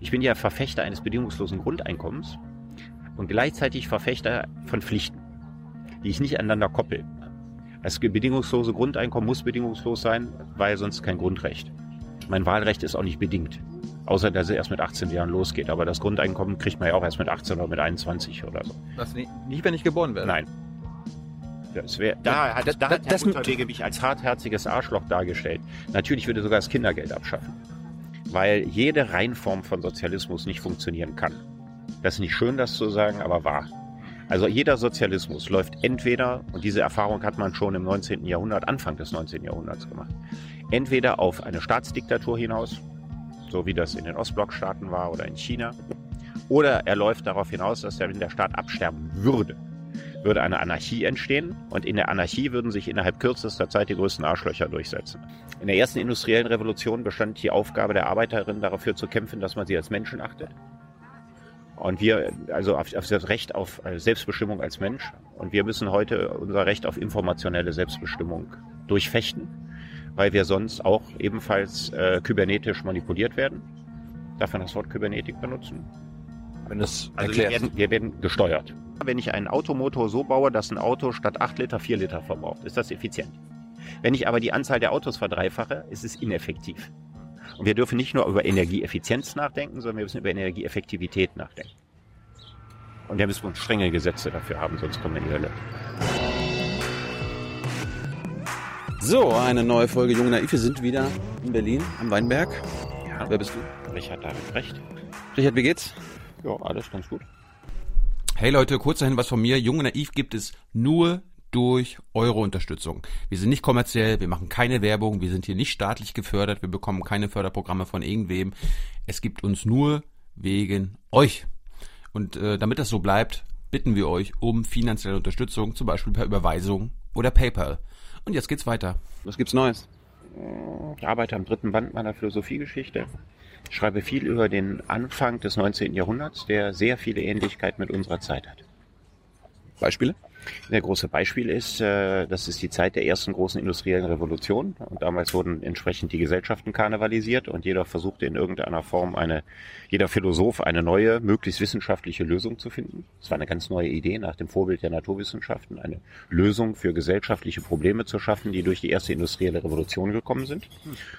Ich bin ja Verfechter eines bedingungslosen Grundeinkommens und gleichzeitig Verfechter von Pflichten, die ich nicht aneinander koppel. Das bedingungslose Grundeinkommen muss bedingungslos sein, weil sonst kein Grundrecht. Mein Wahlrecht ist auch nicht bedingt. Außer, dass es erst mit 18 Jahren losgeht. Aber das Grundeinkommen kriegt man ja auch erst mit 18 oder mit 21 oder so. Was, nicht, nicht, wenn ich geboren werde? Nein. Das wär, da hat, da hat Herr Unterwege mich als hartherziges Arschloch dargestellt. Natürlich würde sogar das Kindergeld abschaffen. Weil jede Reinform von Sozialismus nicht funktionieren kann. Das ist nicht schön, das zu sagen, aber wahr. Also jeder Sozialismus läuft entweder, und diese Erfahrung hat man schon im 19. Jahrhundert, Anfang des 19. Jahrhunderts gemacht, entweder auf eine Staatsdiktatur hinaus, so wie das in den Ostblockstaaten war oder in China, oder er läuft darauf hinaus, dass der, der Staat absterben würde, würde eine Anarchie entstehen und in der Anarchie würden sich innerhalb kürzester Zeit die größten Arschlöcher durchsetzen. In der ersten industriellen Revolution bestand die Aufgabe der Arbeiterin dafür zu kämpfen, dass man sie als Menschen achtet. Und wir, also auf, auf das Recht auf äh, Selbstbestimmung als Mensch. Und wir müssen heute unser Recht auf informationelle Selbstbestimmung durchfechten, weil wir sonst auch ebenfalls äh, kybernetisch manipuliert werden. Darf man das Wort Kybernetik benutzen? Wenn es also wir werden, wir werden gesteuert. Wenn ich einen Automotor so baue, dass ein Auto statt 8 Liter 4 Liter verbraucht, ist das effizient. Wenn ich aber die Anzahl der Autos verdreifache, ist es ineffektiv. Und wir dürfen nicht nur über Energieeffizienz nachdenken, sondern wir müssen über Energieeffektivität nachdenken. Und wir müssen strenge Gesetze dafür haben, sonst kommen wir in die Hölle. So, eine neue Folge Jung Naiv. Wir sind wieder in Berlin am Weinberg. Ja. Wer bist du? Richard David Recht. Richard, wie geht's? Ja, alles ganz gut. Hey Leute, kurz dahin was von mir. Jung Naiv gibt es nur durch eure Unterstützung. Wir sind nicht kommerziell, wir machen keine Werbung, wir sind hier nicht staatlich gefördert, wir bekommen keine Förderprogramme von irgendwem. Es gibt uns nur wegen euch. Und äh, damit das so bleibt, bitten wir euch um finanzielle Unterstützung, zum Beispiel per Überweisung oder PayPal. Und jetzt geht's weiter. Was gibt's Neues? Ich arbeite am dritten Band meiner Philosophiegeschichte. Ich schreibe viel über den Anfang des 19. Jahrhunderts, der sehr viele Ähnlichkeit mit unserer Zeit hat. Beispiele? Der große Beispiel ist, äh, das ist die Zeit der ersten großen industriellen Revolution. Und damals wurden entsprechend die Gesellschaften karnevalisiert und jeder versuchte in irgendeiner Form eine, jeder Philosoph eine neue, möglichst wissenschaftliche Lösung zu finden. Es war eine ganz neue Idee nach dem Vorbild der Naturwissenschaften, eine Lösung für gesellschaftliche Probleme zu schaffen, die durch die erste industrielle Revolution gekommen sind.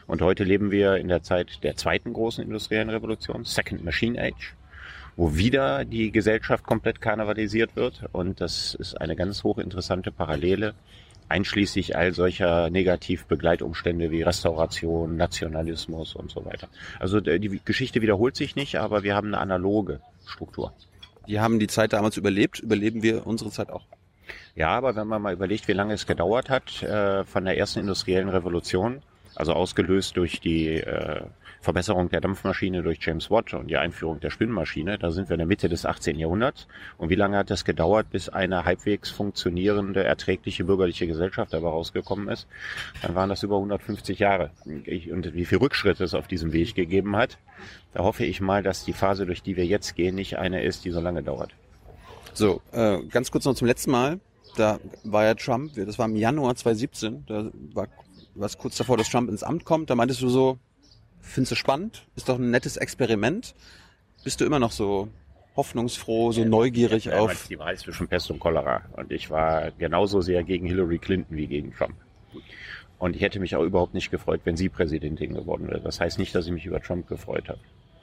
Und heute leben wir in der Zeit der zweiten großen industriellen Revolution, Second Machine Age wo wieder die Gesellschaft komplett karnevalisiert wird. Und das ist eine ganz hochinteressante Parallele, einschließlich all solcher Negativbegleitumstände wie Restauration, Nationalismus und so weiter. Also die Geschichte wiederholt sich nicht, aber wir haben eine analoge Struktur. Die haben die Zeit damals überlebt, überleben wir unsere Zeit auch. Ja, aber wenn man mal überlegt, wie lange es gedauert hat äh, von der ersten industriellen Revolution, also ausgelöst durch die äh, Verbesserung der Dampfmaschine durch James Watt und die Einführung der Spinnmaschine. Da sind wir in der Mitte des 18. Jahrhunderts. Und wie lange hat das gedauert, bis eine halbwegs funktionierende, erträgliche bürgerliche Gesellschaft dabei rausgekommen ist? Dann waren das über 150 Jahre. Und wie viel Rückschritte es auf diesem Weg gegeben hat, da hoffe ich mal, dass die Phase, durch die wir jetzt gehen, nicht eine ist, die so lange dauert. So, äh, ganz kurz noch zum letzten Mal. Da war ja Trump, das war im Januar 2017, da war was kurz davor, dass Trump ins Amt kommt. Da meintest du so, Findest du spannend? Ist doch ein nettes Experiment. Bist du immer noch so hoffnungsfroh, so neugierig ja, auf... Die Wahl zwischen Pest und Cholera. Und ich war genauso sehr gegen Hillary Clinton wie gegen Trump. Und ich hätte mich auch überhaupt nicht gefreut, wenn sie Präsidentin geworden wäre. Das heißt nicht, dass ich mich über Trump gefreut habe.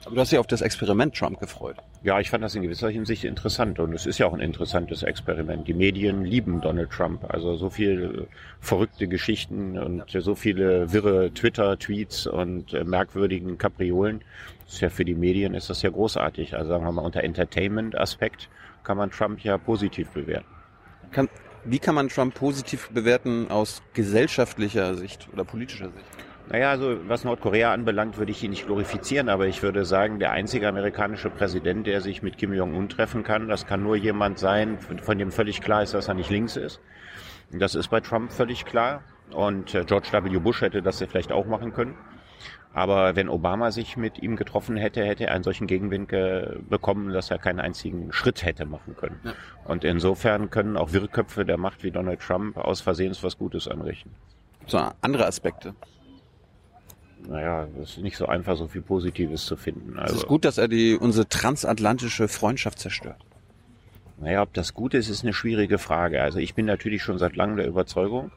Aber du hast dich auf das Experiment Trump gefreut. Ja, ich fand das in gewisser Hinsicht interessant und es ist ja auch ein interessantes Experiment. Die Medien lieben Donald Trump. Also so viele verrückte Geschichten und so viele wirre Twitter-Tweets und äh, merkwürdigen Kapriolen. Das ist ja für die Medien ist das ja großartig. Also sagen wir mal unter Entertainment-Aspekt kann man Trump ja positiv bewerten. Kann, wie kann man Trump positiv bewerten aus gesellschaftlicher Sicht oder politischer Sicht? Naja, also was Nordkorea anbelangt, würde ich ihn nicht glorifizieren, aber ich würde sagen, der einzige amerikanische Präsident, der sich mit Kim Jong-un treffen kann, das kann nur jemand sein, von dem völlig klar ist, dass er nicht links ist. Das ist bei Trump völlig klar. Und äh, George W. Bush hätte das ja vielleicht auch machen können. Aber wenn Obama sich mit ihm getroffen hätte, hätte er einen solchen Gegenwind bekommen, dass er keinen einzigen Schritt hätte machen können. Ja. Und insofern können auch Wirrköpfe der Macht wie Donald Trump aus Versehens was Gutes anrichten. So andere Aspekte naja, es ist nicht so einfach, so viel Positives zu finden. Also, es ist gut, dass er die, unsere transatlantische Freundschaft zerstört. Naja, ob das gut ist, ist eine schwierige Frage. Also ich bin natürlich schon seit langem der Überzeugung,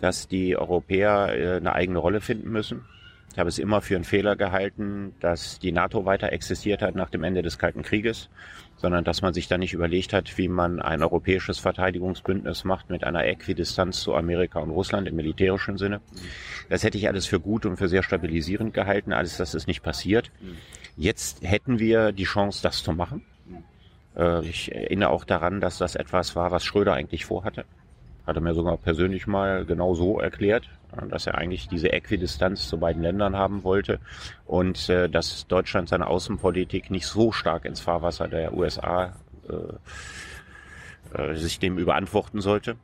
dass die Europäer äh, eine eigene Rolle finden müssen. Ich habe es immer für einen Fehler gehalten, dass die NATO weiter existiert hat nach dem Ende des Kalten Krieges, sondern dass man sich da nicht überlegt hat, wie man ein europäisches Verteidigungsbündnis macht mit einer Äquidistanz zu Amerika und Russland im militärischen Sinne. Das hätte ich alles für gut und für sehr stabilisierend gehalten. Alles das ist nicht passiert. Jetzt hätten wir die Chance, das zu machen. Äh, ich erinnere auch daran, dass das etwas war, was Schröder eigentlich vorhatte. Hat er mir sogar persönlich mal genau so erklärt, dass er eigentlich diese Äquidistanz zu beiden Ländern haben wollte und äh, dass Deutschland seine Außenpolitik nicht so stark ins Fahrwasser der USA äh, äh, sich dem überantworten sollte.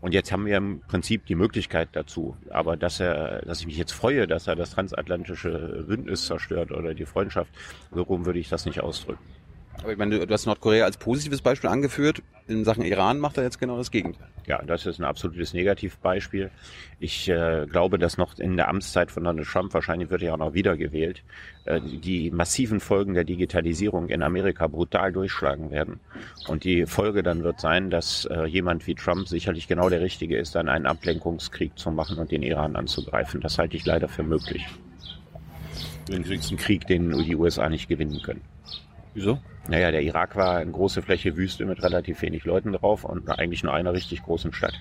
Und jetzt haben wir im Prinzip die Möglichkeit dazu. Aber dass er, dass ich mich jetzt freue, dass er das transatlantische Bündnis zerstört oder die Freundschaft, so rum würde ich das nicht ausdrücken. Aber ich meine, du hast Nordkorea als positives Beispiel angeführt. In Sachen Iran macht er jetzt genau das Gegenteil. Ja, das ist ein absolutes Negativbeispiel. Ich äh, glaube, dass noch in der Amtszeit von Donald Trump, wahrscheinlich wird er ja auch noch wiedergewählt, äh, die massiven Folgen der Digitalisierung in Amerika brutal durchschlagen werden. Und die Folge dann wird sein, dass äh, jemand wie Trump sicherlich genau der Richtige ist, dann einen Ablenkungskrieg zu machen und den Iran anzugreifen. Das halte ich leider für möglich. Übrigens ein Krieg, den die USA nicht gewinnen können. Wieso? Naja, der Irak war eine große Fläche Wüste mit relativ wenig Leuten drauf und eigentlich nur einer richtig großen Stadt.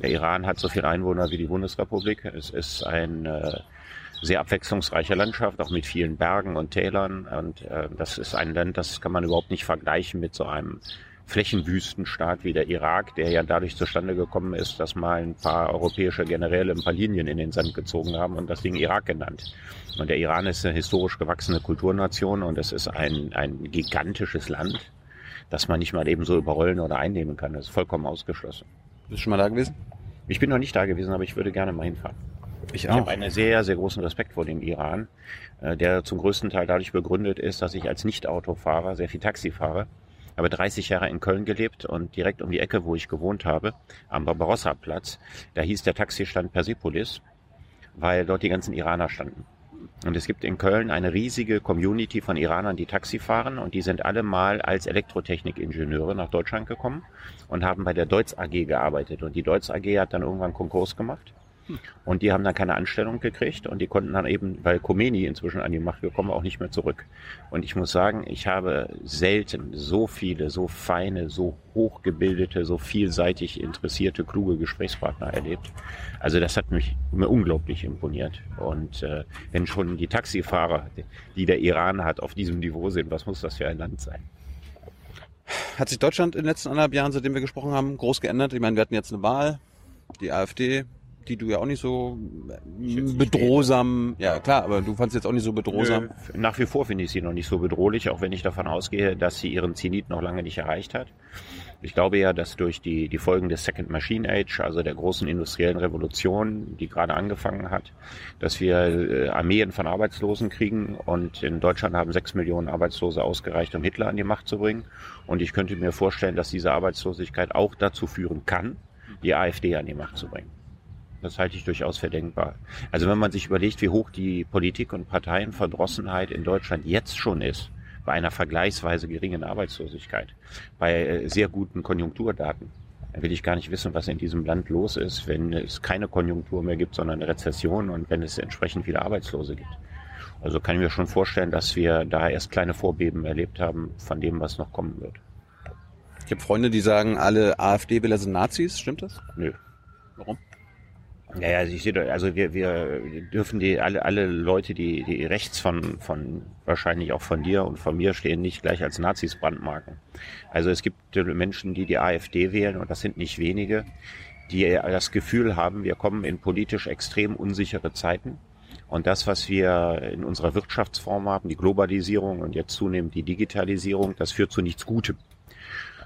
Der Iran hat so viele Einwohner wie die Bundesrepublik. Es ist ein äh, sehr abwechslungsreiche Landschaft, auch mit vielen Bergen und Tälern. Und äh, das ist ein Land, das kann man überhaupt nicht vergleichen mit so einem Flächenwüstenstaat wie der Irak, der ja dadurch zustande gekommen ist, dass mal ein paar europäische Generäle ein paar Linien in den Sand gezogen haben und das Ding Irak genannt. Und der Iran ist eine historisch gewachsene Kulturnation und es ist ein, ein gigantisches Land, das man nicht mal eben so überrollen oder einnehmen kann. Das ist vollkommen ausgeschlossen. Bist du schon mal da gewesen? Ich bin noch nicht da gewesen, aber ich würde gerne mal hinfahren. Ich, ich habe einen sehr, sehr großen Respekt vor dem Iran, äh, der zum größten Teil dadurch begründet ist, dass ich als Nicht-Autofahrer sehr viel Taxi fahre habe 30 Jahre in Köln gelebt und direkt um die Ecke, wo ich gewohnt habe, am Barbarossa-Platz, da hieß der Taxistand Persepolis, weil dort die ganzen Iraner standen. Und es gibt in Köln eine riesige Community von Iranern, die Taxi fahren und die sind alle mal als Elektrotechnikingenieure nach Deutschland gekommen und haben bei der Deutz AG gearbeitet. Und die Deutz AG hat dann irgendwann Konkurs gemacht und die haben dann keine Anstellung gekriegt und die konnten dann eben, weil Khomeini inzwischen an die Macht gekommen, auch nicht mehr zurück. Und ich muss sagen, ich habe selten so viele, so feine, so hochgebildete, so vielseitig interessierte, kluge Gesprächspartner erlebt. Also das hat mich mir unglaublich imponiert. Und äh, wenn schon die Taxifahrer, die der Iran hat, auf diesem Niveau sind, was muss das für ein Land sein? Hat sich Deutschland in den letzten anderthalb Jahren, seitdem wir gesprochen haben, groß geändert? Ich meine, wir hatten jetzt eine Wahl, die AfD die du ja auch nicht so bedrohsam, ja klar, aber du fandst jetzt auch nicht so bedrohsam. Nö, nach wie vor finde ich sie noch nicht so bedrohlich, auch wenn ich davon ausgehe, dass sie ihren Zenit noch lange nicht erreicht hat. Ich glaube ja, dass durch die, die Folgen des Second Machine Age, also der großen industriellen Revolution, die gerade angefangen hat, dass wir äh, Armeen von Arbeitslosen kriegen und in Deutschland haben sechs Millionen Arbeitslose ausgereicht, um Hitler an die Macht zu bringen. Und ich könnte mir vorstellen, dass diese Arbeitslosigkeit auch dazu führen kann, die AfD an die Macht zu bringen. Das halte ich durchaus für denkbar. Also wenn man sich überlegt, wie hoch die Politik- und Parteienverdrossenheit in Deutschland jetzt schon ist, bei einer vergleichsweise geringen Arbeitslosigkeit, bei äh, sehr guten Konjunkturdaten, dann will ich gar nicht wissen, was in diesem Land los ist, wenn es keine Konjunktur mehr gibt, sondern eine Rezession und wenn es entsprechend viele Arbeitslose gibt. Also kann ich mir schon vorstellen, dass wir da erst kleine Vorbeben erlebt haben von dem, was noch kommen wird. Ich habe Freunde, die sagen, alle AfD-Wähler sind Nazis. Stimmt das? Nö. Warum? Ja, ja, also ich sehe, also wir, wir dürfen die alle, alle Leute, die, die rechts von, von wahrscheinlich auch von dir und von mir stehen, nicht gleich als Nazis brandmarken. Also es gibt Menschen, die die AfD wählen und das sind nicht wenige, die das Gefühl haben, wir kommen in politisch extrem unsichere Zeiten. Und das, was wir in unserer Wirtschaftsform haben, die Globalisierung und jetzt zunehmend die Digitalisierung, das führt zu nichts Gutem.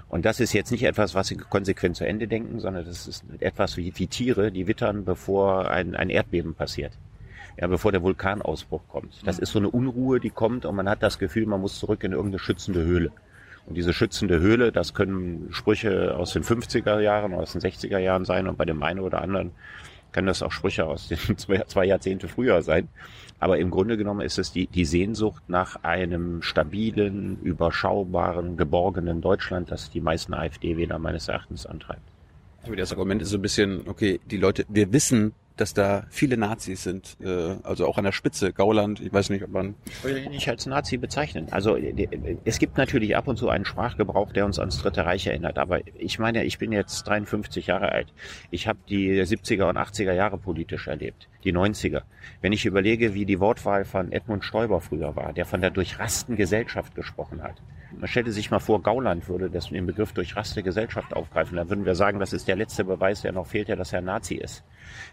Und das ist jetzt nicht etwas, was sie konsequent zu Ende denken, sondern das ist etwas wie, wie Tiere, die wittern, bevor ein, ein Erdbeben passiert. Ja, bevor der Vulkanausbruch kommt. Das ist so eine Unruhe, die kommt und man hat das Gefühl, man muss zurück in irgendeine schützende Höhle. Und diese schützende Höhle, das können Sprüche aus den 50er Jahren, aus den 60er Jahren sein und bei dem einen oder anderen können das auch Sprüche aus den zwei Jahrzehnte früher sein. Aber im Grunde genommen ist es die, die Sehnsucht nach einem stabilen, überschaubaren, geborgenen Deutschland, das die meisten AfD-Wähler meines Erachtens antreibt. Das Argument ist so ein bisschen, okay, die Leute, wir wissen, dass da viele Nazis sind, äh, also auch an der Spitze, Gauland, ich weiß nicht, ob man... Ich will ihn nicht als Nazi bezeichnen. Also es gibt natürlich ab und zu einen Sprachgebrauch, der uns ans Dritte Reich erinnert, aber ich meine, ich bin jetzt 53 Jahre alt. Ich habe die 70er und 80er Jahre politisch erlebt, die 90er. Wenn ich überlege, wie die Wortwahl von Edmund Stoiber früher war, der von der durchrasten Gesellschaft gesprochen hat, man stellte sich mal vor, Gauland würde das den Begriff durchraste Gesellschaft aufgreifen. Dann würden wir sagen, das ist der letzte Beweis, der noch fehlt, ja, dass er Nazi ist.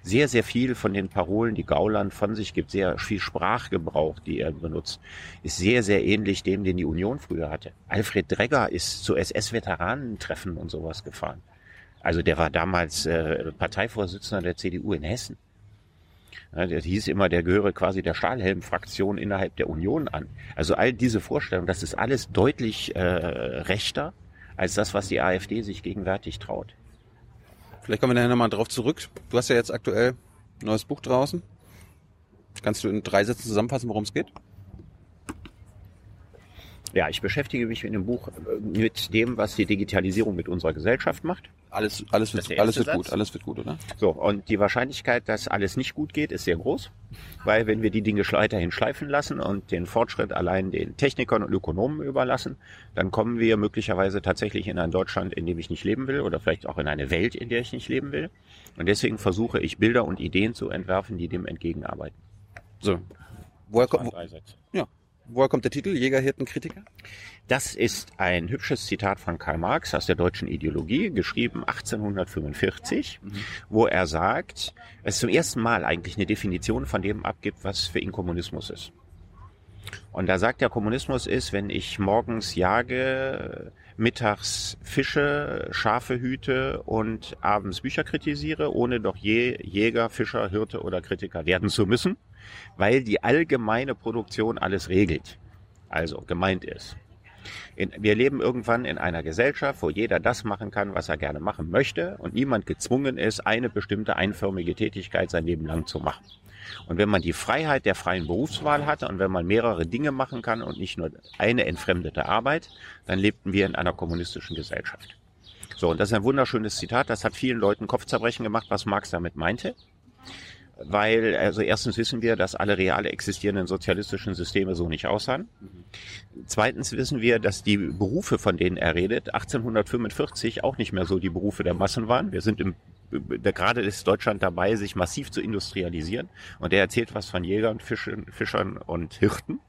Sehr, sehr viel von den Parolen, die Gauland von sich gibt, sehr viel Sprachgebrauch, die er benutzt, ist sehr, sehr ähnlich dem, den die Union früher hatte. Alfred Dregger ist zu SS-Veteranentreffen und sowas gefahren. Also der war damals äh, Parteivorsitzender der CDU in Hessen. Ja, der hieß immer, der gehöre quasi der Stahlhelm-Fraktion innerhalb der Union an. Also all diese Vorstellungen, das ist alles deutlich äh, rechter als das, was die AfD sich gegenwärtig traut. Vielleicht kommen wir nachher nochmal drauf zurück. Du hast ja jetzt aktuell ein neues Buch draußen. Kannst du in drei Sätzen zusammenfassen, worum es geht? Ja, ich beschäftige mich in dem Buch äh, mit dem, was die Digitalisierung mit unserer Gesellschaft macht. Alles, alles wird, alles wird gut, alles wird gut, oder? So, und die Wahrscheinlichkeit, dass alles nicht gut geht, ist sehr groß, weil wenn wir die Dinge weiterhin schleifen lassen und den Fortschritt allein den Technikern und Ökonomen überlassen, dann kommen wir möglicherweise tatsächlich in ein Deutschland, in dem ich nicht leben will, oder vielleicht auch in eine Welt, in der ich nicht leben will. Und deswegen versuche ich Bilder und Ideen zu entwerfen, die dem entgegenarbeiten. So. Woher wo, Woher kommt der Titel Jäger, Hirten, Kritiker? Das ist ein hübsches Zitat von Karl Marx aus der deutschen Ideologie, geschrieben 1845, mhm. wo er sagt, es zum ersten Mal eigentlich eine Definition von dem abgibt, was für ihn Kommunismus ist. Und da sagt der Kommunismus ist, wenn ich morgens jage, mittags Fische, Schafe hüte und abends Bücher kritisiere, ohne doch je Jäger, Fischer, Hirte oder Kritiker werden zu müssen, weil die allgemeine Produktion alles regelt. Also gemeint ist. In, wir leben irgendwann in einer Gesellschaft, wo jeder das machen kann, was er gerne machen möchte und niemand gezwungen ist, eine bestimmte einförmige Tätigkeit sein Leben lang zu machen. Und wenn man die Freiheit der freien Berufswahl hatte und wenn man mehrere Dinge machen kann und nicht nur eine entfremdete Arbeit, dann lebten wir in einer kommunistischen Gesellschaft. So, und das ist ein wunderschönes Zitat, das hat vielen Leuten Kopfzerbrechen gemacht, was Marx damit meinte weil also erstens wissen wir, dass alle reale existierenden sozialistischen Systeme so nicht aussahen. Zweitens wissen wir, dass die Berufe, von denen er redet, 1845 auch nicht mehr so die Berufe der Massen waren. Wir sind im gerade ist Deutschland dabei, sich massiv zu industrialisieren. Und er erzählt was von Jägern, Fischern, Fischern und Hirten.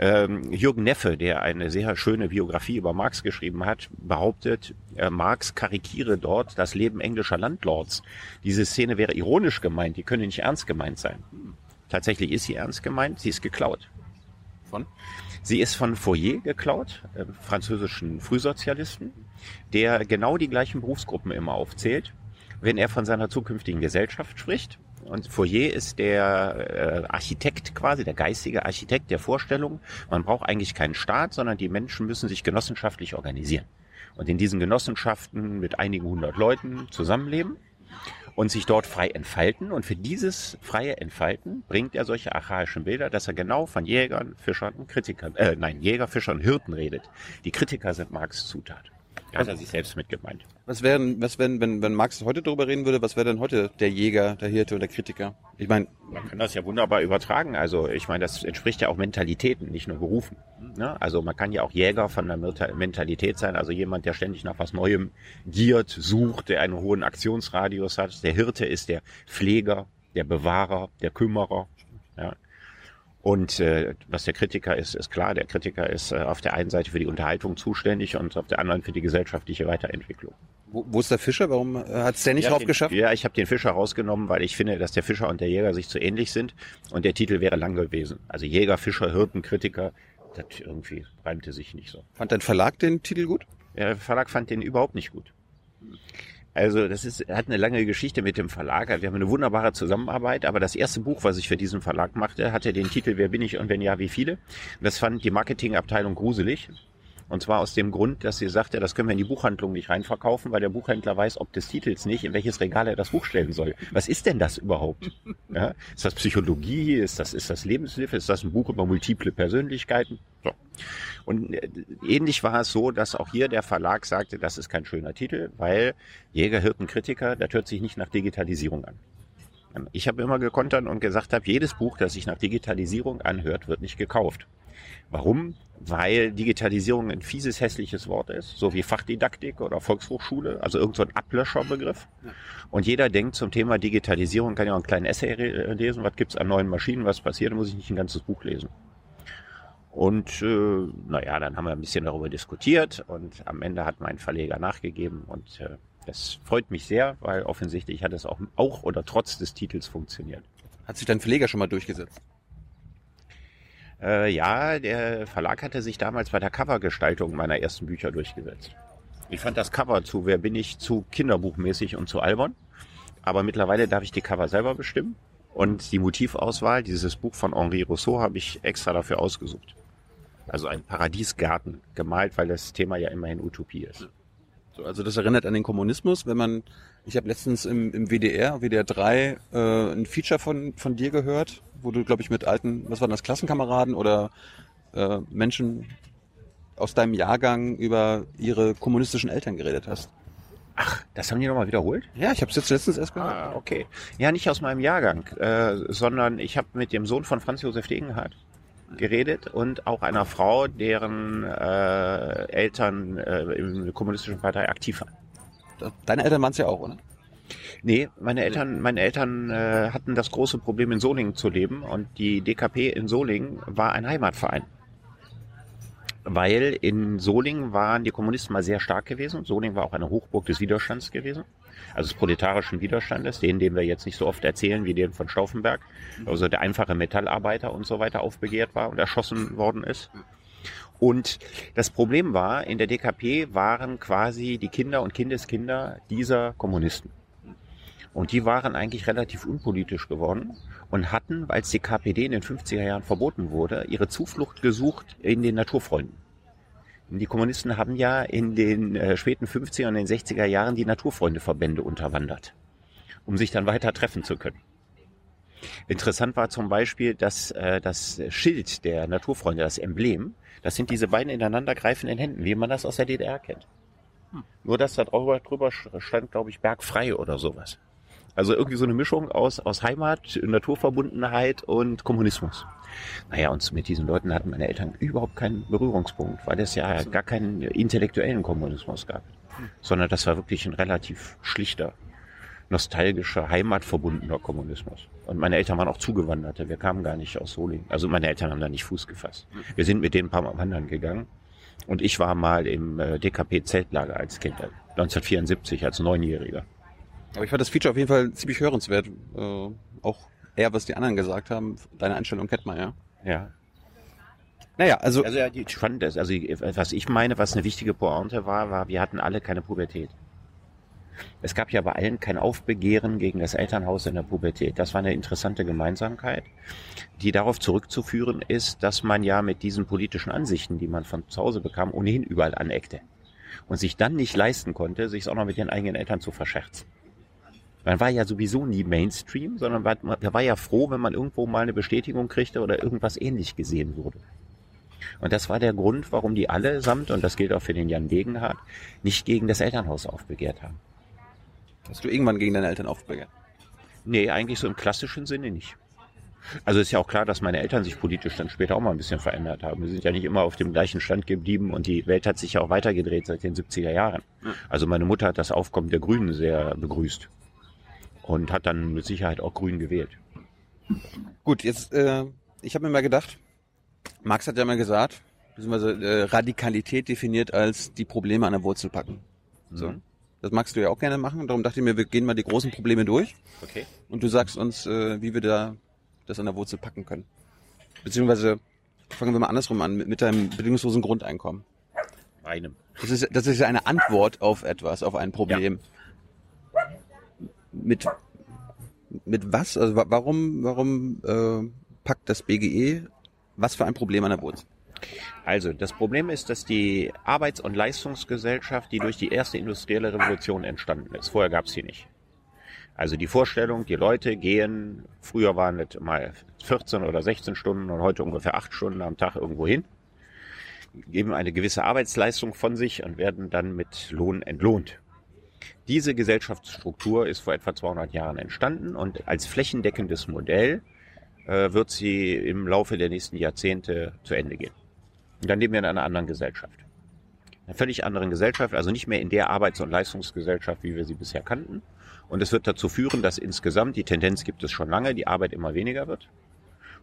Ähm, Jürgen Neffe, der eine sehr schöne Biografie über Marx geschrieben hat, behauptet, äh, Marx karikiere dort das Leben englischer Landlords. Diese Szene wäre ironisch gemeint, die könne nicht ernst gemeint sein. Tatsächlich ist sie ernst gemeint, sie ist geklaut. Von? Sie ist von Fourier geklaut, äh, französischen Frühsozialisten, der genau die gleichen Berufsgruppen immer aufzählt, wenn er von seiner zukünftigen Gesellschaft spricht. Und Fourier ist der äh, Architekt quasi, der geistige Architekt der Vorstellung. Man braucht eigentlich keinen Staat, sondern die Menschen müssen sich genossenschaftlich organisieren. Und in diesen Genossenschaften mit einigen hundert Leuten zusammenleben und sich dort frei entfalten. Und für dieses freie Entfalten bringt er solche archaischen Bilder, dass er genau von Jägern, Fischern Kritikern, äh, nein, Jäger, Fischern, Hirten redet. Die Kritiker sind Marx Zutat. Da hat er sich selbst mit gemeint. Was wären, was wären, wenn, wenn Marx heute darüber reden würde, was wäre denn heute der Jäger, der Hirte oder der Kritiker? Ich meine. Man kann das ja wunderbar übertragen. Also ich meine, das entspricht ja auch Mentalitäten, nicht nur Berufen. Ne? Also man kann ja auch Jäger von der Mentalität sein, also jemand, der ständig nach was Neuem giert, sucht, der einen hohen Aktionsradius hat. Der Hirte ist der Pfleger, der Bewahrer, der Kümmerer. Ja. Und äh, was der Kritiker ist, ist klar. Der Kritiker ist äh, auf der einen Seite für die Unterhaltung zuständig und auf der anderen für die gesellschaftliche Weiterentwicklung. Wo, wo ist der Fischer? Warum äh, hat es der nicht ja, drauf den, geschafft? Ja, ich habe den Fischer rausgenommen, weil ich finde, dass der Fischer und der Jäger sich zu ähnlich sind und der Titel wäre lang gewesen. Also Jäger, Fischer, Hirten, Kritiker, das irgendwie reimte sich nicht so. Fand dein Verlag den Titel gut? Der Verlag fand den überhaupt nicht gut. Also das ist, hat eine lange Geschichte mit dem Verlag. Wir haben eine wunderbare Zusammenarbeit, aber das erste Buch, was ich für diesen Verlag machte, hatte den Titel Wer bin ich und wenn ja, wie viele? Das fand die Marketingabteilung gruselig. Und zwar aus dem Grund, dass sie sagte, das können wir in die Buchhandlung nicht reinverkaufen, weil der Buchhändler weiß, ob des Titels nicht, in welches Regal er das Buch stellen soll. Was ist denn das überhaupt? Ja? Ist das Psychologie? Ist das, ist das Lebenshilfe? Ist das ein Buch über multiple Persönlichkeiten? So. Und äh, ähnlich war es so, dass auch hier der Verlag sagte, das ist kein schöner Titel, weil Jäger, Hirten, Kritiker, das hört sich nicht nach Digitalisierung an. Ich habe immer gekontert und gesagt habe, jedes Buch, das sich nach Digitalisierung anhört, wird nicht gekauft. Warum? Weil Digitalisierung ein fieses, hässliches Wort ist, so wie Fachdidaktik oder Volkshochschule, also irgend so ein Ablöscherbegriff. Und jeder denkt zum Thema Digitalisierung, kann ja auch einen kleinen Essay lesen, was gibt's an neuen Maschinen, was passiert, muss ich nicht ein ganzes Buch lesen. Und äh, naja, dann haben wir ein bisschen darüber diskutiert und am Ende hat mein Verleger nachgegeben und äh, das freut mich sehr, weil offensichtlich hat es auch, auch oder trotz des Titels funktioniert. Hat sich dein Verleger schon mal durchgesetzt? Äh, ja, der Verlag hatte sich damals bei der Covergestaltung meiner ersten Bücher durchgesetzt. Ich fand das Cover zu Wer bin ich zu kinderbuchmäßig und zu albern. Aber mittlerweile darf ich die Cover selber bestimmen. Und die Motivauswahl, dieses Buch von Henri Rousseau, habe ich extra dafür ausgesucht. Also ein Paradiesgarten gemalt, weil das Thema ja immerhin Utopie ist. Also das erinnert an den Kommunismus, wenn man, ich habe letztens im, im WDR, WDR 3, äh, ein Feature von, von dir gehört, wo du, glaube ich, mit alten, was waren das, Klassenkameraden oder äh, Menschen aus deinem Jahrgang über ihre kommunistischen Eltern geredet hast. Ach, das haben die nochmal wiederholt? Ja, ich habe es jetzt letztens erst gehört. Ah, okay. Ja, nicht aus meinem Jahrgang, äh, sondern ich habe mit dem Sohn von Franz Josef Degenhardt geredet und auch einer Frau, deren äh, Eltern äh, im kommunistischen Partei aktiv waren. Deine Eltern waren es ja auch, oder? Nee, meine Eltern, meine Eltern äh, hatten das große Problem, in Solingen zu leben und die DKP in Solingen war ein Heimatverein. Weil in Solingen waren die Kommunisten mal sehr stark gewesen. Solingen war auch eine Hochburg des Widerstands gewesen. Also des proletarischen Widerstandes, den, den wir jetzt nicht so oft erzählen wie den von Stauffenberg. Also der einfache Metallarbeiter und so weiter aufbegehrt war und erschossen worden ist. Und das Problem war, in der DKP waren quasi die Kinder und Kindeskinder dieser Kommunisten. Und die waren eigentlich relativ unpolitisch geworden und hatten, als die KPD in den 50er Jahren verboten wurde, ihre Zuflucht gesucht in den Naturfreunden. Die Kommunisten haben ja in den äh, späten 50er und den 60er Jahren die Naturfreundeverbände unterwandert, um sich dann weiter treffen zu können. Interessant war zum Beispiel, dass äh, das Schild der Naturfreunde, das Emblem, das sind diese beiden ineinandergreifenden Händen, wie man das aus der DDR kennt. Hm. Nur dass da drüber, drüber stand, glaube ich, Bergfrei oder sowas. Also irgendwie so eine Mischung aus, aus Heimat, Naturverbundenheit und Kommunismus. Naja, und mit diesen Leuten hatten meine Eltern überhaupt keinen Berührungspunkt, weil es ja gar keinen intellektuellen Kommunismus gab. Sondern das war wirklich ein relativ schlichter, nostalgischer, heimatverbundener Kommunismus. Und meine Eltern waren auch Zugewanderte. Wir kamen gar nicht aus Solingen. Also meine Eltern haben da nicht Fuß gefasst. Wir sind mit denen ein paar Mal wandern gegangen. Und ich war mal im äh, DKP-Zeltlager als Kind, 1974, als Neunjähriger. Aber ich fand das Feature auf jeden Fall ziemlich hörenswert. Äh, auch eher, was die anderen gesagt haben. Deine Einstellung kennt man ja. Ja. Naja, also. Also ja, die fand das. Also was ich meine, was eine wichtige Pointe war, war, wir hatten alle keine Pubertät. Es gab ja bei allen kein Aufbegehren gegen das Elternhaus in der Pubertät. Das war eine interessante Gemeinsamkeit, die darauf zurückzuführen ist, dass man ja mit diesen politischen Ansichten, die man von zu Hause bekam, ohnehin überall aneckte. Und sich dann nicht leisten konnte, sich auch noch mit den eigenen Eltern zu verscherzen. Man war ja sowieso nie Mainstream, sondern man, man war ja froh, wenn man irgendwo mal eine Bestätigung kriegte oder irgendwas ähnlich gesehen wurde. Und das war der Grund, warum die allesamt, und das gilt auch für den Jan Degenhardt, nicht gegen das Elternhaus aufbegehrt haben. Hast du irgendwann gegen deine Eltern aufbegehrt? Nee, eigentlich so im klassischen Sinne nicht. Also ist ja auch klar, dass meine Eltern sich politisch dann später auch mal ein bisschen verändert haben. Wir sind ja nicht immer auf dem gleichen Stand geblieben und die Welt hat sich ja auch weitergedreht seit den 70er Jahren. Also meine Mutter hat das Aufkommen der Grünen sehr begrüßt und hat dann mit Sicherheit auch Grün gewählt. Gut, jetzt, äh, ich habe mir mal gedacht, Marx hat ja mal gesagt, beziehungsweise äh, Radikalität definiert als die Probleme an der Wurzel packen. So. Mhm. Das magst du ja auch gerne machen. Darum dachte ich mir, wir gehen mal die großen Probleme durch. Okay. Und du sagst uns, äh, wie wir da das an der Wurzel packen können. Beziehungsweise fangen wir mal andersrum an, mit, mit deinem bedingungslosen Grundeinkommen. Einem. Das ist, das ist ja eine Antwort auf etwas, auf ein Problem. Ja mit mit was? Also warum warum äh, packt das BGE was für ein Problem an der Wurzel? Also, das Problem ist, dass die Arbeits- und Leistungsgesellschaft, die durch die erste industrielle Revolution entstanden ist, vorher gab es sie nicht. Also die Vorstellung, die Leute gehen, früher waren es mal 14 oder 16 Stunden und heute ungefähr 8 Stunden am Tag irgendwo hin, geben eine gewisse Arbeitsleistung von sich und werden dann mit Lohn entlohnt. Diese Gesellschaftsstruktur ist vor etwa 200 Jahren entstanden und als flächendeckendes Modell äh, wird sie im Laufe der nächsten Jahrzehnte zu Ende gehen. Und dann leben wir in einer anderen Gesellschaft. Einer völlig anderen Gesellschaft, also nicht mehr in der Arbeits- und Leistungsgesellschaft, wie wir sie bisher kannten. Und es wird dazu führen, dass insgesamt, die Tendenz gibt es schon lange, die Arbeit immer weniger wird.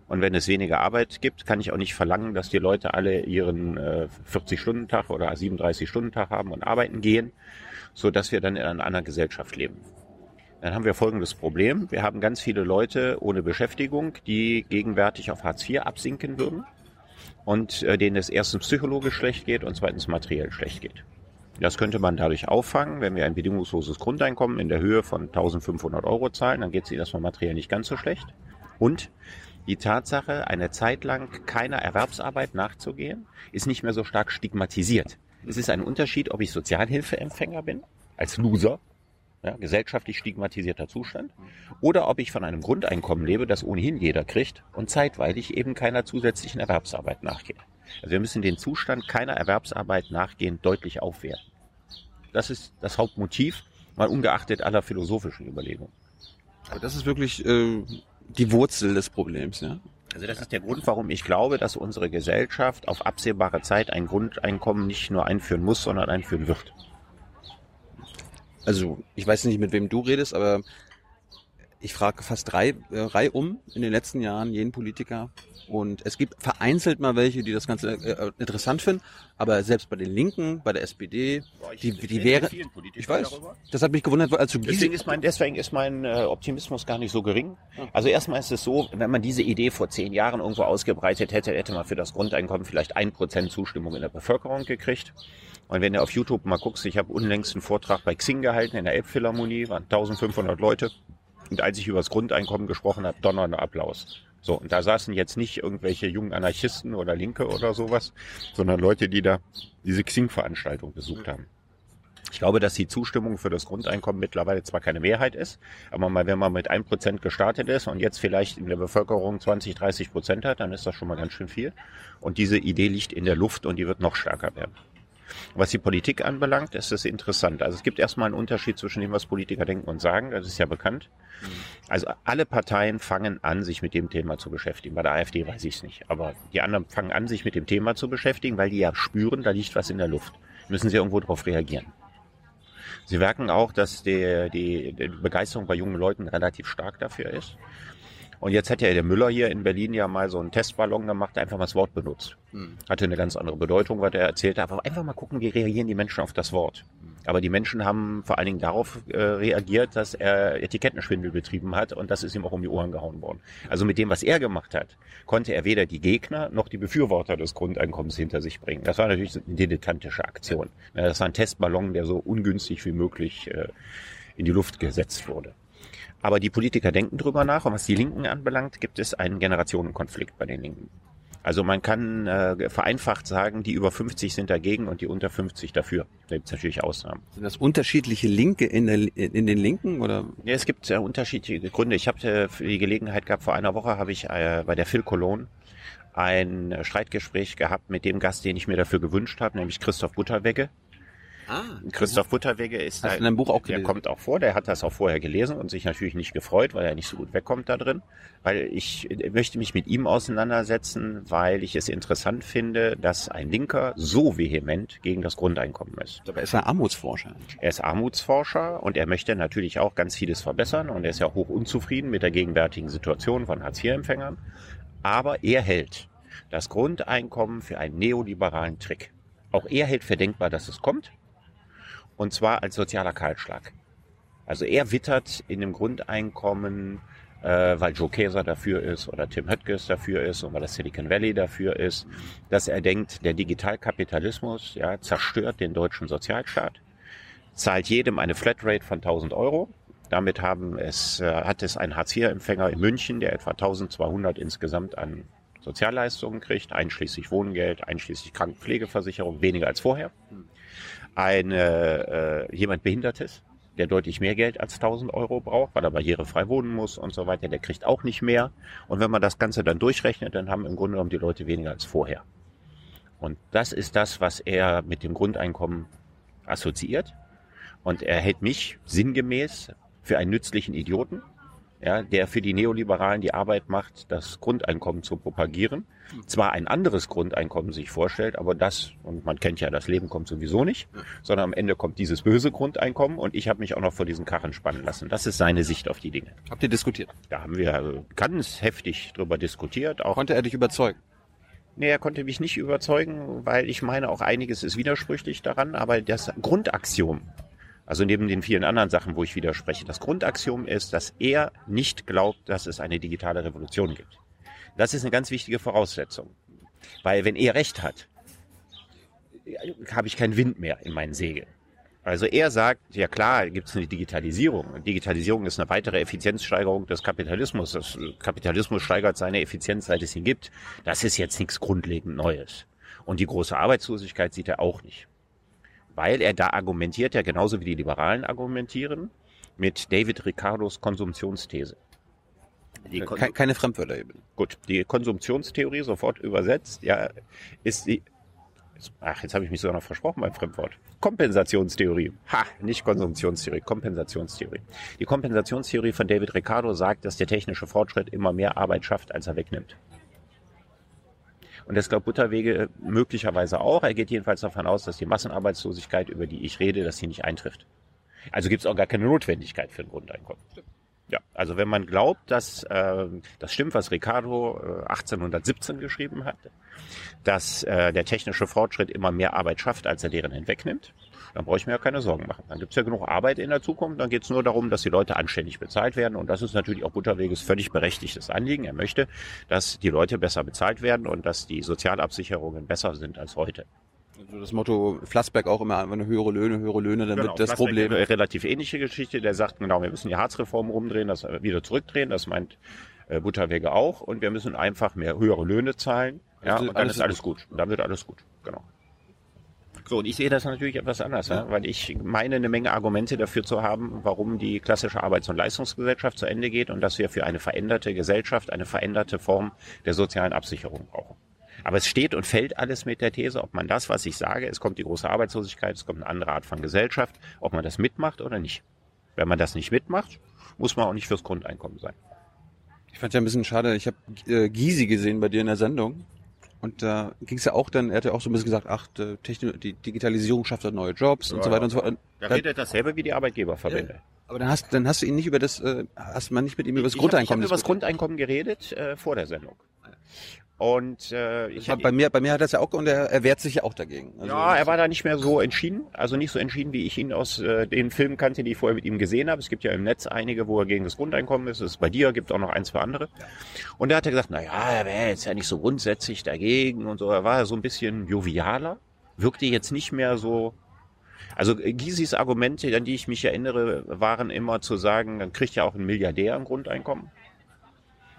Und wenn es weniger Arbeit gibt, kann ich auch nicht verlangen, dass die Leute alle ihren äh, 40-Stunden-Tag oder 37-Stunden-Tag haben und arbeiten gehen, so dass wir dann in einer anderen Gesellschaft leben. Dann haben wir folgendes Problem. Wir haben ganz viele Leute ohne Beschäftigung, die gegenwärtig auf Hartz IV absinken würden und äh, denen es erstens psychologisch schlecht geht und zweitens materiell schlecht geht. Das könnte man dadurch auffangen, wenn wir ein bedingungsloses Grundeinkommen in der Höhe von 1500 Euro zahlen, dann geht es ihnen erstmal materiell nicht ganz so schlecht. Und die Tatsache, eine Zeit lang keiner Erwerbsarbeit nachzugehen, ist nicht mehr so stark stigmatisiert. Es ist ein Unterschied, ob ich Sozialhilfeempfänger bin, als Loser, ja, gesellschaftlich stigmatisierter Zustand, oder ob ich von einem Grundeinkommen lebe, das ohnehin jeder kriegt und zeitweilig eben keiner zusätzlichen Erwerbsarbeit nachgeht. Also wir müssen den Zustand keiner Erwerbsarbeit nachgehen deutlich aufwerten. Das ist das Hauptmotiv, mal ungeachtet aller philosophischen Überlegungen. Aber das ist wirklich äh, die Wurzel des Problems, ja? Also das ist der Grund, warum ich glaube, dass unsere Gesellschaft auf absehbare Zeit ein Grundeinkommen nicht nur einführen muss, sondern einführen wird also ich weiß nicht, mit wem du redest, aber ich frage fast drei äh, Reihe um in den letzten Jahren jeden Politiker und es gibt vereinzelt mal welche, die das Ganze äh, interessant finden, aber selbst bei den Linken, bei der SPD, Boah, die, die wäre, ich weiß, darüber. das hat mich gewundert, als du deswegen ist mein, deswegen ist mein äh, Optimismus gar nicht so gering. Also erstmal ist es so, wenn man diese Idee vor zehn Jahren irgendwo ausgebreitet hätte, hätte man für das Grundeinkommen vielleicht ein Prozent Zustimmung in der Bevölkerung gekriegt. Und wenn du auf YouTube mal guckst, ich habe unlängst einen Vortrag bei Xing gehalten in der Elbphilharmonie, waren 1500 Leute. Und als ich über das Grundeinkommen gesprochen habe, donnernder Applaus. So, und da saßen jetzt nicht irgendwelche jungen Anarchisten oder Linke oder sowas, sondern Leute, die da diese Xing-Veranstaltung besucht haben. Ich glaube, dass die Zustimmung für das Grundeinkommen mittlerweile zwar keine Mehrheit ist, aber mal, wenn man mit ein Prozent gestartet ist und jetzt vielleicht in der Bevölkerung 20, 30 Prozent hat, dann ist das schon mal ganz schön viel. Und diese Idee liegt in der Luft und die wird noch stärker werden. Was die Politik anbelangt, ist es interessant. Also es gibt erstmal einen Unterschied zwischen dem, was Politiker denken und sagen. Das ist ja bekannt. Mhm. Also alle Parteien fangen an, sich mit dem Thema zu beschäftigen. Bei der AfD weiß ich es nicht. Aber die anderen fangen an, sich mit dem Thema zu beschäftigen, weil die ja spüren, da liegt was in der Luft. Müssen sie irgendwo darauf reagieren. Sie merken auch, dass die, die, die Begeisterung bei jungen Leuten relativ stark dafür ist. Und jetzt hat ja der Müller hier in Berlin ja mal so einen Testballon gemacht, einfach mal das Wort benutzt. Hm. Hatte eine ganz andere Bedeutung, was er erzählt hat. Aber einfach mal gucken, wie reagieren die Menschen auf das Wort. Hm. Aber die Menschen haben vor allen Dingen darauf äh, reagiert, dass er Etikettenschwindel betrieben hat und das ist ihm auch um die Ohren gehauen worden. Also mit dem, was er gemacht hat, konnte er weder die Gegner noch die Befürworter des Grundeinkommens hinter sich bringen. Das war natürlich eine dilettantische Aktion. Das war ein Testballon, der so ungünstig wie möglich äh, in die Luft gesetzt wurde. Aber die Politiker denken drüber nach und was die Linken anbelangt, gibt es einen Generationenkonflikt bei den Linken. Also man kann äh, vereinfacht sagen, die über 50 sind dagegen und die unter 50 dafür. Da gibt es natürlich Ausnahmen. Sind das unterschiedliche Linke in, der, in den Linken oder? Ja, es gibt äh, unterschiedliche Gründe. Ich habe äh, die Gelegenheit gehabt, vor einer Woche habe ich äh, bei der Phil Cologne ein Streitgespräch gehabt mit dem Gast, den ich mir dafür gewünscht habe, nämlich Christoph Butterwegge. Ah, Christoph Butterwege ist Hast da, in Buch auch gelesen? Der kommt auch vor, der hat das auch vorher gelesen und sich natürlich nicht gefreut, weil er nicht so gut wegkommt da drin. Weil ich möchte mich mit ihm auseinandersetzen, weil ich es interessant finde, dass ein Linker so vehement gegen das Grundeinkommen ist. Aber er ist ein Armutsforscher. Er ist Armutsforscher und er möchte natürlich auch ganz vieles verbessern und er ist ja hoch unzufrieden mit der gegenwärtigen Situation von Hartz-IV-Empfängern. Aber er hält das Grundeinkommen für einen neoliberalen Trick. Auch er hält für denkbar, dass es kommt. Und zwar als sozialer Kahlschlag. Also er wittert in dem Grundeinkommen, äh, weil Joe Käser dafür ist oder Tim Höttges dafür ist und weil das Silicon Valley dafür ist, dass er denkt, der Digitalkapitalismus ja, zerstört den deutschen Sozialstaat, zahlt jedem eine Flatrate von 1000 Euro. Damit haben es, äh, hat es ein Hartz-IV-Empfänger in München, der etwa 1200 insgesamt an Sozialleistungen kriegt, einschließlich Wohngeld, einschließlich Krankenpflegeversicherung, weniger als vorher. Eine, äh, jemand Behindertes, der deutlich mehr Geld als 1000 Euro braucht, weil er barrierefrei wohnen muss und so weiter, der kriegt auch nicht mehr. Und wenn man das Ganze dann durchrechnet, dann haben im Grunde genommen die Leute weniger als vorher. Und das ist das, was er mit dem Grundeinkommen assoziiert. Und er hält mich sinngemäß für einen nützlichen Idioten, ja, der für die Neoliberalen die Arbeit macht, das Grundeinkommen zu propagieren. Zwar ein anderes Grundeinkommen sich vorstellt, aber das, und man kennt ja, das Leben kommt sowieso nicht, sondern am Ende kommt dieses böse Grundeinkommen und ich habe mich auch noch vor diesen Karren spannen lassen. Das ist seine Sicht auf die Dinge. Habt ihr diskutiert? Da haben wir ganz heftig drüber diskutiert. Auch Konnte er dich überzeugen? Nee, er konnte mich nicht überzeugen, weil ich meine, auch einiges ist widersprüchlich daran, aber das Grundaxiom, also neben den vielen anderen Sachen, wo ich widerspreche, das Grundaxiom ist, dass er nicht glaubt, dass es eine digitale Revolution gibt. Das ist eine ganz wichtige Voraussetzung. Weil wenn er recht hat, habe ich keinen Wind mehr in meinen Segeln. Also er sagt, ja klar, gibt es eine Digitalisierung. Digitalisierung ist eine weitere Effizienzsteigerung des Kapitalismus. Das Kapitalismus steigert seine Effizienz, seit es ihn gibt. Das ist jetzt nichts grundlegend Neues. Und die große Arbeitslosigkeit sieht er auch nicht. Weil er da argumentiert, ja genauso wie die Liberalen argumentieren, mit David Ricardos Konsumtionsthese. Konsum Keine Fremdwörter eben. Gut, die Konsumptionstheorie sofort übersetzt, ja, ist die Ach, jetzt habe ich mich sogar noch versprochen beim Fremdwort. Kompensationstheorie. Ha, nicht Konsumptionstheorie, Kompensationstheorie. Die Kompensationstheorie von David Ricardo sagt, dass der technische Fortschritt immer mehr Arbeit schafft, als er wegnimmt. Und das glaubt Butterwege möglicherweise auch. Er geht jedenfalls davon aus, dass die Massenarbeitslosigkeit, über die ich rede, dass sie nicht eintrifft. Also gibt es auch gar keine Notwendigkeit für ein Grundeinkommen. Ja, also wenn man glaubt, dass äh, das stimmt, was Ricardo äh, 1817 geschrieben hat, dass äh, der technische Fortschritt immer mehr Arbeit schafft, als er deren hinwegnimmt, dann brauche ich mir ja keine Sorgen machen. Dann gibt es ja genug Arbeit in der Zukunft, dann geht es nur darum, dass die Leute anständig bezahlt werden und das ist natürlich auch Butterweges völlig berechtigtes Anliegen. Er möchte, dass die Leute besser bezahlt werden und dass die Sozialabsicherungen besser sind als heute. Also das Motto Flassberg auch immer, wenn höhere Löhne, höhere Löhne, dann genau, wird das Flassbeck Problem. Eine relativ ähnliche Geschichte, der sagt, genau, wir müssen die Harzreform rumdrehen, das wieder zurückdrehen, das meint äh, Butterwege auch und wir müssen einfach mehr höhere Löhne zahlen. Ja, und dann ist alles gut. Und dann wird alles gut. Genau. So, und ich sehe das natürlich etwas anders, ja. weil ich meine, eine Menge Argumente dafür zu haben, warum die klassische Arbeits- und Leistungsgesellschaft zu Ende geht und dass wir für eine veränderte Gesellschaft eine veränderte Form der sozialen Absicherung brauchen. Aber es steht und fällt alles mit der These, ob man das, was ich sage, es kommt die große Arbeitslosigkeit, es kommt eine andere Art von Gesellschaft, ob man das mitmacht oder nicht. Wenn man das nicht mitmacht, muss man auch nicht fürs Grundeinkommen sein. Ich fand ja ein bisschen schade, ich habe äh, Gysi gesehen bei dir in der Sendung. Und da ging es ja auch dann, er hat ja auch so ein bisschen gesagt, ach, Technik, die Digitalisierung schafft neue Jobs ja, und so weiter und so fort. Da redet dasselbe wie die Arbeitgeberverbände. Ja. Aber dann hast, dann hast du ihn nicht über das, äh, hast man nicht mit ihm über das ich Grundeinkommen hab, Ich habe über das Grundeinkommen geredet äh, vor der Sendung. Und äh, ich bei mir, bei mir hat er es ja auch und er, er wehrt sich ja auch dagegen. Also ja, er war da nicht mehr so entschieden, also nicht so entschieden, wie ich ihn aus äh, den Filmen kannte, die ich vorher mit ihm gesehen habe. Es gibt ja im Netz einige, wo er gegen das Grundeinkommen ist. Das ist bei dir, gibt auch noch ein, zwei andere. Ja. Und da hat er gesagt, na ja, er wäre jetzt ja nicht so grundsätzlich dagegen und so. Er war so ein bisschen jovialer, wirkte jetzt nicht mehr so also Gysis Argumente, an die ich mich erinnere, waren immer zu sagen, dann kriegt ja auch ein Milliardär ein Grundeinkommen.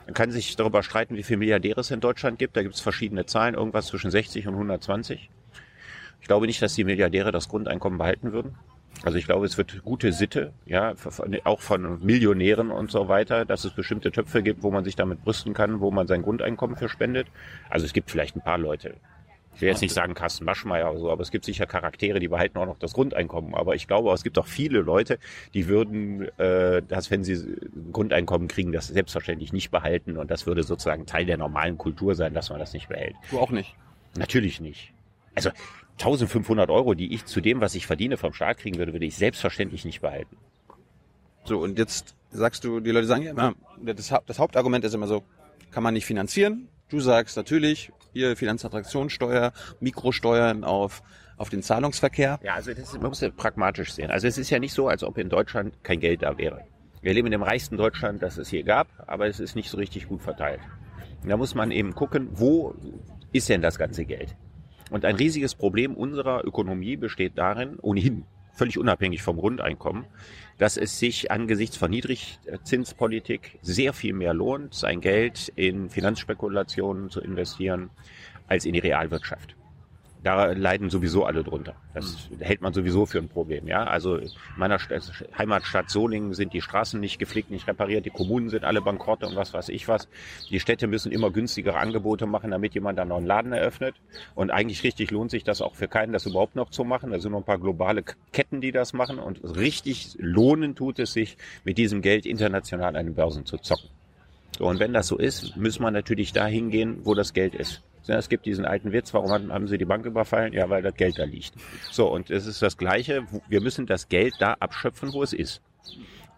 Man kann sich darüber streiten, wie viele Milliardäre es in Deutschland gibt. Da gibt es verschiedene Zahlen, irgendwas zwischen 60 und 120. Ich glaube nicht, dass die Milliardäre das Grundeinkommen behalten würden. Also ich glaube, es wird gute Sitte, ja, auch von Millionären und so weiter, dass es bestimmte Töpfe gibt, wo man sich damit brüsten kann, wo man sein Grundeinkommen für spendet. Also es gibt vielleicht ein paar Leute, ich will jetzt nicht sagen Carsten Maschmeyer oder so, aber es gibt sicher Charaktere, die behalten auch noch das Grundeinkommen. Aber ich glaube, es gibt auch viele Leute, die würden, äh, dass wenn sie ein Grundeinkommen kriegen, das selbstverständlich nicht behalten. Und das würde sozusagen Teil der normalen Kultur sein, dass man das nicht behält. Du auch nicht? Natürlich nicht. Also 1500 Euro, die ich zu dem, was ich verdiene, vom Staat kriegen würde, würde ich selbstverständlich nicht behalten. So, und jetzt sagst du, die Leute sagen ja immer, das, das Hauptargument ist immer so, kann man nicht finanzieren. Du sagst natürlich, hier Finanzattraktionssteuer, Mikrosteuern auf, auf den Zahlungsverkehr. Ja, also das, man muss ja pragmatisch sehen. Also es ist ja nicht so, als ob in Deutschland kein Geld da wäre. Wir leben in dem reichsten Deutschland, das es hier gab, aber es ist nicht so richtig gut verteilt. Da muss man eben gucken, wo ist denn das ganze Geld? Und ein riesiges Problem unserer Ökonomie besteht darin, ohnehin völlig unabhängig vom Grundeinkommen, dass es sich angesichts von Niedrigzinspolitik sehr viel mehr lohnt, sein Geld in Finanzspekulationen zu investieren, als in die Realwirtschaft da leiden sowieso alle drunter. Das mhm. hält man sowieso für ein Problem. Ja, also in meiner Stadt, Heimatstadt Solingen sind die Straßen nicht gepflegt, nicht repariert, die Kommunen sind alle bankrott und was weiß ich was. Die Städte müssen immer günstigere Angebote machen, damit jemand dann noch einen Laden eröffnet. Und eigentlich richtig lohnt sich das auch für keinen, das überhaupt noch zu machen. Da sind noch ein paar globale Ketten, die das machen. Und richtig lohnen tut es sich, mit diesem Geld international an den Börsen zu zocken. So, und wenn das so ist, muss man natürlich dahin gehen, wo das Geld ist. Es gibt diesen alten Witz, warum haben sie die Bank überfallen? Ja, weil das Geld da liegt. So, und es ist das Gleiche. Wir müssen das Geld da abschöpfen, wo es ist.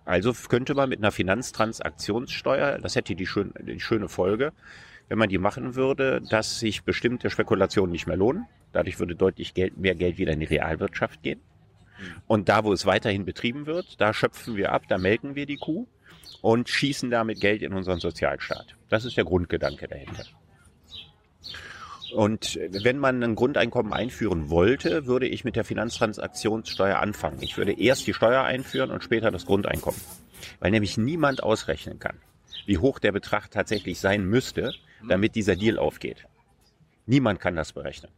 Also könnte man mit einer Finanztransaktionssteuer, das hätte die, schön, die schöne Folge, wenn man die machen würde, dass sich bestimmte Spekulationen nicht mehr lohnen. Dadurch würde deutlich Geld, mehr Geld wieder in die Realwirtschaft gehen. Und da, wo es weiterhin betrieben wird, da schöpfen wir ab, da melken wir die Kuh und schießen damit Geld in unseren Sozialstaat. Das ist der Grundgedanke dahinter. Und wenn man ein Grundeinkommen einführen wollte, würde ich mit der Finanztransaktionssteuer anfangen. Ich würde erst die Steuer einführen und später das Grundeinkommen. Weil nämlich niemand ausrechnen kann, wie hoch der Betrag tatsächlich sein müsste, damit dieser Deal aufgeht. Niemand kann das berechnen.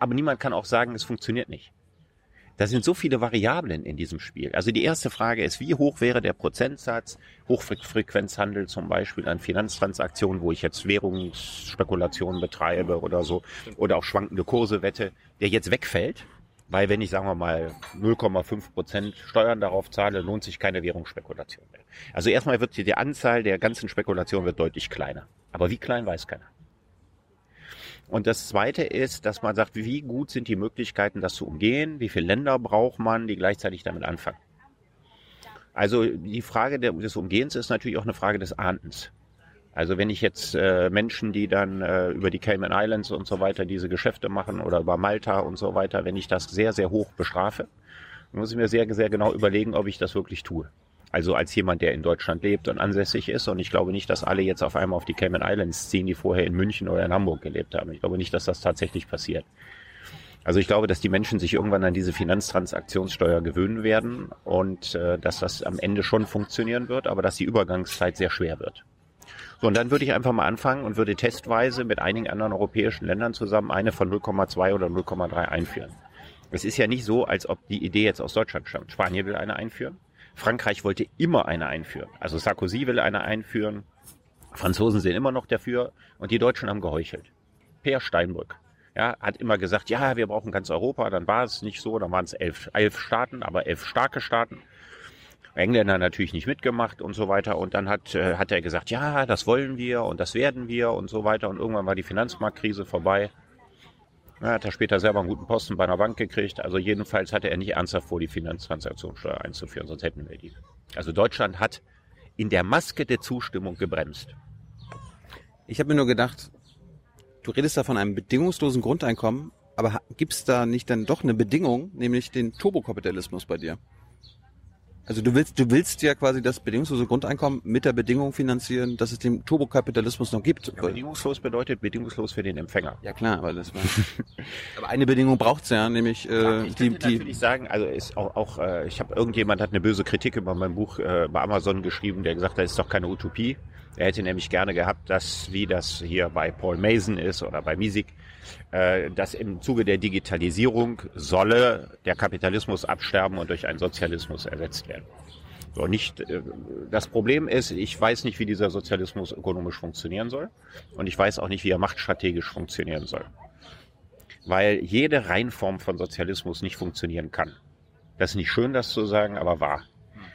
Aber niemand kann auch sagen, es funktioniert nicht. Da sind so viele Variablen in diesem Spiel. Also die erste Frage ist, wie hoch wäre der Prozentsatz Hochfrequenzhandel zum Beispiel an Finanztransaktionen, wo ich jetzt Währungsspekulationen betreibe oder so, oder auch schwankende Kurse wette, der jetzt wegfällt, weil wenn ich, sagen wir mal, 0,5 Prozent Steuern darauf zahle, lohnt sich keine Währungsspekulation mehr. Also erstmal wird die Anzahl der ganzen Spekulationen wird deutlich kleiner. Aber wie klein weiß keiner. Und das Zweite ist, dass man sagt, wie gut sind die Möglichkeiten, das zu umgehen? Wie viele Länder braucht man, die gleichzeitig damit anfangen? Also die Frage des Umgehens ist natürlich auch eine Frage des Ahndens. Also wenn ich jetzt äh, Menschen, die dann äh, über die Cayman Islands und so weiter diese Geschäfte machen oder über Malta und so weiter, wenn ich das sehr, sehr hoch bestrafe, muss ich mir sehr, sehr genau überlegen, ob ich das wirklich tue. Also als jemand, der in Deutschland lebt und ansässig ist. Und ich glaube nicht, dass alle jetzt auf einmal auf die Cayman Islands ziehen, die vorher in München oder in Hamburg gelebt haben. Ich glaube nicht, dass das tatsächlich passiert. Also ich glaube, dass die Menschen sich irgendwann an diese Finanztransaktionssteuer gewöhnen werden und äh, dass das am Ende schon funktionieren wird, aber dass die Übergangszeit sehr schwer wird. So, und dann würde ich einfach mal anfangen und würde testweise mit einigen anderen europäischen Ländern zusammen eine von 0,2 oder 0,3 einführen. Es ist ja nicht so, als ob die Idee jetzt aus Deutschland stammt. Spanien will eine einführen. Frankreich wollte immer eine einführen. Also Sarkozy will eine einführen. Franzosen sind immer noch dafür und die Deutschen haben geheuchelt. Per Steinbrück ja, hat immer gesagt, ja, wir brauchen ganz Europa. Dann war es nicht so, dann waren es elf, elf Staaten, aber elf starke Staaten. Engländer natürlich nicht mitgemacht und so weiter. Und dann hat, äh, hat er gesagt, ja, das wollen wir und das werden wir und so weiter. Und irgendwann war die Finanzmarktkrise vorbei. Ja, hat er später selber einen guten Posten bei einer Bank gekriegt. Also jedenfalls hatte er nicht ernsthaft vor, die Finanztransaktionssteuer einzuführen, sonst hätten wir die. Also Deutschland hat in der Maske der Zustimmung gebremst. Ich habe mir nur gedacht, du redest da von einem bedingungslosen Grundeinkommen, aber gibt es da nicht dann doch eine Bedingung, nämlich den Turbokapitalismus bei dir? Also du willst, du willst ja quasi das bedingungslose Grundeinkommen mit der Bedingung finanzieren, dass es den Turbokapitalismus noch gibt. Ja, bedingungslos bedeutet bedingungslos für den Empfänger. Ja klar, weil das war. aber eine Bedingung braucht's ja, nämlich äh, ja, ich die, die natürlich sagen, also ist auch, auch äh, ich habe irgendjemand hat eine böse Kritik über mein Buch äh, bei Amazon geschrieben, der gesagt hat, das ist doch keine Utopie. Er hätte nämlich gerne gehabt, dass wie das hier bei Paul Mason ist oder bei Misik, dass im Zuge der Digitalisierung solle der Kapitalismus absterben und durch einen Sozialismus ersetzt werden. So, nicht, äh, das Problem ist, ich weiß nicht, wie dieser Sozialismus ökonomisch funktionieren soll und ich weiß auch nicht, wie er machtstrategisch funktionieren soll. Weil jede Reinform von Sozialismus nicht funktionieren kann. Das ist nicht schön, das zu sagen, aber wahr.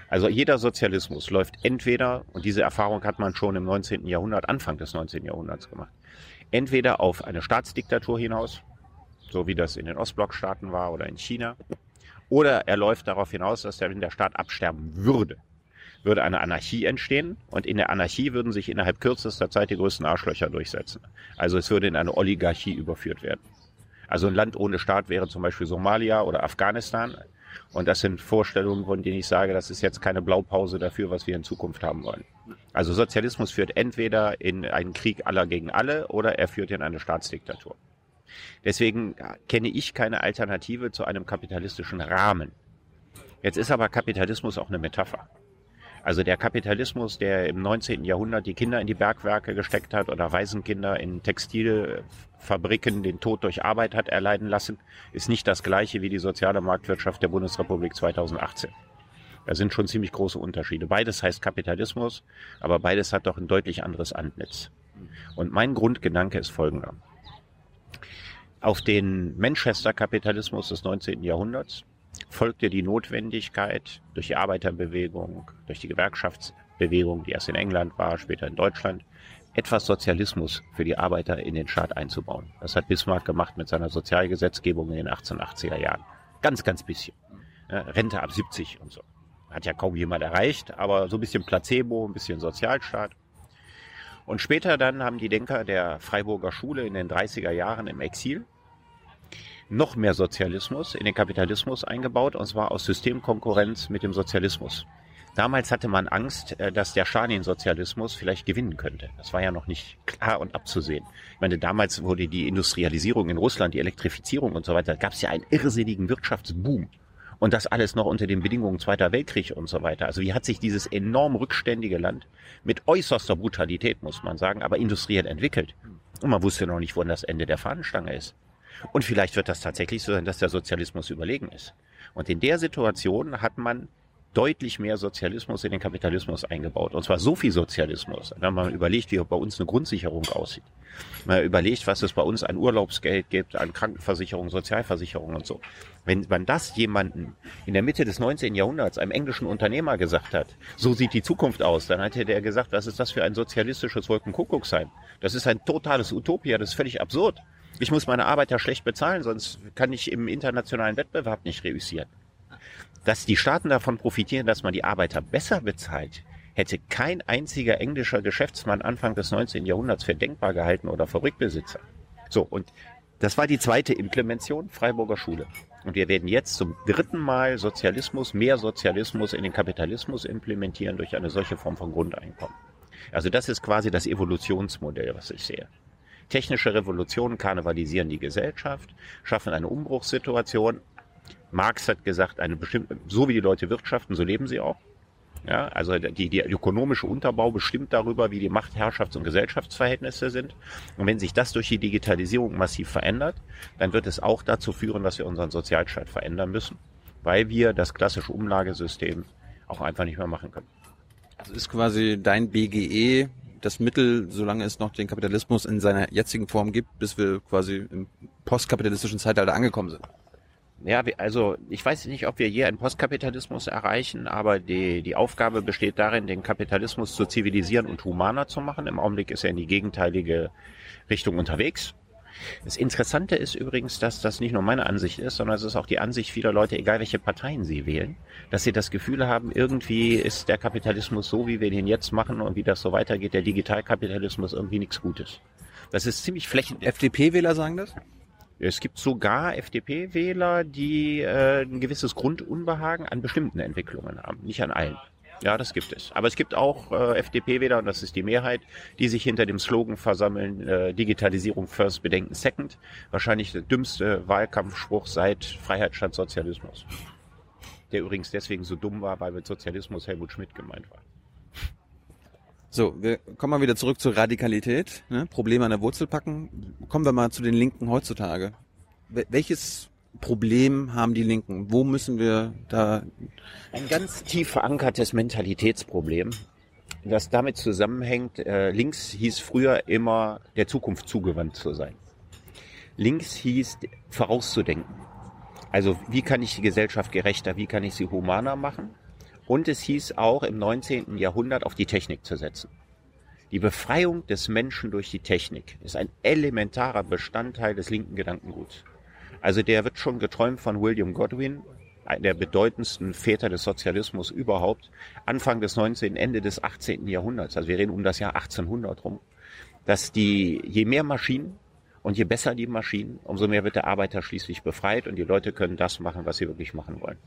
Also jeder Sozialismus läuft entweder, und diese Erfahrung hat man schon im 19. Jahrhundert, Anfang des 19. Jahrhunderts gemacht, entweder auf eine Staatsdiktatur hinaus, so wie das in den Ostblockstaaten war oder in China, oder er läuft darauf hinaus, dass wenn der Staat absterben würde, würde eine Anarchie entstehen und in der Anarchie würden sich innerhalb kürzester Zeit die größten Arschlöcher durchsetzen. Also es würde in eine Oligarchie überführt werden. Also ein Land ohne Staat wäre zum Beispiel Somalia oder Afghanistan. Und das sind Vorstellungen, von denen ich sage, das ist jetzt keine Blaupause dafür, was wir in Zukunft haben wollen. Also Sozialismus führt entweder in einen Krieg aller gegen alle oder er führt in eine Staatsdiktatur. Deswegen kenne ich keine Alternative zu einem kapitalistischen Rahmen. Jetzt ist aber Kapitalismus auch eine Metapher. Also der Kapitalismus, der im 19. Jahrhundert die Kinder in die Bergwerke gesteckt hat oder Waisenkinder in Textilfabriken den Tod durch Arbeit hat erleiden lassen, ist nicht das gleiche wie die soziale Marktwirtschaft der Bundesrepublik 2018. Da sind schon ziemlich große Unterschiede. Beides heißt Kapitalismus, aber beides hat doch ein deutlich anderes Antlitz. Und mein Grundgedanke ist folgender. Auf den Manchester-Kapitalismus des 19. Jahrhunderts folgte die Notwendigkeit durch die Arbeiterbewegung, durch die Gewerkschaftsbewegung, die erst in England war, später in Deutschland, etwas Sozialismus für die Arbeiter in den Staat einzubauen. Das hat Bismarck gemacht mit seiner Sozialgesetzgebung in den 1880er Jahren. Ganz, ganz bisschen. Ja, Rente ab 70 und so. Hat ja kaum jemand erreicht, aber so ein bisschen Placebo, ein bisschen Sozialstaat. Und später dann haben die Denker der Freiburger Schule in den 30er Jahren im Exil noch mehr Sozialismus in den Kapitalismus eingebaut, und zwar aus Systemkonkurrenz mit dem Sozialismus. Damals hatte man Angst, äh, dass der Stalin-Sozialismus vielleicht gewinnen könnte. Das war ja noch nicht klar und abzusehen. Ich meine, damals wurde die Industrialisierung in Russland, die Elektrifizierung und so weiter, gab es ja einen irrsinnigen Wirtschaftsboom. Und das alles noch unter den Bedingungen Zweiter Weltkrieg und so weiter. Also wie hat sich dieses enorm rückständige Land mit äußerster Brutalität, muss man sagen, aber industriell entwickelt. Und man wusste noch nicht, wo das Ende der Fahnenstange ist. Und vielleicht wird das tatsächlich so sein, dass der Sozialismus überlegen ist. Und in der Situation hat man deutlich mehr Sozialismus in den Kapitalismus eingebaut. Und zwar so viel Sozialismus, wenn man überlegt, wie bei uns eine Grundsicherung aussieht. Man überlegt, was es bei uns an Urlaubsgeld gibt, an Krankenversicherung, Sozialversicherung und so. Wenn man das jemanden in der Mitte des 19. Jahrhunderts, einem englischen Unternehmer gesagt hat, so sieht die Zukunft aus, dann hätte der gesagt, was ist das für ein sozialistisches Wolkenkuckucksheim? Das ist ein totales Utopia, das ist völlig absurd. Ich muss meine Arbeiter schlecht bezahlen, sonst kann ich im internationalen Wettbewerb nicht reüssieren. Dass die Staaten davon profitieren, dass man die Arbeiter besser bezahlt, hätte kein einziger englischer Geschäftsmann Anfang des 19. Jahrhunderts für denkbar gehalten oder für Rückbesitzer. So, und das war die zweite Implementation Freiburger Schule. Und wir werden jetzt zum dritten Mal Sozialismus, mehr Sozialismus in den Kapitalismus implementieren durch eine solche Form von Grundeinkommen. Also das ist quasi das Evolutionsmodell, was ich sehe. Technische Revolutionen karnevalisieren die Gesellschaft, schaffen eine Umbruchssituation. Marx hat gesagt, eine bestimmte, so wie die Leute wirtschaften, so leben sie auch. Ja, also die, die ökonomische Unterbau bestimmt darüber, wie die Machtherrschafts- und Gesellschaftsverhältnisse sind. Und wenn sich das durch die Digitalisierung massiv verändert, dann wird es auch dazu führen, dass wir unseren Sozialstaat verändern müssen, weil wir das klassische Umlagesystem auch einfach nicht mehr machen können. Das ist quasi dein BGE das Mittel, solange es noch den Kapitalismus in seiner jetzigen Form gibt, bis wir quasi im postkapitalistischen Zeitalter angekommen sind. Ja, also ich weiß nicht, ob wir je einen Postkapitalismus erreichen, aber die, die Aufgabe besteht darin, den Kapitalismus zu zivilisieren und humaner zu machen. Im Augenblick ist er in die gegenteilige Richtung unterwegs. Das Interessante ist übrigens, dass das nicht nur meine Ansicht ist, sondern es ist auch die Ansicht vieler Leute, egal welche Parteien sie wählen, dass sie das Gefühl haben, irgendwie ist der Kapitalismus so, wie wir den jetzt machen und wie das so weitergeht, der Digitalkapitalismus irgendwie nichts Gutes. Das ist ziemlich flächendeckend. FDP-Wähler sagen das? Es gibt sogar FDP-Wähler, die äh, ein gewisses Grundunbehagen an bestimmten Entwicklungen haben, nicht an allen. Ja, das gibt es. Aber es gibt auch äh, FDP-Wähler, und das ist die Mehrheit, die sich hinter dem Slogan versammeln, äh, Digitalisierung first, Bedenken second. Wahrscheinlich der dümmste Wahlkampfspruch seit Freiheit statt Sozialismus. Der übrigens deswegen so dumm war, weil mit Sozialismus Helmut Schmidt gemeint war. So, wir kommen mal wieder zurück zur Radikalität. Ne? Probleme an der Wurzel packen. Kommen wir mal zu den Linken heutzutage. Welches Problem haben die Linken? Wo müssen wir da? Ein ganz tief verankertes Mentalitätsproblem, das damit zusammenhängt. Äh, links hieß früher immer, der Zukunft zugewandt zu sein. Links hieß, vorauszudenken. Also, wie kann ich die Gesellschaft gerechter, wie kann ich sie humaner machen? Und es hieß auch im 19. Jahrhundert auf die Technik zu setzen. Die Befreiung des Menschen durch die Technik ist ein elementarer Bestandteil des linken Gedankenguts. Also der wird schon geträumt von William Godwin, der bedeutendsten Väter des Sozialismus überhaupt, Anfang des 19., Ende des 18. Jahrhunderts, also wir reden um das Jahr 1800 rum, dass die, je mehr Maschinen und je besser die Maschinen, umso mehr wird der Arbeiter schließlich befreit und die Leute können das machen, was sie wirklich machen wollen.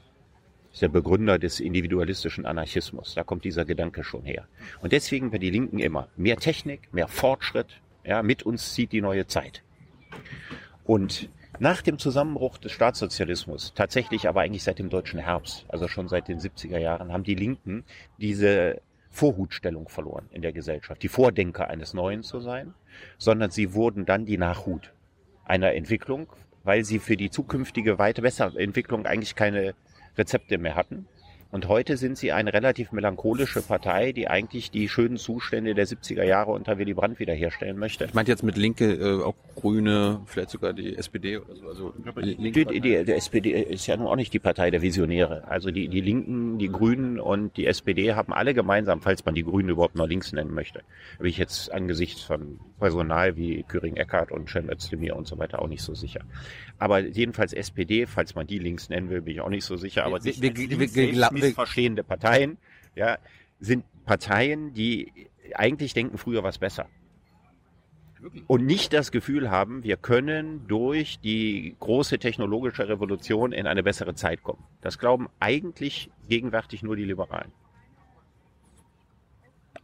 Das ist der Begründer des individualistischen Anarchismus. Da kommt dieser Gedanke schon her. Und deswegen bei die Linken immer mehr Technik, mehr Fortschritt, ja, mit uns zieht die neue Zeit. Und Nach dem Zusammenbruch des Staatssozialismus, tatsächlich aber eigentlich seit dem deutschen Herbst, also schon seit den 70er Jahren, haben die Linken diese Vorhutstellung verloren in der Gesellschaft, die Vordenker eines Neuen zu sein, sondern sie wurden dann die Nachhut einer Entwicklung, weil sie für die zukünftige weite Entwicklung eigentlich keine Rezepte mehr hatten und heute sind sie eine relativ melancholische Partei, die eigentlich die schönen Zustände der 70er Jahre unter Willy Brandt wiederherstellen möchte. Ich meinte jetzt mit Linke äh, auch Grüne, vielleicht sogar die SPD oder so. Also die, die, die, die SPD ist ja nun auch nicht die Partei der Visionäre. Also die, die Linken, die Grünen und die SPD haben alle gemeinsam, falls man die Grünen überhaupt noch links nennen möchte, habe ich jetzt angesichts von Personal wie Küring Eckert und Cem Özdemir und so weiter auch nicht so sicher. Aber jedenfalls SPD, falls man die links nennen will, bin ich auch nicht so sicher. Aber wir, wir, wir, wir, missverstehende Parteien, ja, sind Parteien, die eigentlich denken, früher war es besser. Und nicht das Gefühl haben, wir können durch die große technologische Revolution in eine bessere Zeit kommen. Das glauben eigentlich gegenwärtig nur die Liberalen.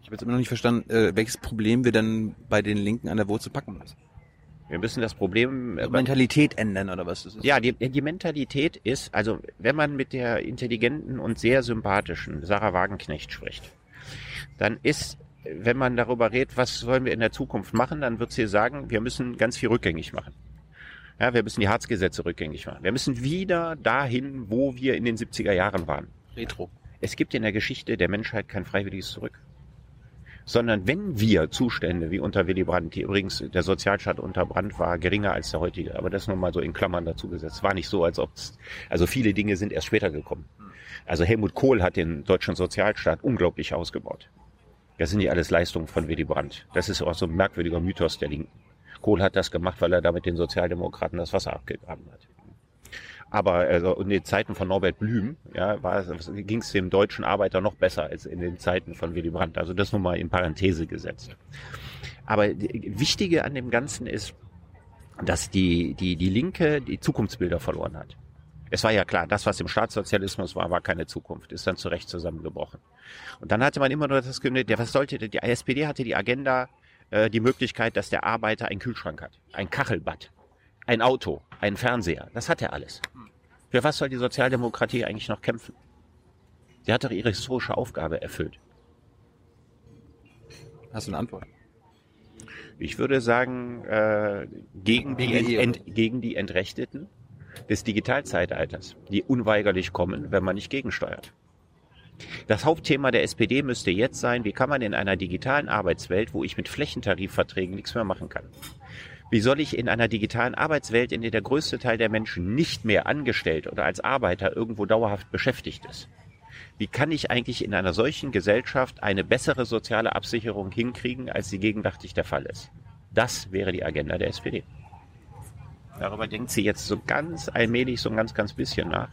Ich habe jetzt immer noch nicht verstanden, äh, welches Problem wir dann bei den Linken an der Wurzel packen müssen. Wir müssen das Problem. Die Mentalität ändern oder was? Das ist ja, die, die Mentalität ist, also wenn man mit der intelligenten und sehr sympathischen Sarah Wagenknecht spricht, dann ist, wenn man darüber redet, was sollen wir in der Zukunft machen, dann wird sie sagen, wir müssen ganz viel rückgängig machen. Ja, wir müssen die Harzgesetze rückgängig machen. Wir müssen wieder dahin, wo wir in den 70er Jahren waren. Retro. Es gibt in der Geschichte der Menschheit kein freiwilliges Zurück sondern wenn wir Zustände wie unter Willy Brandt, die übrigens der Sozialstaat unter Brandt war geringer als der heutige, aber das nun mal so in Klammern dazu gesetzt, war nicht so, als ob also viele Dinge sind erst später gekommen. Also Helmut Kohl hat den deutschen Sozialstaat unglaublich ausgebaut. Das sind ja alles Leistungen von Willy Brandt. Das ist auch so ein merkwürdiger Mythos der Linken. Kohl hat das gemacht, weil er damit den Sozialdemokraten das Wasser abgegraben hat. Aber also in den Zeiten von Norbert Blüm ja, ging es dem deutschen Arbeiter noch besser als in den Zeiten von Willy Brandt. Also das nur mal in Parenthese gesetzt. Aber die, Wichtige an dem Ganzen ist, dass die, die, die Linke die Zukunftsbilder verloren hat. Es war ja klar, das, was im Staatssozialismus war, war keine Zukunft, ist dann zu Recht zusammengebrochen. Und dann hatte man immer nur das Gefühl, was sollte, die SPD hatte die Agenda, äh, die Möglichkeit, dass der Arbeiter einen Kühlschrank hat, ein Kachelbad, ein Auto, ein Fernseher. Das hat er alles. Für was soll die Sozialdemokratie eigentlich noch kämpfen? Sie hat doch ihre historische Aufgabe erfüllt. Hast du eine Antwort? Ich würde sagen, äh, gegen, die Ent, Ent, gegen die Entrechteten des Digitalzeitalters, die unweigerlich kommen, wenn man nicht gegensteuert. Das Hauptthema der SPD müsste jetzt sein, wie kann man in einer digitalen Arbeitswelt, wo ich mit Flächentarifverträgen nichts mehr machen kann, wie soll ich in einer digitalen Arbeitswelt, in der der größte Teil der Menschen nicht mehr angestellt oder als Arbeiter irgendwo dauerhaft beschäftigt ist? Wie kann ich eigentlich in einer solchen Gesellschaft eine bessere soziale Absicherung hinkriegen, als sie gegenwärtig der Fall ist? Das wäre die Agenda der SPD. Darüber denkt sie jetzt so ganz allmählich, so ein ganz, ganz bisschen nach.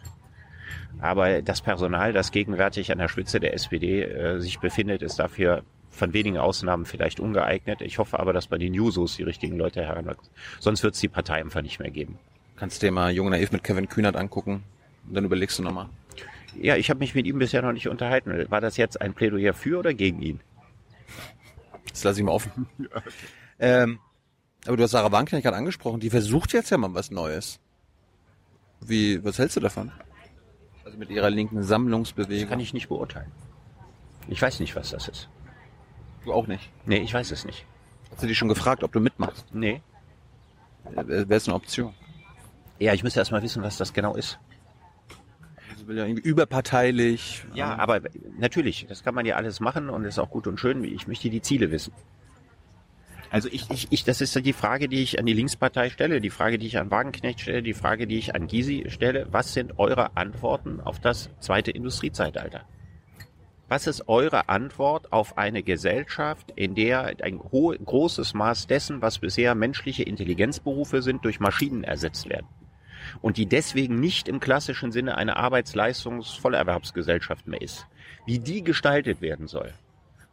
Aber das Personal, das gegenwärtig an der Spitze der SPD äh, sich befindet, ist dafür von wenigen Ausnahmen vielleicht ungeeignet. Ich hoffe aber, dass bei den Jusos die richtigen Leute heranwachsen. Sonst wird es die Partei einfach nicht mehr geben. Kannst du dir mal Jung Naiv mit Kevin Kühnert angucken? Und dann überlegst du nochmal. Ja, ich habe mich mit ihm bisher noch nicht unterhalten. War das jetzt ein Plädoyer für oder gegen ihn? Das lasse ich mal offen. ähm, aber du hast Sarah Wagenknecht gerade angesprochen. Die versucht jetzt ja mal was Neues. Wie, was hältst du davon? Also mit ihrer linken Sammlungsbewegung. Das kann ich nicht beurteilen. Ich weiß nicht, was das ist. Du auch nicht? Nee, ich weiß es nicht. Hast du dich schon gefragt, ob du mitmachst? Nee. Wäre es eine Option? Ja, ich müsste erst mal wissen, was das genau ist. Das will ja irgendwie überparteilich. Ja, aber natürlich, das kann man ja alles machen und ist auch gut und schön. Ich möchte die Ziele wissen. Also ich, ich, ich, das ist die Frage, die ich an die Linkspartei stelle, die Frage, die ich an Wagenknecht stelle, die Frage, die ich an Gysi stelle. Was sind eure Antworten auf das zweite Industriezeitalter? Was ist eure Antwort auf eine Gesellschaft, in der ein großes Maß dessen, was bisher menschliche Intelligenzberufe sind, durch Maschinen ersetzt werden? Und die deswegen nicht im klassischen Sinne eine Arbeitsleistungsvollerwerbsgesellschaft mehr ist. Wie die gestaltet werden soll.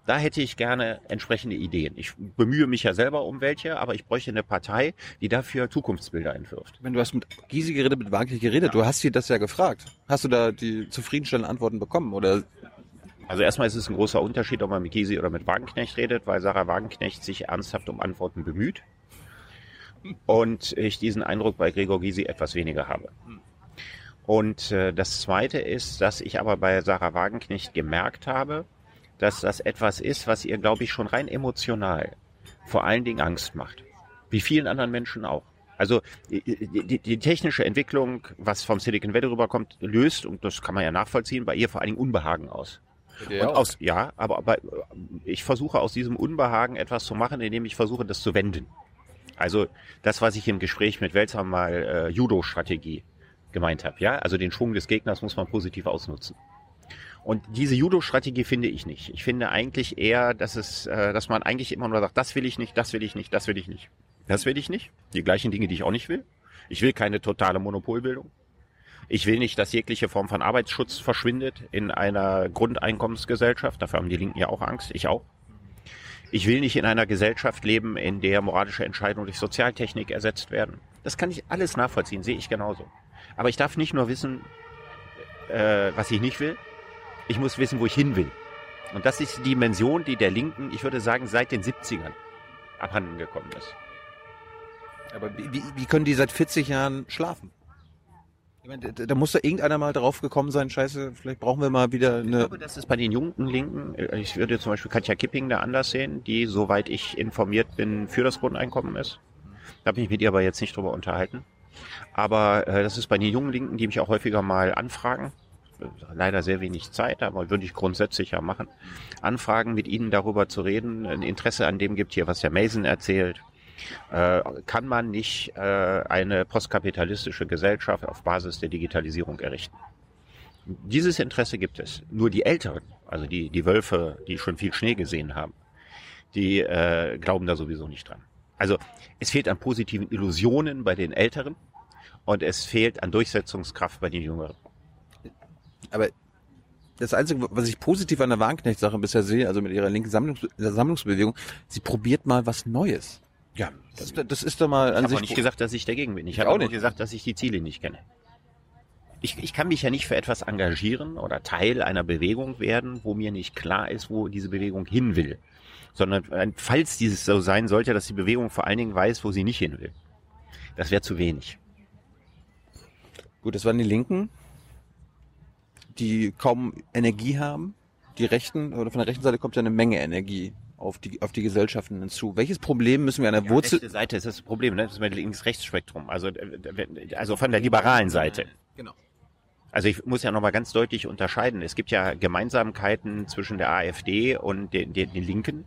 Da hätte ich gerne entsprechende Ideen. Ich bemühe mich ja selber um welche, aber ich bräuchte eine Partei, die dafür Zukunftsbilder entwirft. Wenn du hast mit Gysi geredet, mit Wagner geredet, ja. du hast sie das ja gefragt. Hast du da die zufriedenstellenden Antworten bekommen oder also erstmal ist es ein großer Unterschied, ob man mit Gysi oder mit Wagenknecht redet, weil Sarah Wagenknecht sich ernsthaft um Antworten bemüht. und ich diesen Eindruck bei Gregor Gysi etwas weniger habe. Und äh, das Zweite ist, dass ich aber bei Sarah Wagenknecht gemerkt habe, dass das etwas ist, was ihr, glaube ich, schon rein emotional vor allen Dingen Angst macht. Wie vielen anderen Menschen auch. Also die, die, die technische Entwicklung, was vom Silicon Valley rüberkommt, löst, und das kann man ja nachvollziehen, bei ihr vor allen Dingen Unbehagen aus. Und aus, ja, aber, aber ich versuche aus diesem Unbehagen etwas zu machen, indem ich versuche, das zu wenden. Also das, was ich im Gespräch mit Welzer mal äh, Judo-Strategie gemeint habe. Ja, also den Schwung des Gegners muss man positiv ausnutzen. Und diese Judo-Strategie finde ich nicht. Ich finde eigentlich eher, dass es, äh, dass man eigentlich immer nur sagt, das will ich nicht, das will ich nicht, das will ich nicht. Das will ich nicht. Die gleichen Dinge, die ich auch nicht will. Ich will keine totale Monopolbildung. Ich will nicht, dass jegliche Form von Arbeitsschutz verschwindet in einer Grundeinkommensgesellschaft. Dafür haben die Linken ja auch Angst. Ich auch. Ich will nicht in einer Gesellschaft leben, in der moralische Entscheidungen durch Sozialtechnik ersetzt werden. Das kann ich alles nachvollziehen, sehe ich genauso. Aber ich darf nicht nur wissen, äh, was ich nicht will, ich muss wissen, wo ich hin will. Und das ist die Dimension, die der Linken, ich würde sagen, seit den 70ern abhanden gekommen ist. Aber wie, wie können die seit 40 Jahren schlafen? Ich meine, da, da muss doch irgendeiner mal drauf gekommen sein, scheiße, vielleicht brauchen wir mal wieder eine... Ich glaube, das ist bei den jungen Linken, äh, ich würde zum Beispiel Katja Kipping da anders sehen, die, soweit ich informiert bin, für das Grundeinkommen ist. Da habe ich mich mit ihr aber jetzt nicht drüber unterhalten. Aber äh, das ist bei den jungen Linken, die mich auch häufiger mal anfragen. Leider sehr wenig Zeit, aber würde ich grundsätzlich ja machen. Anfragen mit ihnen darüber zu reden, ein Interesse an dem gibt hier, was der Mason erzählt. Äh, kann man nicht äh, eine postkapitalistische Gesellschaft auf Basis der Digitalisierung errichten? Dieses Interesse gibt es. Nur die Älteren, also die, die Wölfe, die schon viel Schnee gesehen haben, die äh, glauben da sowieso nicht dran. Also es fehlt an positiven Illusionen bei den Älteren und es fehlt an Durchsetzungskraft bei den Jüngeren. Aber das Einzige, was ich positiv an der Wagenknecht-Sache bisher sehe, also mit ihrer linken Sammlungs Sammlungsbewegung, sie probiert mal was Neues. Ja, das, das ist doch mal an ich sich. Ich habe nicht gesagt, dass ich dagegen bin. Ich, ich habe auch nicht gesagt, dass ich die Ziele nicht kenne. Ich, ich kann mich ja nicht für etwas engagieren oder Teil einer Bewegung werden, wo mir nicht klar ist, wo diese Bewegung hin will sondern äh, falls dieses so sein sollte, dass die Bewegung vor allen Dingen weiß, wo sie nicht hin will. Das wäre zu wenig. Gut, das waren die Linken, die kaum Energie haben. Die Rechten, oder von der rechten Seite kommt ja eine Menge Energie auf die, auf die Gesellschaften hinzu. Welches Problem müssen wir an der ja, Wurzel... Rechte Seite ist das Problem, ne? das ist mein links-rechts-Spektrum. Also, äh, also von der liberalen Seite. Genau. Also ich muss ja nochmal ganz deutlich unterscheiden. Es gibt ja Gemeinsamkeiten zwischen der AfD und den, den, den Linken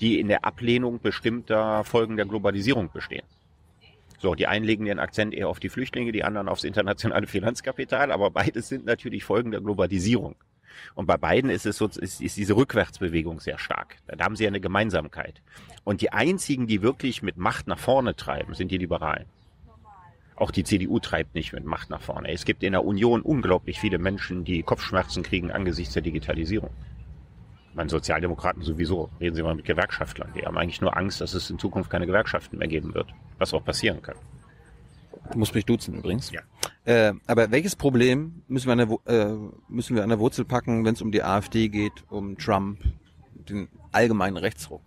die in der Ablehnung bestimmter Folgen der Globalisierung bestehen. So, die einen legen ihren Akzent eher auf die Flüchtlinge, die anderen aufs internationale Finanzkapital, aber beides sind natürlich Folgen der Globalisierung. Und bei beiden ist es so, ist, ist diese Rückwärtsbewegung sehr stark. Da haben sie ja eine Gemeinsamkeit. Und die einzigen, die wirklich mit Macht nach vorne treiben, sind die Liberalen. Auch die CDU treibt nicht mit Macht nach vorne. Es gibt in der Union unglaublich viele Menschen, die Kopfschmerzen kriegen angesichts der Digitalisierung meine Sozialdemokraten sowieso. Reden Sie mal mit Gewerkschaftlern. Die haben eigentlich nur Angst, dass es in Zukunft keine Gewerkschaften mehr geben wird. Was auch passieren kann. Du musst mich duzen übrigens. Ja. Äh, aber welches Problem müssen wir, an der, äh, müssen wir an der Wurzel packen, wenn es um die AfD geht, um Trump, den allgemeinen Rechtsruck?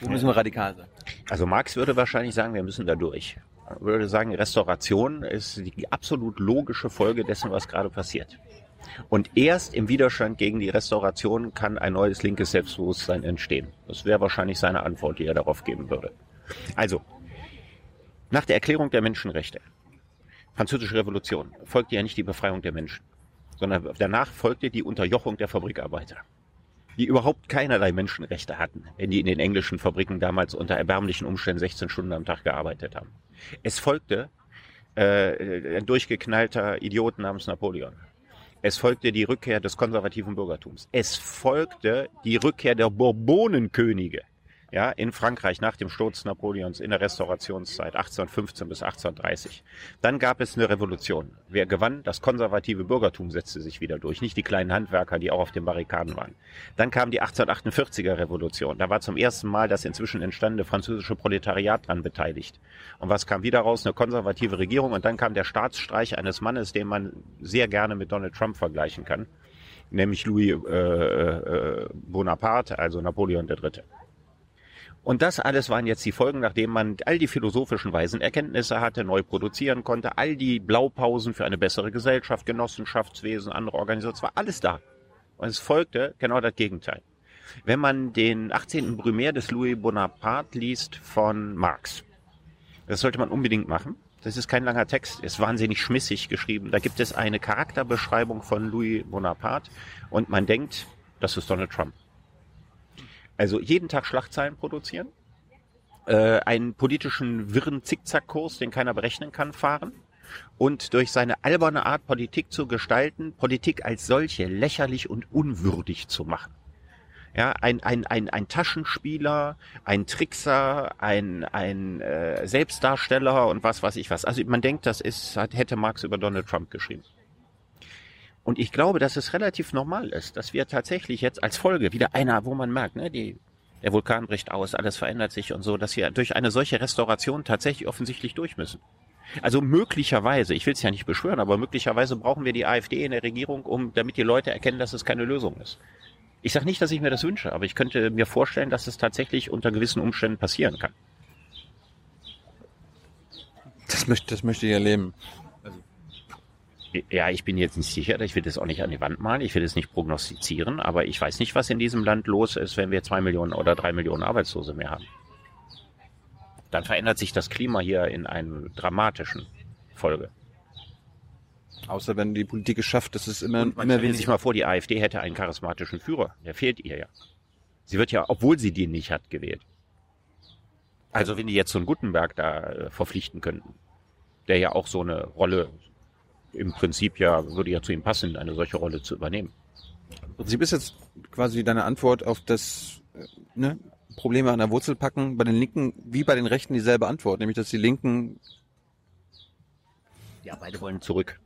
Wo müssen wir radikal sein? Also Marx würde wahrscheinlich sagen, wir müssen da durch. Er würde sagen, Restauration ist die absolut logische Folge dessen, was gerade passiert. Und erst im Widerstand gegen die Restauration kann ein neues linkes Selbstbewusstsein entstehen. Das wäre wahrscheinlich seine Antwort, die er darauf geben würde. Also, nach der Erklärung der Menschenrechte, Französische Revolution, folgte ja nicht die Befreiung der Menschen, sondern danach folgte die Unterjochung der Fabrikarbeiter, die überhaupt keinerlei Menschenrechte hatten, wenn die in den englischen Fabriken damals unter erbärmlichen Umständen 16 Stunden am Tag gearbeitet haben. Es folgte äh, ein durchgeknallter Idiot namens Napoleon, es folgte die Rückkehr des konservativen Bürgertums. Es folgte die Rückkehr der Bourbonenkönige ja, in Frankreich nach dem Sturz Napoleons in der Restaurationszeit 1815 bis 1830. Dann gab es eine Revolution. Wer gewann? Das konservative Bürgertum setzte sich wieder durch, nicht die kleinen Handwerker, die auch auf den Barrikaden waren. Dann kam die 1848er Revolution. Da war zum ersten Mal das inzwischen entstandene französische Proletariat dran beteiligt. Und was kam wieder raus? Eine konservative Regierung. Und dann kam der Staatsstreich eines Mannes, den man sehr gerne mit Donald Trump vergleichen kann, nämlich Louis äh, äh, Bonaparte, also Napoleon III. Und das alles waren jetzt die Folgen, nachdem man all die philosophischen weisen Erkenntnisse hatte, neu produzieren konnte, all die Blaupausen für eine bessere Gesellschaft, Genossenschaftswesen, andere Organisationen, war alles da. Und es folgte genau das Gegenteil. Wenn man den 18. Brumaire des Louis Bonaparte liest von Marx, das sollte man unbedingt machen. Das ist kein langer Text, ist wahnsinnig schmissig geschrieben. Da gibt es eine Charakterbeschreibung von Louis Bonaparte und man denkt, das ist Donald Trump. Also jeden Tag Schlagzeilen produzieren, äh, einen politischen wirren Zickzackkurs, den keiner berechnen kann, fahren und durch seine alberne Art Politik zu gestalten, Politik als solche lächerlich und unwürdig zu machen. Ja, ein, ein, ein, ein Taschenspieler, ein Trickser, ein, ein äh, Selbstdarsteller und was weiß ich was. Also man denkt, das ist, hat, hätte Marx über Donald Trump geschrieben. Und ich glaube, dass es relativ normal ist, dass wir tatsächlich jetzt als Folge wieder einer, wo man merkt, ne, die, der Vulkan bricht aus, alles verändert sich und so, dass wir durch eine solche Restauration tatsächlich offensichtlich durch müssen. Also möglicherweise, ich will es ja nicht beschwören, aber möglicherweise brauchen wir die AfD in der Regierung, um damit die Leute erkennen, dass es keine Lösung ist. Ich sage nicht, dass ich mir das wünsche, aber ich könnte mir vorstellen, dass es tatsächlich unter gewissen Umständen passieren kann. Das möchte, das möchte ich erleben. Ja, ich bin jetzt nicht sicher, ich will das auch nicht an die Wand malen, ich will das nicht prognostizieren, aber ich weiß nicht, was in diesem Land los ist, wenn wir zwei Millionen oder drei Millionen Arbeitslose mehr haben. Dann verändert sich das Klima hier in einer dramatischen Folge. Außer wenn die Politik es schafft, dass es immer, immer weniger. sich mal vor, die AfD hätte einen charismatischen Führer. Der fehlt ihr ja. Sie wird ja, obwohl sie den nicht hat, gewählt. Also wenn die jetzt so einen Gutenberg da äh, verpflichten könnten, der ja auch so eine Rolle im Prinzip ja, würde ja zu ihm passen, eine solche Rolle zu übernehmen. Im Prinzip ist jetzt quasi deine Antwort auf das äh, ne, Probleme an der Wurzel packen, bei den Linken wie bei den Rechten dieselbe Antwort, nämlich dass die Linken Ja, beide wollen zurück.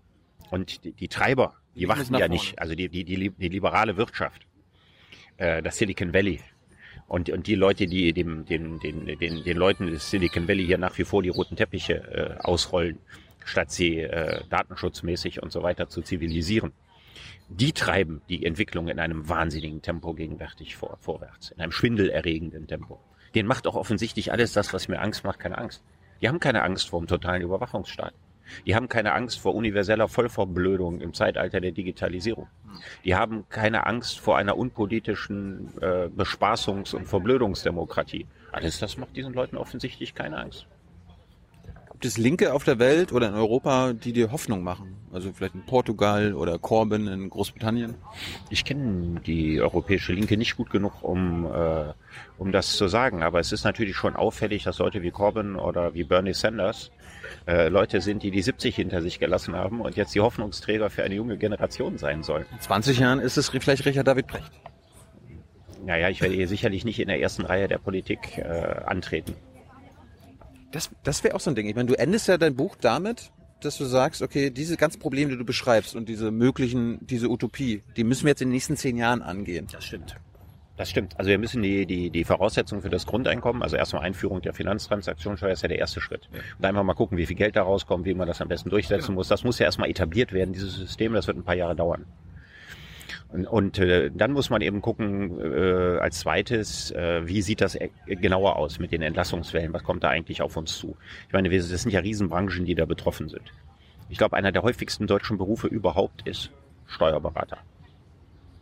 Und die, die Treiber, die Die warten ja nicht. Also die, die, die, die liberale Wirtschaft, äh, das Silicon Valley. Und, und die Leute, die dem, den, den, den, den Leuten des Silicon Valley hier nach wie vor die roten Teppiche äh, ausrollen, statt sie äh, datenschutzmäßig und so weiter zu zivilisieren. Die treiben die Entwicklung in einem wahnsinnigen Tempo gegenwärtig vor, vorwärts, in einem schwindelerregenden Tempo. Den macht auch offensichtlich alles das, was mir Angst macht, keine Angst. Die haben keine Angst vor dem totalen Überwachungsstaat. Die haben keine Angst vor universeller Vollverblödung im Zeitalter der Digitalisierung. Die haben keine Angst vor einer unpolitischen äh, Bespaßungs- und Verblödungsdemokratie. Alles das macht diesen Leuten offensichtlich keine Angst. Gibt es Linke auf der Welt oder in Europa, die dir Hoffnung machen. Also vielleicht in Portugal oder Corbyn in Großbritannien. Ich kenne die europäische Linke nicht gut genug, um, äh, um das zu sagen. Aber es ist natürlich schon auffällig, dass Leute wie Corbyn oder wie Bernie Sanders äh, Leute sind, die die 70 hinter sich gelassen haben und jetzt die Hoffnungsträger für eine junge Generation sein sollen. In 20 Jahren ist es vielleicht Richard David Brecht. Naja, ich werde hier sicherlich nicht in der ersten Reihe der Politik äh, antreten. Das, das wäre auch so ein Ding. Ich meine, du endest ja dein Buch damit, dass du sagst, okay, diese ganzen Probleme, die du beschreibst und diese möglichen, diese Utopie, die müssen wir jetzt in den nächsten zehn Jahren angehen. Das stimmt. Das stimmt. Also wir müssen die, die, die Voraussetzungen für das Grundeinkommen, also erstmal Einführung der Finanztransaktionssteuer ist ja der erste Schritt. Und einfach mal gucken, wie viel Geld da rauskommt, wie man das am besten durchsetzen muss. Das muss ja erstmal etabliert werden, dieses System, das wird ein paar Jahre dauern. Und, äh, dann muss man eben gucken, äh, als zweites, äh, wie sieht das e- genauer aus mit den Entlassungswellen? Was kommt da eigentlich auf uns zu? Ich meine, wir, das sind ja Riesenbranchen, die da betroffen sind. Ich glaube, einer der häufigsten deutschen Berufe überhaupt ist Steuerberater.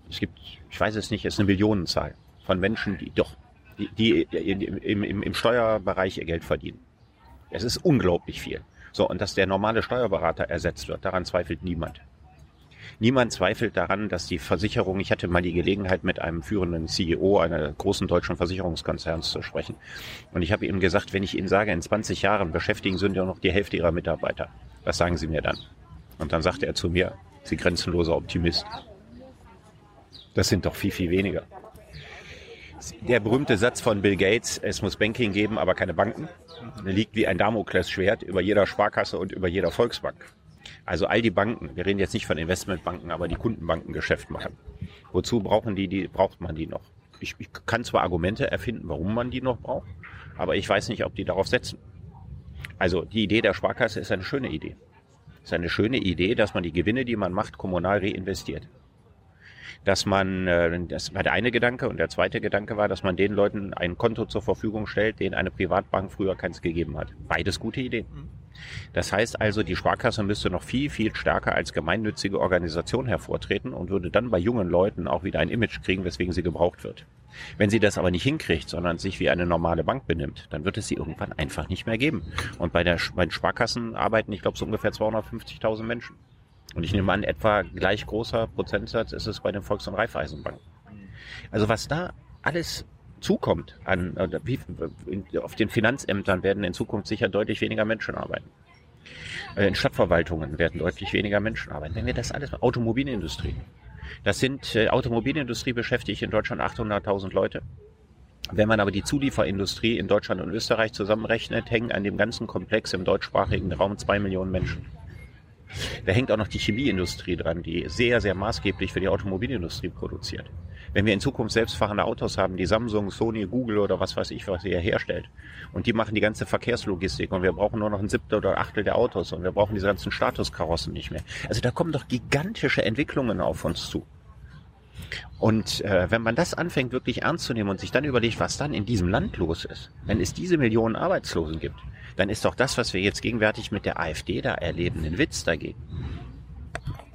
Es gibt, ich weiß es nicht, es ist eine Millionenzahl von Menschen, die doch, die, die im, im, im Steuerbereich ihr Geld verdienen. Es ist unglaublich viel. So, und dass der normale Steuerberater ersetzt wird, daran zweifelt niemand. Niemand zweifelt daran, dass die Versicherung, ich hatte mal die Gelegenheit, mit einem führenden CEO einer großen deutschen Versicherungskonzerns zu sprechen. Und ich habe ihm gesagt, wenn ich Ihnen sage, in 20 Jahren beschäftigen Sie nur noch die Hälfte Ihrer Mitarbeiter, was sagen Sie mir dann? Und dann sagte er zu mir, Sie grenzenloser Optimist. Das sind doch viel, viel weniger. Der berühmte Satz von Bill Gates, es muss Banking geben, aber keine Banken, liegt wie ein Damoklesschwert über jeder Sparkasse und über jeder Volksbank. Also all die Banken, wir reden jetzt nicht von Investmentbanken, aber die Kundenbanken Geschäft machen. Wozu brauchen die, die braucht man die noch? Ich, ich kann zwar Argumente erfinden, warum man die noch braucht, aber ich weiß nicht, ob die darauf setzen. Also die Idee der Sparkasse ist eine schöne Idee. Es ist eine schöne Idee, dass man die Gewinne, die man macht, kommunal reinvestiert. Dass man, äh, das war der eine Gedanke und der zweite Gedanke war, dass man den Leuten ein Konto zur Verfügung stellt, denen eine Privatbank früher keins gegeben hat. Beides gute Ideen. Mhm. Das heißt also, die Sparkasse müsste noch viel, viel stärker als gemeinnützige Organisation hervortreten und würde dann bei jungen Leuten auch wieder ein Image kriegen, weswegen sie gebraucht wird. Wenn sie das aber nicht hinkriegt, sondern sich wie eine normale Bank benimmt, dann wird es sie irgendwann einfach nicht mehr geben. Und bei, der, bei den Sparkassen arbeiten, ich glaube, so ungefähr 250.000 Menschen. Und ich nehme an, etwa gleich großer Prozentsatz ist es bei den Volks- und Raiffeisenbanken. Also was da alles zukommt an, auf den Finanzämtern werden in Zukunft sicher deutlich weniger Menschen arbeiten. Äh, in Stadtverwaltungen werden deutlich weniger Menschen arbeiten. Wenn wir das alles, Automobilindustrie. Das sind, äh, Automobilindustrie beschäftigt in Deutschland 800.000 Leute. Wenn man aber die Zulieferindustrie in Deutschland und Österreich zusammenrechnet, hängen an dem ganzen Komplex im deutschsprachigen Raum zwei Millionen Menschen. Da hängt auch noch die Chemieindustrie dran, die sehr, sehr maßgeblich für die Automobilindustrie produziert. Wenn wir in Zukunft selbstfahrende Autos haben, die Samsung, Sony, Google oder was weiß ich, was ihr herstellt, und die machen die ganze Verkehrslogistik und wir brauchen nur noch ein Siebtel oder Achtel der Autos und wir brauchen diese ganzen Statuskarossen nicht mehr. Also da kommen doch gigantische Entwicklungen auf uns zu. Und äh, wenn man das anfängt wirklich ernst zu nehmen und sich dann überlegt, was dann in diesem Land los ist, wenn es diese Millionen Arbeitslosen gibt, dann ist doch das, was wir jetzt gegenwärtig mit der AfD da erleben, ein Witz dagegen.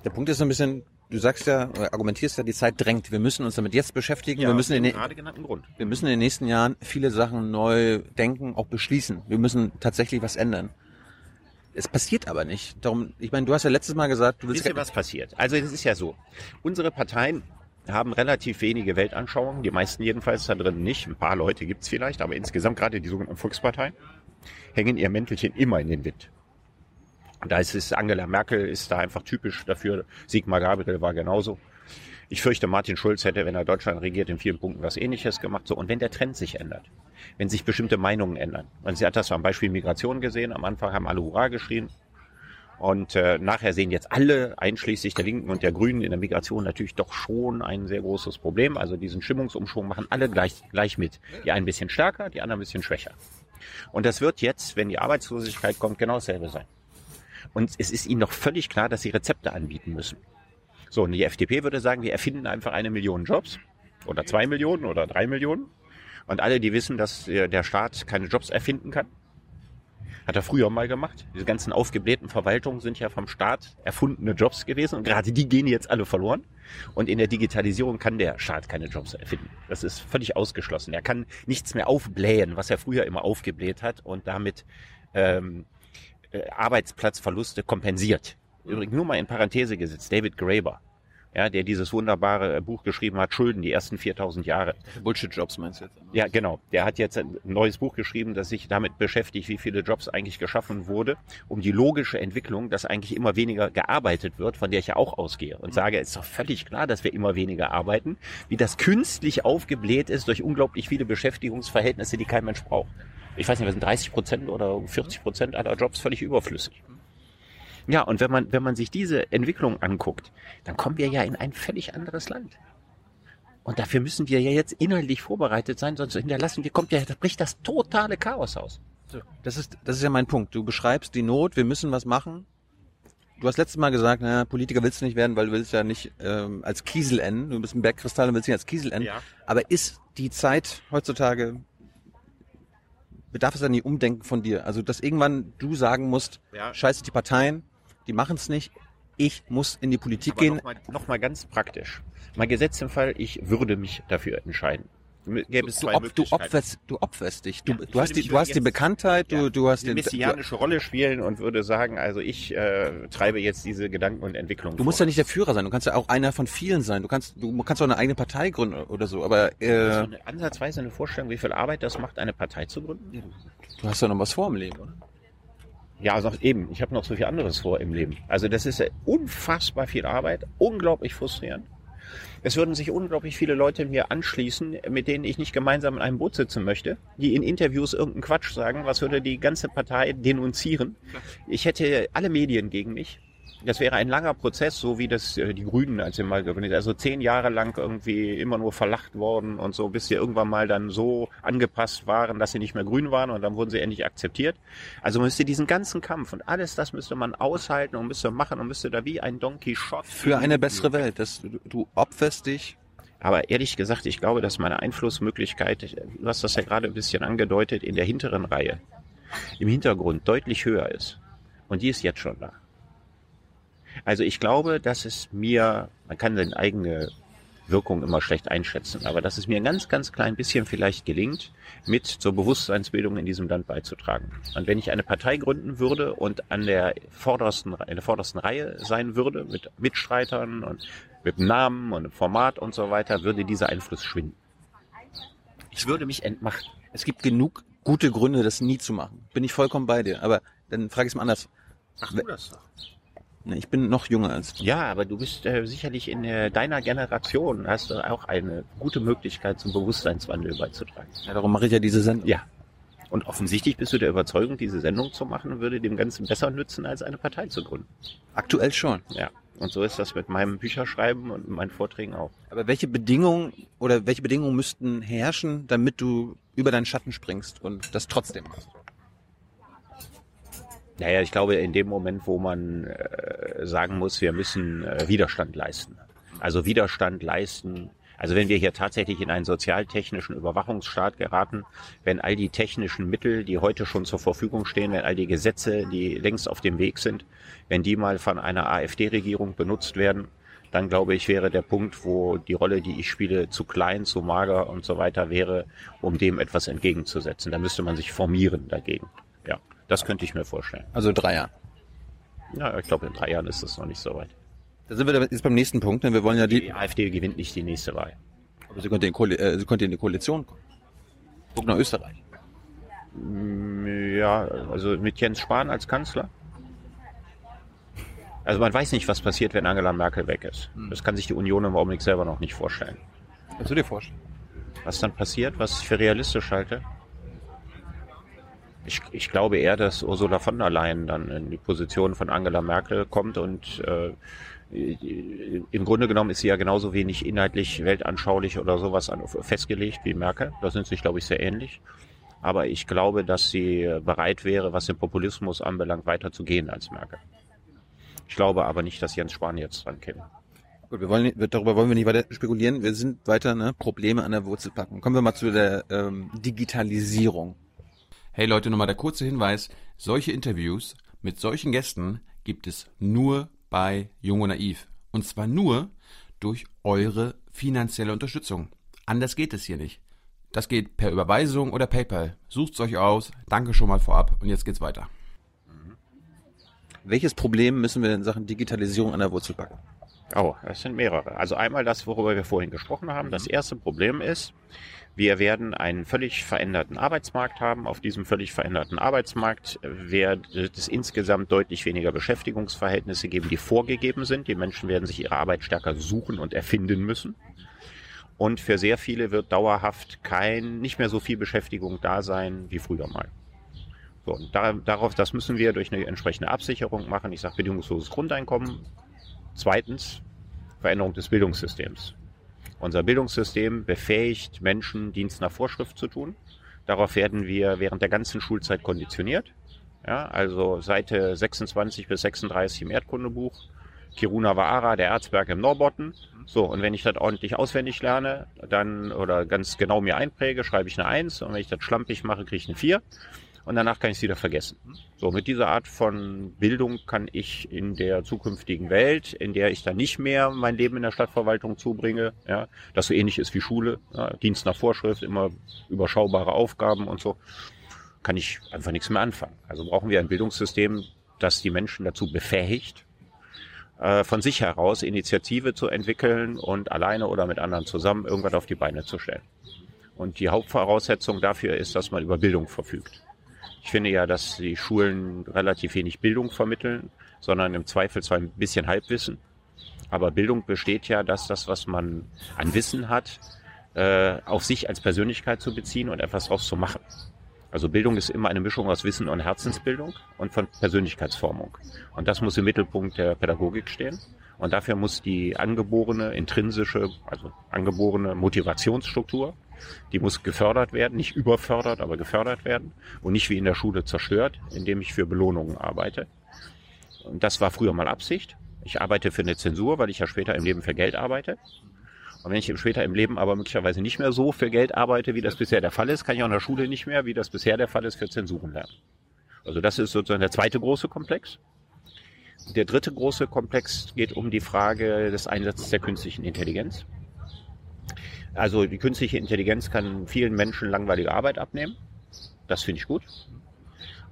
Der Punkt ist so ein bisschen, du sagst ja, argumentierst ja, die Zeit drängt. Wir müssen uns damit jetzt beschäftigen. Ja, wir müssen in den gerade genannten Grund. Wir müssen in den nächsten Jahren viele Sachen neu denken, auch beschließen. Wir müssen tatsächlich was ändern. Es passiert aber nicht. Darum, ich meine, du hast ja letztes Mal gesagt, du willst. Wisst ihr, was passiert? Also, das ist ja so. Unsere Parteien haben relativ wenige Weltanschauungen, die meisten jedenfalls da drin nicht. Ein paar Leute gibt's vielleicht, aber insgesamt gerade die sogenannten Volksparteien hängen ihr Mäntelchen immer in den Wind. Da ist es, Angela Merkel ist da einfach typisch dafür. Sigmar Gabriel war genauso. Ich fürchte, Martin Schulz hätte, wenn er Deutschland regiert, in vielen Punkten was Ähnliches gemacht. So, und wenn der Trend sich ändert, wenn sich bestimmte Meinungen ändern. Man hat das am Beispiel Migration gesehen. Am Anfang haben alle Hurra geschrien. Und äh, nachher sehen jetzt alle, einschließlich der Linken und der Grünen in der Migration, natürlich doch schon ein sehr großes Problem. Also diesen Stimmungsumschwung machen alle gleich, gleich mit. Die einen ein bisschen stärker, die anderen ein bisschen schwächer. Und das wird jetzt, wenn die Arbeitslosigkeit kommt, genau dasselbe sein. Und es ist ihnen noch völlig klar, dass sie Rezepte anbieten müssen. So, und die FDP würde sagen, wir erfinden einfach eine Million Jobs oder zwei Millionen oder drei Millionen. Und alle, die wissen, dass der Staat keine Jobs erfinden kann, hat er früher mal gemacht. Diese ganzen aufgeblähten Verwaltungen sind ja vom Staat erfundene Jobs gewesen und gerade die gehen jetzt alle verloren. Und in der Digitalisierung kann der Staat keine Jobs erfinden. Das ist völlig ausgeschlossen. Er kann nichts mehr aufblähen, was er früher immer aufgebläht hat und damit ähm, äh, Arbeitsplatzverluste kompensiert. Übrigens nur mal in Parenthese gesetzt, David Graeber, ja, der dieses wunderbare Buch geschrieben hat, Schulden, die ersten 4000 Jahre. Bullshit-Jobs meinst du jetzt? Ja, genau. Der hat jetzt ein neues Buch geschrieben, das sich damit beschäftigt, wie viele Jobs eigentlich geschaffen wurde, um die logische Entwicklung, dass eigentlich immer weniger gearbeitet wird, von der ich ja auch ausgehe und sage, es ist doch völlig klar, dass wir immer weniger arbeiten, wie das künstlich aufgebläht ist durch unglaublich viele Beschäftigungsverhältnisse, die kein Mensch braucht. Ich weiß nicht, was sind 30 Prozent oder 40 Prozent aller Jobs völlig überflüssig. Ja, und wenn man, wenn man sich diese Entwicklung anguckt, dann kommen wir ja in ein völlig anderes Land. Und dafür müssen wir ja jetzt inhaltlich vorbereitet sein, sonst hinterlassen wir, kommt ja, da bricht das totale Chaos aus. So. Das ist, das ist ja mein Punkt. Du beschreibst die Not, wir müssen was machen. Du hast letztes Mal gesagt, naja, Politiker willst du nicht werden, weil du willst ja nicht ähm, als Kiesel enden. Du bist ein Bergkristall und willst nicht als Kiesel enden. Ja. Aber ist die Zeit heutzutage bedarf es dann nie Umdenken von dir? Also, dass irgendwann du sagen musst, ja. scheiße die Parteien, die machen es nicht. Ich muss in die Politik Aber gehen. Nochmal noch mal ganz praktisch. Mal gesetzt im Fall, ich würde mich dafür entscheiden. Gäbe es du, du, du, opferst, du opferst dich. Du, ja, du hast, die, du hast die Bekanntheit, ja, du, du hast die messianische Rolle spielen und würde sagen, also ich äh, treibe jetzt diese Gedanken und Entwicklungen. Du musst ja nicht der Führer sein, du kannst ja auch einer von vielen sein. Du kannst, du kannst auch eine eigene Partei gründen oder so. Aber äh, also eine, ansatzweise eine Vorstellung, wie viel Arbeit das macht, eine Partei zu gründen. Du hast ja noch was vor im Leben, oder? Ja, also eben, ich habe noch so viel anderes vor im Leben. Also das ist unfassbar viel Arbeit, unglaublich frustrierend. Es würden sich unglaublich viele Leute mir anschließen, mit denen ich nicht gemeinsam in einem Boot sitzen möchte, die in Interviews irgendeinen Quatsch sagen, was würde die ganze Partei denunzieren. Ich hätte alle Medien gegen mich. Das wäre ein langer Prozess, so wie das äh, die Grünen als sie mal gewinnt. Also zehn Jahre lang irgendwie immer nur verlacht worden und so, bis sie irgendwann mal dann so angepasst waren, dass sie nicht mehr grün waren und dann wurden sie endlich akzeptiert. Also man müsste diesen ganzen Kampf und alles das müsste man aushalten und müsste machen und müsste da wie ein Don Quixote. Für eine bessere Welt. Das, du, du opferst dich aber ehrlich gesagt, ich glaube, dass meine Einflussmöglichkeit, du hast das ja gerade ein bisschen angedeutet, in der hinteren Reihe, im Hintergrund deutlich höher ist. Und die ist jetzt schon da. Also ich glaube, dass es mir, man kann seine eigene Wirkung immer schlecht einschätzen, aber dass es mir ein ganz, ganz klein bisschen vielleicht gelingt, mit zur Bewusstseinsbildung in diesem Land beizutragen. Und wenn ich eine Partei gründen würde und an der vordersten, in der vordersten Reihe sein würde, mit Mitstreitern und mit Namen und Format und so weiter, würde dieser Einfluss schwinden. Ich würde mich entmachten. Es gibt genug gute Gründe, das nie zu machen. Bin ich vollkommen bei dir. Aber dann frage ich es mal anders. Ach du das doch. Ich bin noch jünger als du. Ja, aber du bist äh, sicherlich in äh, deiner Generation, hast du auch eine gute Möglichkeit zum Bewusstseinswandel beizutragen. Ja, darum mache ich ja diese Sendung. Ja. Und offensichtlich bist du der Überzeugung, diese Sendung zu machen, würde dem Ganzen besser nützen, als eine Partei zu gründen. Aktuell schon. Ja. Und so ist das mit meinem Bücherschreiben und meinen Vorträgen auch. Aber welche Bedingungen oder welche Bedingungen müssten herrschen, damit du über deinen Schatten springst und das trotzdem machst? Naja, ich glaube, in dem Moment, wo man äh, sagen muss, wir müssen äh, Widerstand leisten. Also Widerstand leisten. Also wenn wir hier tatsächlich in einen sozialtechnischen Überwachungsstaat geraten, wenn all die technischen Mittel, die heute schon zur Verfügung stehen, wenn all die Gesetze, die längst auf dem Weg sind, wenn die mal von einer AfD-Regierung benutzt werden, dann glaube ich, wäre der Punkt, wo die Rolle, die ich spiele, zu klein, zu mager und so weiter wäre, um dem etwas entgegenzusetzen. Da müsste man sich formieren dagegen. Das könnte ich mir vorstellen. Also drei Jahren. Ja, ich glaube, in drei Jahren ist es noch nicht so weit. Da sind wir jetzt beim nächsten Punkt, denn wir wollen ja die... Die AfD gewinnt nicht die nächste Wahl. Aber sie könnte in, Koali äh, sie könnte in die Koalition kommen. Guck nach Österreich. Mm, ja, also mit Jens Spahn als Kanzler. Also man weiß nicht, was passiert, wenn Angela Merkel weg ist. Hm. Das kann sich die Union im Augenblick selber noch nicht vorstellen. Kannst du dir vorstellen? Was dann passiert, was ich für realistisch halte? Ich, ich glaube eher, dass Ursula von der Leyen dann in die Position von Angela Merkel kommt und äh, im Grunde genommen ist sie ja genauso wenig inhaltlich, weltanschaulich oder sowas festgelegt wie Merkel. Da sind sich, glaube ich, sehr ähnlich. Aber ich glaube, dass sie bereit wäre, was den Populismus anbelangt, weiter zu gehen als Merkel. Ich glaube aber nicht, dass Jens Spahn jetzt dran käme. Gut, wir wollen, darüber wollen wir nicht weiter spekulieren. Wir sind weiter ne, Probleme an der Wurzel packen. Kommen wir mal zu der ähm, Digitalisierung. Hey Leute, nochmal der kurze Hinweis. Solche Interviews mit solchen Gästen gibt es nur bei Jung und Naiv. Und zwar nur durch eure finanzielle Unterstützung. Anders geht es hier nicht. Das geht per Überweisung oder PayPal. Sucht es euch aus. Danke schon mal vorab. Und jetzt geht's weiter. Welches Problem müssen wir in Sachen Digitalisierung an der Wurzel packen? Oh, es sind mehrere. Also einmal das, worüber wir vorhin gesprochen haben. Das erste Problem ist, wir werden einen völlig veränderten Arbeitsmarkt haben. Auf diesem völlig veränderten Arbeitsmarkt wird es insgesamt deutlich weniger Beschäftigungsverhältnisse geben, die vorgegeben sind. Die Menschen werden sich ihre Arbeit stärker suchen und erfinden müssen. Und für sehr viele wird dauerhaft kein, nicht mehr so viel Beschäftigung da sein wie früher mal. So, und da, darauf, das müssen wir durch eine entsprechende Absicherung machen. Ich sage bedingungsloses Grundeinkommen. Zweitens, Veränderung des Bildungssystems. Unser Bildungssystem befähigt Menschen, Dienst nach Vorschrift zu tun. Darauf werden wir während der ganzen Schulzeit konditioniert. Ja, also Seite 26 bis 36 im Erdkundebuch. Kiruna Vaara, der Erzberg im Norbotten. So, und wenn ich das ordentlich auswendig lerne, dann oder ganz genau mir einpräge, schreibe ich eine 1 und wenn ich das schlampig mache, kriege ich eine 4 und danach kann ich es wieder vergessen. So, mit dieser Art von Bildung kann ich in der zukünftigen Welt, in der ich dann nicht mehr mein Leben in der Stadtverwaltung zubringe, ja, das so ähnlich ist wie Schule, ja, Dienst nach Vorschrift, immer überschaubare Aufgaben und so, kann ich einfach nichts mehr anfangen. Also brauchen wir ein Bildungssystem, das die Menschen dazu befähigt, äh, von sich heraus Initiative zu entwickeln und alleine oder mit anderen zusammen irgendwas auf die Beine zu stellen. Und die Hauptvoraussetzung dafür ist, dass man über Bildung verfügt. Ich finde ja, dass die Schulen relativ wenig Bildung vermitteln, sondern im Zweifelsfall ein bisschen Halbwissen. Aber Bildung besteht ja, dass das, was man an Wissen hat, äh, auf sich als Persönlichkeit zu beziehen und etwas daraus zu machen. Also Bildung ist immer eine Mischung aus Wissen und Herzensbildung und von Persönlichkeitsformung. Und das muss im Mittelpunkt der Pädagogik stehen. Und dafür muss die angeborene, intrinsische, also angeborene Motivationsstruktur, die muss gefördert werden, nicht überfördert, aber gefördert werden und nicht wie in der Schule zerstört, indem ich für Belohnungen arbeite. Und das war früher mal Absicht. Ich arbeite für eine Zensur, weil ich ja später im Leben für Geld arbeite. Und wenn ich später im Leben aber möglicherweise nicht mehr so für Geld arbeite, wie das bisher der Fall ist, kann ich auch in der Schule nicht mehr, wie das bisher der Fall ist, für Zensuren lernen. Also das ist sozusagen der zweite große Komplex. Der dritte große Komplex geht um die Frage des Einsatzes der künstlichen Intelligenz. Also die künstliche Intelligenz kann vielen Menschen langweilige Arbeit abnehmen. Das finde ich gut.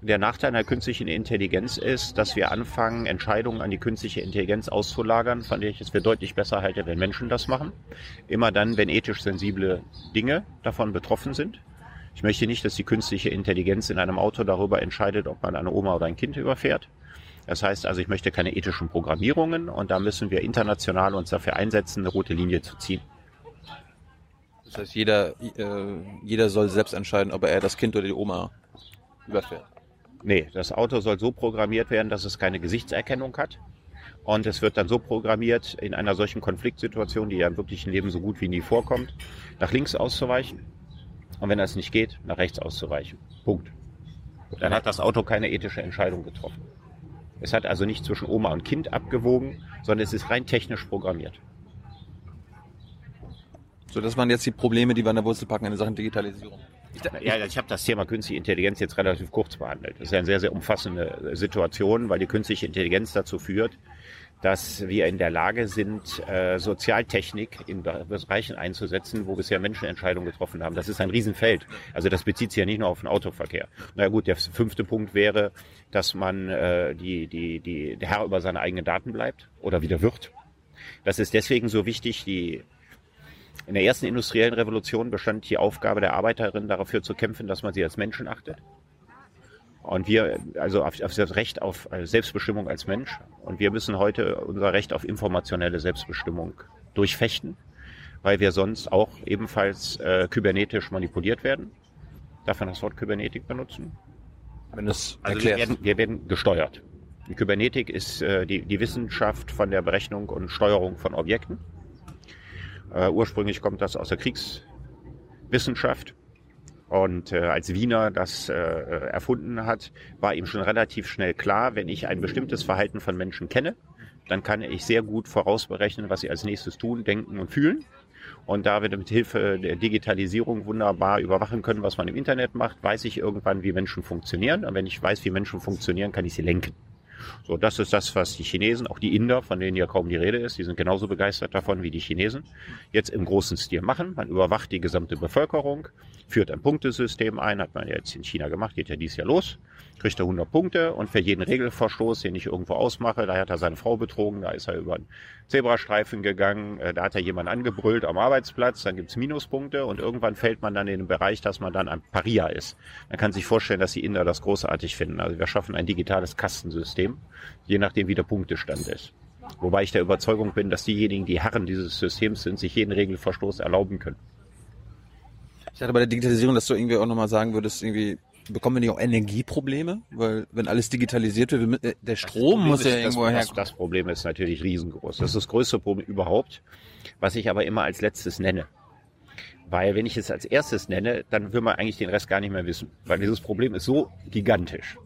Der Nachteil einer künstlichen Intelligenz ist, dass wir anfangen, Entscheidungen an die künstliche Intelligenz auszulagern, von der ich es für deutlich besser halte, wenn Menschen das machen. Immer dann, wenn ethisch sensible Dinge davon betroffen sind. Ich möchte nicht, dass die künstliche Intelligenz in einem Auto darüber entscheidet, ob man eine Oma oder ein Kind überfährt. Das heißt also, ich möchte keine ethischen Programmierungen und da müssen wir international uns dafür einsetzen, eine rote Linie zu ziehen. Das heißt, jeder, äh, jeder soll selbst entscheiden, ob er das Kind oder die Oma überfährt. Nee, das Auto soll so programmiert werden, dass es keine Gesichtserkennung hat. Und es wird dann so programmiert, in einer solchen Konfliktsituation, die ja im wirklichen Leben so gut wie nie vorkommt, nach links auszuweichen. Und wenn das nicht geht, nach rechts auszuweichen. Punkt. Dann hat das Auto keine ethische Entscheidung getroffen. Es hat also nicht zwischen Oma und Kind abgewogen, sondern es ist rein technisch programmiert. So, das waren jetzt die Probleme, die wir an der Wurzel packen in Sachen Digitalisierung. Ich, ja, ich habe das Thema künstliche Intelligenz jetzt relativ kurz behandelt. Das ist eine sehr, sehr umfassende Situation, weil die künstliche Intelligenz dazu führt, dass wir in der Lage sind, äh, Sozialtechnik in Bereichen einzusetzen, wo bisher Menschen Entscheidungen getroffen haben. Das ist ein Riesenfeld. Also das bezieht sich ja nicht nur auf den Autoverkehr. Na gut, der fünfte Punkt wäre, dass man äh, die, die, die, der Herr über seine eigenen Daten bleibt oder wieder wird. Das ist deswegen so wichtig, die in der ersten industriellen Revolution bestand die Aufgabe der Arbeiterin dafür zu kämpfen, dass man sie als Menschen achtet. Und wir, also auf, auf das Recht auf Selbstbestimmung als Mensch. Und wir müssen heute unser Recht auf informationelle Selbstbestimmung durchfechten, weil wir sonst auch ebenfalls äh, kybernetisch manipuliert werden. Darf man das Wort Kybernetik benutzen? Wenn es also wir werden, wir werden gesteuert. Die Kybernetik ist äh, die, die Wissenschaft von der Berechnung und Steuerung von Objekten. Äh, ursprünglich kommt das aus der Kriegswissenschaft. Und äh, als Wiener das äh, erfunden hat, war ihm schon relativ schnell klar, wenn ich ein bestimmtes Verhalten von Menschen kenne, dann kann ich sehr gut vorausberechnen, was sie als nächstes tun, denken und fühlen. Und da wir mit Hilfe der Digitalisierung wunderbar überwachen können, was man im Internet macht, weiß ich irgendwann, wie Menschen funktionieren. Und wenn ich weiß, wie Menschen funktionieren, kann ich sie lenken. So, das ist das, was die Chinesen, auch die Inder, von denen ja kaum die Rede ist, die sind genauso begeistert davon wie die Chinesen, jetzt im großen Stil machen. Man überwacht die gesamte Bevölkerung, führt ein Punktesystem ein, hat man ja jetzt in China gemacht, geht ja dies Jahr los, kriegt er 100 Punkte und für jeden Regelverstoß, den ich irgendwo ausmache, da hat er seine Frau betrogen, da ist er über einen Zebrastreifen gegangen, äh, da hat er jemanden angebrüllt am Arbeitsplatz, dann gibt's Minuspunkte und irgendwann fällt man dann in den Bereich, dass man dann ein Paria ist. Man kann sich vorstellen, dass die Inder das großartig finden. Also wir schaffen ein digitales Kastensystem, je nachdem wie der Punktestand ist. Wobei ich der Überzeugung bin, dass diejenigen, die Herren dieses Systems sind, sich jeden Regelverstoß erlauben können. Ich dachte bei der Digitalisierung, dass du irgendwie auch nochmal sagen würdest, irgendwie bekommen wir nicht auch Energieprobleme? Weil wenn alles digitalisiert wird, äh, der Strom muss ja ist, irgendwo das, herkommen. Das, das Problem ist natürlich riesengroß. Das ist das größte Problem überhaupt, was ich aber immer als letztes nenne. Weil wenn ich es als erstes nenne, dann will man eigentlich den Rest gar nicht mehr wissen. Weil dieses Problem ist so gigantisch.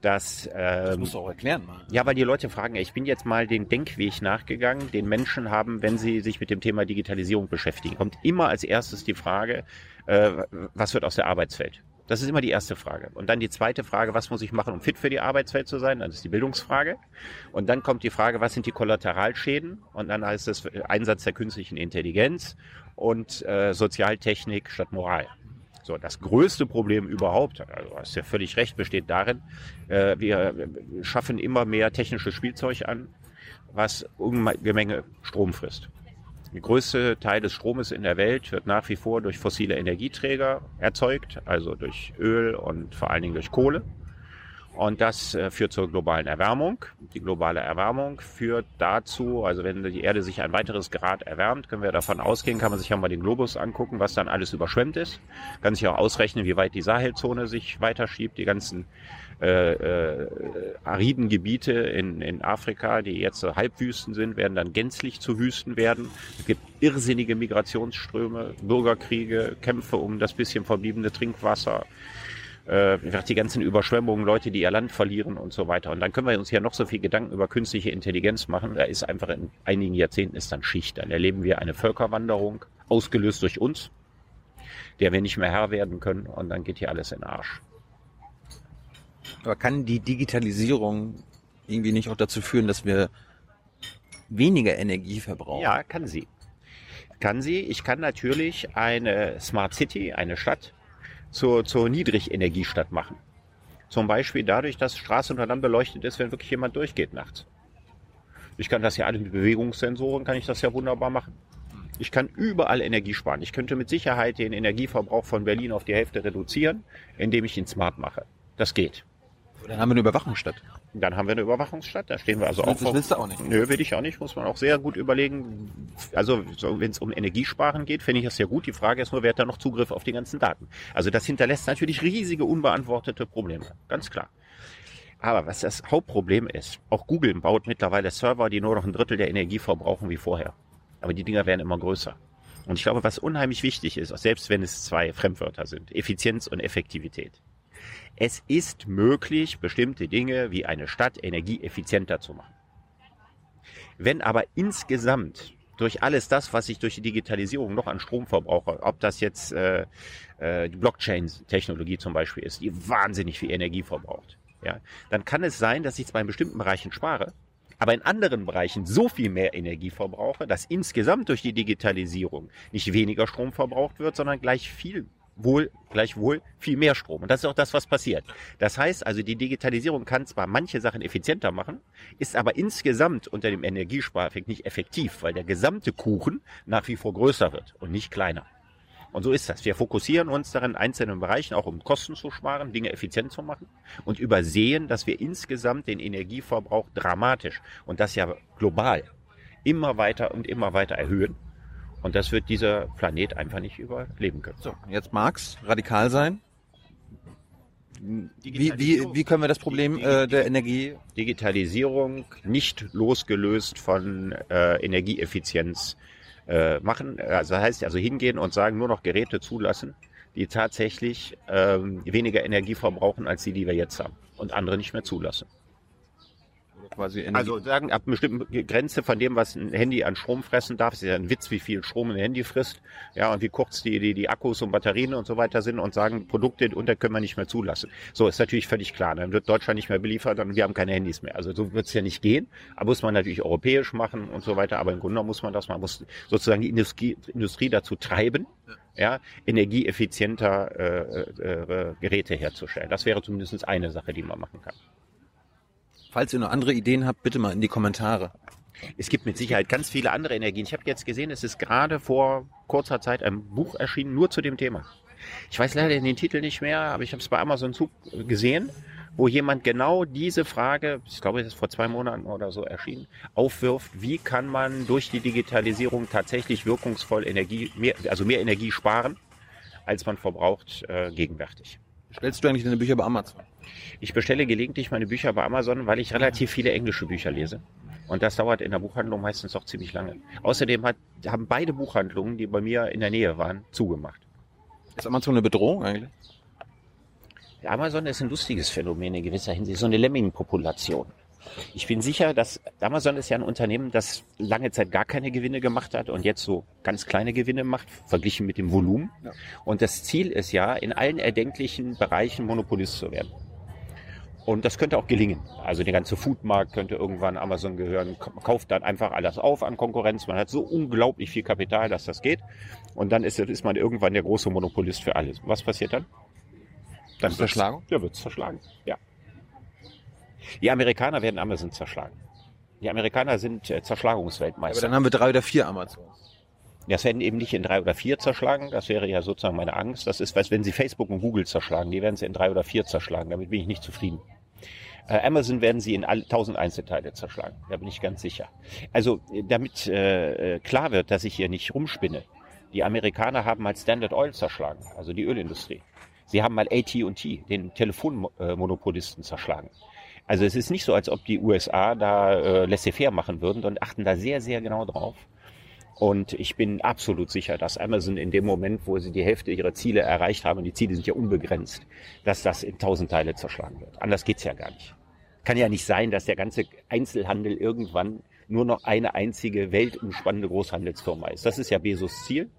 Dass, ähm, das musst du auch erklären mal. Ja, weil die Leute fragen, ich bin jetzt mal den Denkweg nachgegangen, den Menschen haben, wenn sie sich mit dem Thema Digitalisierung beschäftigen. Kommt immer als erstes die Frage, äh, was wird aus der Arbeitswelt? Das ist immer die erste Frage. Und dann die zweite Frage, was muss ich machen, um fit für die Arbeitswelt zu sein? Das ist die Bildungsfrage. Und dann kommt die Frage, was sind die Kollateralschäden? Und dann heißt es Einsatz der künstlichen Intelligenz und äh, Sozialtechnik statt Moral. So, das größte Problem überhaupt, also hast ja völlig recht, besteht darin, äh, wir schaffen immer mehr technisches Spielzeug an, was Ungemenge Strom frisst. Der größte Teil des Stromes in der Welt wird nach wie vor durch fossile Energieträger erzeugt, also durch Öl und vor allen Dingen durch Kohle. Und das äh, führt zur globalen Erwärmung. Die globale Erwärmung führt dazu, also wenn die Erde sich ein weiteres Grad erwärmt, können wir davon ausgehen, kann man sich ja mal den Globus angucken, was dann alles überschwemmt ist. Kann sich auch ausrechnen, wie weit die Sahelzone sich weiterschiebt, die ganzen äh, äh, ariden Gebiete in, in Afrika, die jetzt so Halbwüsten sind, werden dann gänzlich zu Wüsten werden. Es gibt irrsinnige Migrationsströme, Bürgerkriege, Kämpfe um das bisschen verbliebene Trinkwasser äh, die ganzen Überschwemmungen, Leute, die ihr Land verlieren und so weiter. Und dann können wir uns ja noch so viel Gedanken über künstliche Intelligenz machen. Da ist einfach in einigen Jahrzehnten ist dann Schicht. Dann erleben wir eine Völkerwanderung, ausgelöst durch uns, der wir nicht mehr Herr werden können. Und dann geht hier alles in den Arsch. Aber kann die Digitalisierung irgendwie nicht auch dazu führen, dass wir weniger Energie verbrauchen? Ja, kann sie. Kann sie. Ich kann natürlich eine Smart City, eine Stadt, zur, zur Niedrigenergiestadt machen. Zum Beispiel dadurch, dass Straße unter dann beleuchtet ist, wenn wirklich jemand durchgeht nachts. Ich kann das ja alle mit Bewegungssensoren, kann ich das ja wunderbar machen. Ich kann überall Energie sparen. Ich könnte mit Sicherheit den Energieverbrauch von Berlin auf die Hälfte reduzieren, indem ich ihn smart mache. Das geht. Dann haben wir eine Überwachungsstadt. Dann haben wir eine Überwachungsstadt, da stehen wir also das auch. Das willst du auch nicht. Nö, will ich auch nicht, muss man auch sehr gut überlegen. Also so, wenn es um Energiesparen geht, finde ich das sehr gut. Die Frage ist nur, wer hat da noch Zugriff auf die ganzen Daten? Also das hinterlässt natürlich riesige unbeantwortete Probleme, ganz klar. Aber was das Hauptproblem ist, auch Google baut mittlerweile Server, die nur noch ein Drittel der Energie verbrauchen wie vorher. Aber die Dinger werden immer größer. Und ich glaube, was unheimlich wichtig ist, selbst wenn es zwei Fremdwörter sind, Effizienz und Effektivität. Es ist möglich, bestimmte Dinge wie eine Stadt energieeffizienter zu machen. Wenn aber insgesamt durch alles das, was ich durch die Digitalisierung noch an Strom verbrauche, ob das jetzt äh, äh, die Blockchain-Technologie zum Beispiel ist, die wahnsinnig viel Energie verbraucht, ja, dann kann es sein, dass ich zwar in bestimmten Bereichen spare, aber in anderen Bereichen so viel mehr Energie verbrauche, dass insgesamt durch die Digitalisierung nicht weniger Strom verbraucht wird, sondern gleich viel wohl, gleichwohl viel mehr Strom. Und das ist auch das, was passiert. Das heißt also, die Digitalisierung kann zwar manche Sachen effizienter machen, ist aber insgesamt unter dem Energiespareffekt nicht effektiv, weil der gesamte Kuchen nach wie vor größer wird und nicht kleiner. Und so ist das. Wir fokussieren uns darin, in einzelnen Bereichen auch um Kosten zu sparen, Dinge effizient zu machen und übersehen, dass wir insgesamt den Energieverbrauch dramatisch und das ja global immer weiter und immer weiter erhöhen. Und das wird dieser Planet einfach nicht überleben können. So, jetzt mag's radikal sein. Wie, wie, wie können wir das Problem äh, der Energie? Digitalisierung nicht losgelöst von äh, Energieeffizienz äh, machen. Also das heißt also hingehen und sagen, nur noch Geräte zulassen, die tatsächlich ähm, weniger Energie verbrauchen als die, die wir jetzt haben und andere nicht mehr zulassen quasi Energie. Also sagen, ab einer bestimmten Grenze von dem, was ein Handy an Strom fressen darf, ist ja ein Witz, wie viel Strom ein Handy frisst, ja, und wie kurz die, die, die Akkus und Batterien und so weiter sind und sagen, Produkte unter können wir nicht mehr zulassen. So, ist natürlich völlig klar. Dann wird Deutschland nicht mehr beliefert und wir haben keine Handys mehr. Also so wird es ja nicht gehen. Aber muss man natürlich europäisch machen und so weiter. Aber im Grunde muss man das, man muss sozusagen die Industrie, Industrie dazu treiben, ja, energieeffizienter äh, äh, Geräte herzustellen. Das wäre zumindest eine Sache, die man machen kann. Falls ihr noch andere Ideen habt, bitte mal in die Kommentare. Es gibt mit Sicherheit ganz viele andere Energien. Ich habe jetzt gesehen, es ist gerade vor kurzer Zeit ein Buch erschienen, nur zu dem Thema. Ich weiß leider den Titel nicht mehr, aber ich habe es bei Amazon gesehen, wo jemand genau diese Frage, ich glaube, es ist vor zwei Monaten oder so erschienen, aufwirft, wie kann man durch die Digitalisierung tatsächlich wirkungsvoll Energie, mehr, also mehr Energie sparen, als man verbraucht äh, gegenwärtig. Stellst du eigentlich deine Bücher bei Amazon? Ich bestelle gelegentlich meine Bücher bei Amazon, weil ich relativ viele englische Bücher lese. Und das dauert in der Buchhandlung meistens auch ziemlich lange. Außerdem hat, haben beide Buchhandlungen, die bei mir in der Nähe waren, zugemacht. Ist Amazon eine Bedrohung eigentlich? Amazon ist ein lustiges Phänomen in gewisser Hinsicht, so eine Lemmingenpopulation. Ich bin sicher, dass Amazon ist ja ein Unternehmen, das lange Zeit gar keine Gewinne gemacht hat und jetzt so ganz kleine Gewinne macht, verglichen mit dem Volumen. Ja. Und das Ziel ist ja, in allen erdenklichen Bereichen Monopolist zu werden. Und das könnte auch gelingen. Also der ganze Foodmarkt könnte irgendwann Amazon gehören, kauft dann einfach alles auf an Konkurrenz. Man hat so unglaublich viel Kapital, dass das geht. Und dann ist, ist man irgendwann der große Monopolist für alles. Was passiert dann? Dann Zerschlagen? Ja, wird zerschlagen. Ja. Die Amerikaner werden Amazon zerschlagen. Die Amerikaner sind äh, Zerschlagungsweltmeister. Aber dann haben wir drei oder vier Amazons. Das werden eben nicht in drei oder vier zerschlagen. Das wäre ja sozusagen meine Angst. Das ist, was wenn sie Facebook und Google zerschlagen, die werden sie in drei oder vier zerschlagen. Damit bin ich nicht zufrieden. Äh, Amazon werden sie in alle, tausend Einzelteile zerschlagen. Da bin ich ganz sicher. Also, damit äh, äh klar wird, dass ich hier nicht rumspinne. Die Amerikaner haben mal Standard Oil zerschlagen, also die Ölindustrie. Sie haben mal AT&T, den Telefonmonopolisten, zerschlagen. Also es ist nicht so, als ob die USA da äh, laissez-faire machen würden und achten da sehr, sehr genau drauf. Und ich bin absolut sicher, dass Amazon in dem Moment, wo sie die Hälfte ihrer Ziele erreicht haben, und die Ziele sind ja unbegrenzt, dass das in tausend Teile zerschlagen wird. Anders geht's ja gar nicht. Kann ja nicht sein, dass der ganze Einzelhandel irgendwann nur noch eine einzige weltumspannende Großhandelsfirma ist. Das ist ja Bezos Ziel.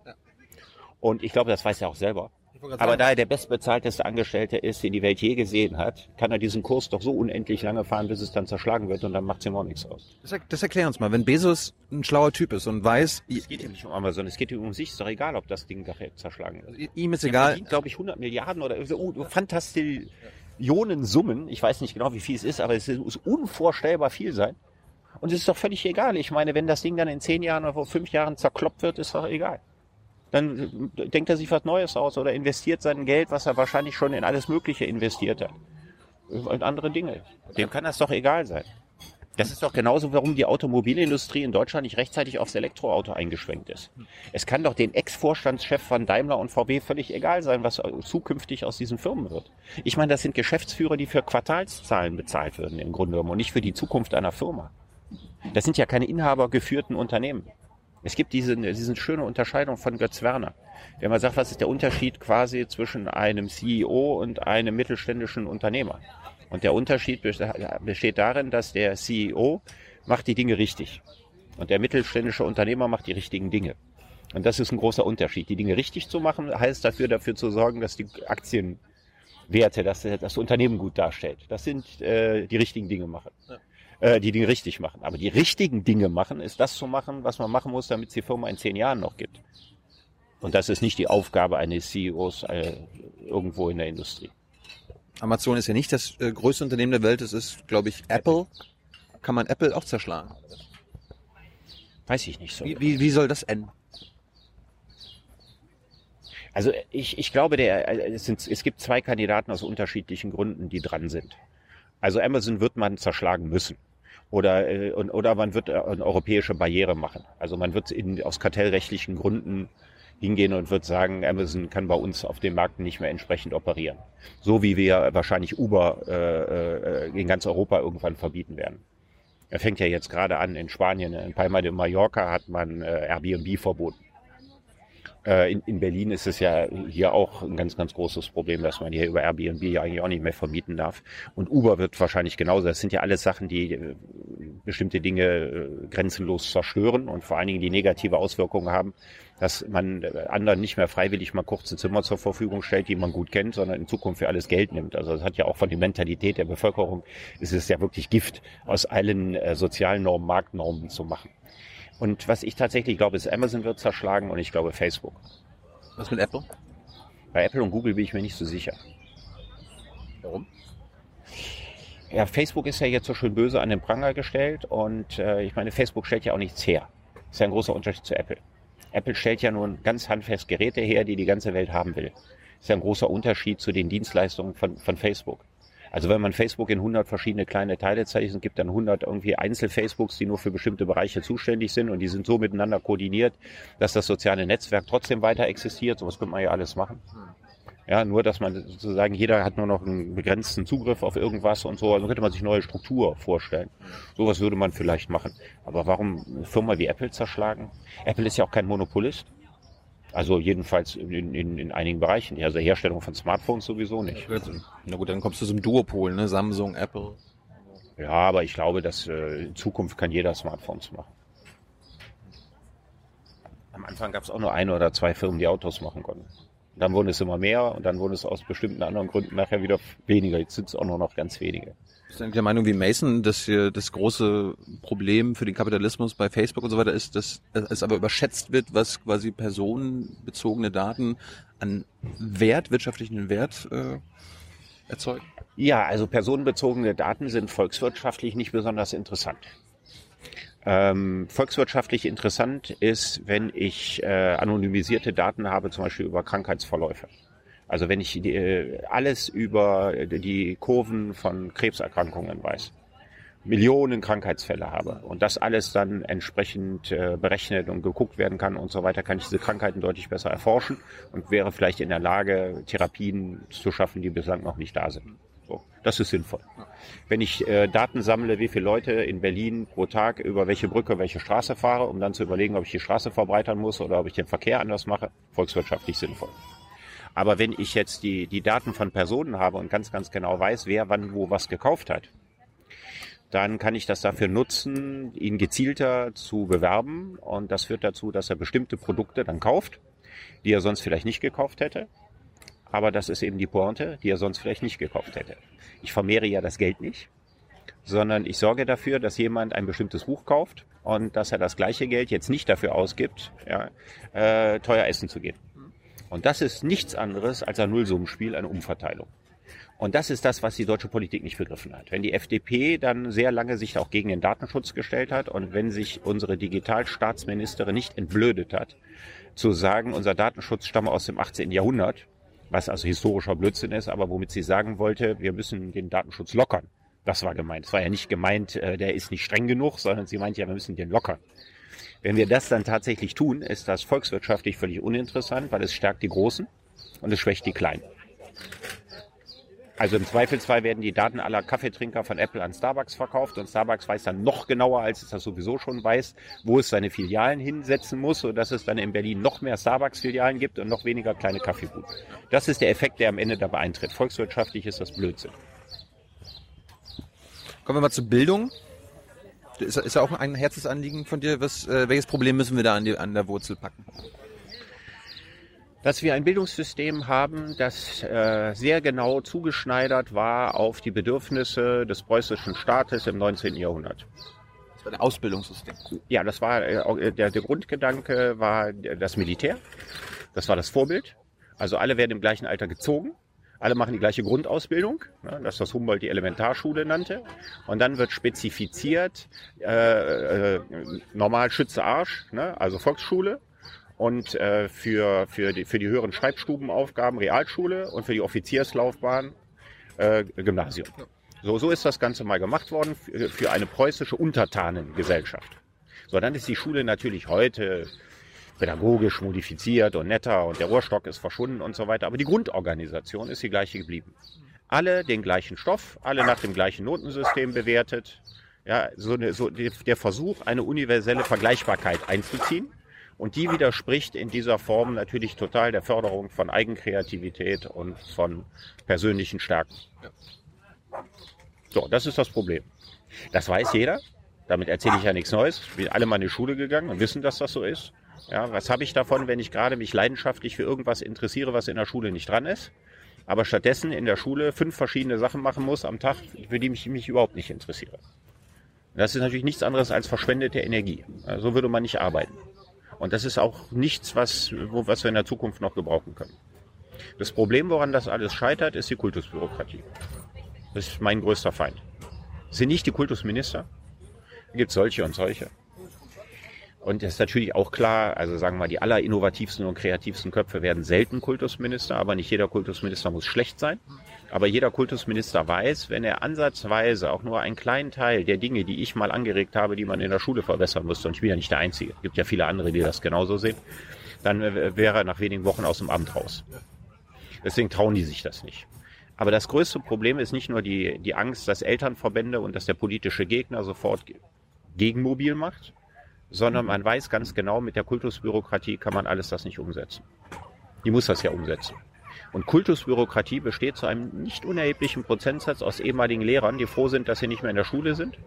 Und ich glaube, das weiß er auch selber. Aber da er der bestbezahlteste Angestellte ist, den die Welt je gesehen hat, kann er diesen Kurs doch so unendlich lange fahren, bis es dann zerschlagen wird und dann macht es ihm auch nichts aus. Das, das erklär uns mal. Wenn Bezos ein schlauer Typ ist und weiß... Es geht ihm nicht um Amazon, es geht ihm um sich. Ist doch egal, ob das Ding nachher zerschlagen wird. Ihm ist egal. Er glaube ich, 100 Milliarden oder so uh, Fantastillionen Summen. Ich weiß nicht genau, wie viel es ist, aber es muss unvorstellbar viel sein. Und es ist doch völlig egal. Ich meine, wenn das Ding dann in zehn Jahren oder vor fünf Jahren zerkloppt wird, ist doch egal. Dann denkt er sich was Neues aus oder investiert sein Geld, was er wahrscheinlich schon in alles Mögliche investiert hat. In andere Dinge. Dem kann das doch egal sein. Das ist doch genauso, warum die Automobilindustrie in Deutschland nicht rechtzeitig aufs Elektroauto eingeschwenkt ist. Es kann doch den Ex-Vorstandschef von Daimler und VW völlig egal sein, was zukünftig aus diesen Firmen wird. Ich meine, das sind Geschäftsführer, die für Quartalszahlen bezahlt würden im Grunde genommen und nicht für die Zukunft einer Firma. Das sind ja keine inhabergeführten Unternehmen. Es gibt diese, diese schöne Unterscheidung von Götz Werner. Der mal sagt, was ist der Unterschied quasi zwischen einem CEO und einem mittelständischen Unternehmer? Und der Unterschied besteht darin, dass der CEO macht die Dinge richtig. Und der mittelständische Unternehmer macht die richtigen Dinge. Und das ist ein großer Unterschied. Die Dinge richtig zu machen, heißt dafür, dafür zu sorgen, dass die Aktienwerte, dass das Unternehmen gut darstellt. Das sind äh, die richtigen Dinge machen. Ja äh, die Dinge richtig machen. Aber die richtigen Dinge machen, ist das zu machen, was man machen muss, damit es die Firma in zehn Jahren noch gibt. Und das ist nicht die Aufgabe eines CEOs äh, irgendwo in der Industrie. Amazon ist ja nicht das äh, größte Unternehmen der Welt, es ist, glaube ich, Apple. Kann man Apple auch zerschlagen? Weiß ich nicht so. Wie, wie, wie soll das enden? Also ich, ich glaube, der, äh, es, sind, es gibt zwei Kandidaten aus unterschiedlichen Gründen, die dran sind. Also Amazon wird man zerschlagen müssen oder, äh, oder man wird äh, eine europäische Barriere machen. Also man wird in, aus kartellrechtlichen Gründen hingehen und wird sagen, Amazon kann bei uns auf dem Markt nicht mehr entsprechend operieren. So wie wir wahrscheinlich Uber äh, äh, in ganz Europa irgendwann verbieten werden. Er fängt ja jetzt gerade an in Spanien, in Palma de Mallorca hat man äh, Airbnb verboten. Äh, in, in Berlin ist es ja hier auch ein ganz, ganz großes Problem, dass man hier über Airbnb ja eigentlich auch nicht mehr vermieten darf. Und Uber wird wahrscheinlich genauso. Das sind ja alles Sachen, die äh, bestimmte Dinge äh, grenzenlos zerstören und vor allen Dingen die negative Auswirkungen haben, dass man anderen nicht mehr freiwillig mal kurze Zimmer zur Verfügung stellt, die man gut kennt, sondern in Zukunft für alles Geld nimmt. Also das hat ja auch von der Mentalität der Bevölkerung, ist es ja wirklich Gift, aus allen sozialen Normen, Marktnormen zu machen. Und was ich tatsächlich glaube, ist, Amazon wird zerschlagen und ich glaube Facebook. Was mit Apple? Bei Apple und Google bin ich mir nicht so sicher. Warum? Ja, Facebook ist ja jetzt so schön böse an den Pranger gestellt und äh, ich meine, Facebook stellt ja auch nichts her. Das ist ja ein großer Unterschied zu Apple. Apple stellt ja nun ganz handfest Geräte her, die die ganze Welt haben will. Das ist ja ein großer Unterschied zu den Dienstleistungen von, von Facebook. Also wenn man Facebook in 100 verschiedene kleine Teile zeichnet, gibt dann 100 irgendwie Einzel-Facebooks, die nur für bestimmte Bereiche zuständig sind und die sind so miteinander koordiniert, dass das soziale Netzwerk trotzdem weiter existiert. Sowas könnte man ja alles machen. Ja, nur, dass man sozusagen, jeder hat nur noch einen begrenzten Zugriff auf irgendwas und so. Also könnte man sich neue Struktur vorstellen. Sowas würde man vielleicht machen. Aber warum eine Firma wie Apple zerschlagen? Apple ist ja auch kein Monopolist. Also jedenfalls in, in, in einigen Bereichen. Also Herstellung von Smartphones sowieso nicht. Na gut, dann kommst du zum Duopol, ne? Samsung, Apple. Ja, aber ich glaube, dass äh, in Zukunft kann jeder Smartphones machen. Am Anfang gab es auch nur eine oder zwei Firmen, die Autos machen konnten. Dann wurden es immer mehr und dann wurden es aus bestimmten anderen Gründen nachher wieder weniger. Jetzt sind es auch nur noch ganz wenige. Du eigentlich der Meinung wie Mason, dass hier das große Problem für den Kapitalismus bei Facebook und so weiter ist, dass es aber überschätzt wird, was quasi personenbezogene Daten an Wert, wirtschaftlichen Wert äh, erzeugen? Ja, also personenbezogene Daten sind volkswirtschaftlich nicht besonders interessant. Ähm, volkswirtschaftlich interessant ist, wenn ich äh, anonymisierte Daten habe, zum Beispiel über Krankheitsverläufe Also wenn ich die, äh, alles über die Kurven von Krebserkrankungen weiß, Millionen Krankheitsfälle habe und das alles dann entsprechend äh, berechnet und geguckt werden kann und so weiter, kann ich diese Krankheiten deutlich besser erforschen und wäre vielleicht in der Lage, Therapien zu schaffen, die bislang noch nicht da sind. So, das ist sinnvoll. Wenn ich äh, Daten sammle, wie viele Leute in Berlin pro Tag über welche Brücke, welche Straße fahre, um dann zu überlegen, ob ich die Straße verbreitern muss oder ob ich den Verkehr anders mache, volkswirtschaftlich sinnvoll. Aber wenn ich jetzt die, die Daten von Personen habe und ganz, ganz genau weiß, wer wann wo was gekauft hat, dann kann ich das dafür nutzen, ihn gezielter zu bewerben. Und das führt dazu, dass er bestimmte Produkte dann kauft, die er sonst vielleicht nicht gekauft hätte. Aber das ist eben die Pointe, die er sonst vielleicht nicht gekauft hätte. Ich vermehre ja das Geld nicht, sondern ich sorge dafür, dass jemand ein bestimmtes Buch kauft und dass er das gleiche Geld jetzt nicht dafür ausgibt, ja, äh, teuer essen zu gehen. Und das ist nichts anderes als ein Nullsummenspiel, eine Umverteilung. Und das ist das, was die deutsche Politik nicht begriffen hat. Wenn die FDP dann sehr lange sich auch gegen den Datenschutz gestellt hat und wenn sich unsere Digitalstaatsministerin nicht entblödet hat, zu sagen, unser Datenschutz stamme aus dem 18. Jahrhundert, was also historischer Blödsinn ist, aber womit sie sagen wollte, wir müssen den Datenschutz lockern. Das war gemeint. Es war ja nicht gemeint, äh, der ist nicht streng genug, sondern sie meint ja, wir müssen den lockern. Wenn wir das dann tatsächlich tun, ist das volkswirtschaftlich völlig uninteressant, weil es stärkt die Großen und es schwächt die Kleinen. Also im Zweifelsfall werden die Daten aller Kaffeetrinker von Apple an Starbucks verkauft und Starbucks weiß dann noch genauer, als es das sowieso schon weiß, wo es seine Filialen hinsetzen muss, sodass es dann in Berlin noch mehr Starbucks-Filialen gibt und noch weniger kleine Kaffeebuden. Das ist der Effekt, der am Ende dabei eintritt. Volkswirtschaftlich ist das Blödsinn. Kommen wir mal zur Bildung. Ist, ist ja auch ein Herzensanliegen von dir. Was, äh, welches Problem müssen wir da an, die, an der Wurzel packen? dass wir ein Bildungssystem haben, das äh, sehr genau zugeschneidert war auf die Bedürfnisse des preußischen Staates im 19. Jahrhundert. Das war ein Ausbildungssystem. Ja, das war äh, der, der Grundgedanke war das Militär. Das war das Vorbild. Also alle werden im gleichen Alter gezogen. Alle machen die gleiche Grundausbildung, ne, das was Humboldt die Elementarschule nannte. Und dann wird spezifiziert, äh, äh, normal Schütze Arsch, ne, also Volksschule, und äh, für, für, die, für die höheren Schreibstubenaufgaben Realschule und für die Offizierslaufbahn äh, Gymnasium. So, so ist das Ganze mal gemacht worden für eine preußische Untertanengesellschaft. So, dann ist die Schule natürlich heute pädagogisch modifiziert und netter und der Rohrstock ist verschwunden und so weiter. Aber die Grundorganisation ist die gleiche geblieben. Alle den gleichen Stoff, alle nach dem gleichen Notensystem bewertet. Ja, so, eine, so der Versuch, eine universelle Vergleichbarkeit einzuziehen. Und die widerspricht in dieser Form natürlich total der Förderung von Eigenkreativität und von persönlichen Stärken. So, das ist das Problem. Das weiß jeder. Damit erzähle ich ja nichts Neues. Wir sind alle mal in die Schule gegangen und wissen, dass das so ist. Ja, was habe ich davon, wenn ich gerade mich leidenschaftlich für irgendwas interessiere, was in der Schule nicht dran ist? Aber stattdessen in der Schule fünf verschiedene Sachen machen muss am Tag, für die ich mich überhaupt nicht interessiere. Das ist natürlich nichts anderes als verschwendete Energie. So würde man nicht arbeiten. Und das ist auch nichts, was, was wir in der Zukunft noch gebrauchen können. Das Problem, woran das alles scheitert, ist die Kultusbürokratie. Das ist mein größter Feind. Das sind nicht die Kultusminister. Es gibt solche und solche. Und es ist natürlich auch klar, also sagen wir mal, die allerinnovativsten und kreativsten Köpfe werden selten Kultusminister, aber nicht jeder Kultusminister muss schlecht sein. Aber jeder Kultusminister weiß, wenn er ansatzweise auch nur einen kleinen Teil der Dinge, die ich mal angeregt habe, die man in der Schule verbessern müsste, und ich bin ja nicht der Einzige, es gibt ja viele andere, die das genauso sehen, dann wäre er nach wenigen Wochen aus dem Amt raus. Deswegen trauen die sich das nicht. Aber das größte Problem ist nicht nur die, die Angst, dass Elternverbände und dass der politische Gegner sofort gegenmobil macht, sondern man weiß ganz genau, mit der Kultusbürokratie kann man alles das nicht umsetzen. Die muss das ja umsetzen. Und Kultusbürokratie besteht zu einem nicht unerheblichen Prozentsatz aus ehemaligen Lehrern, die froh sind, dass sie nicht mehr in der Schule sind.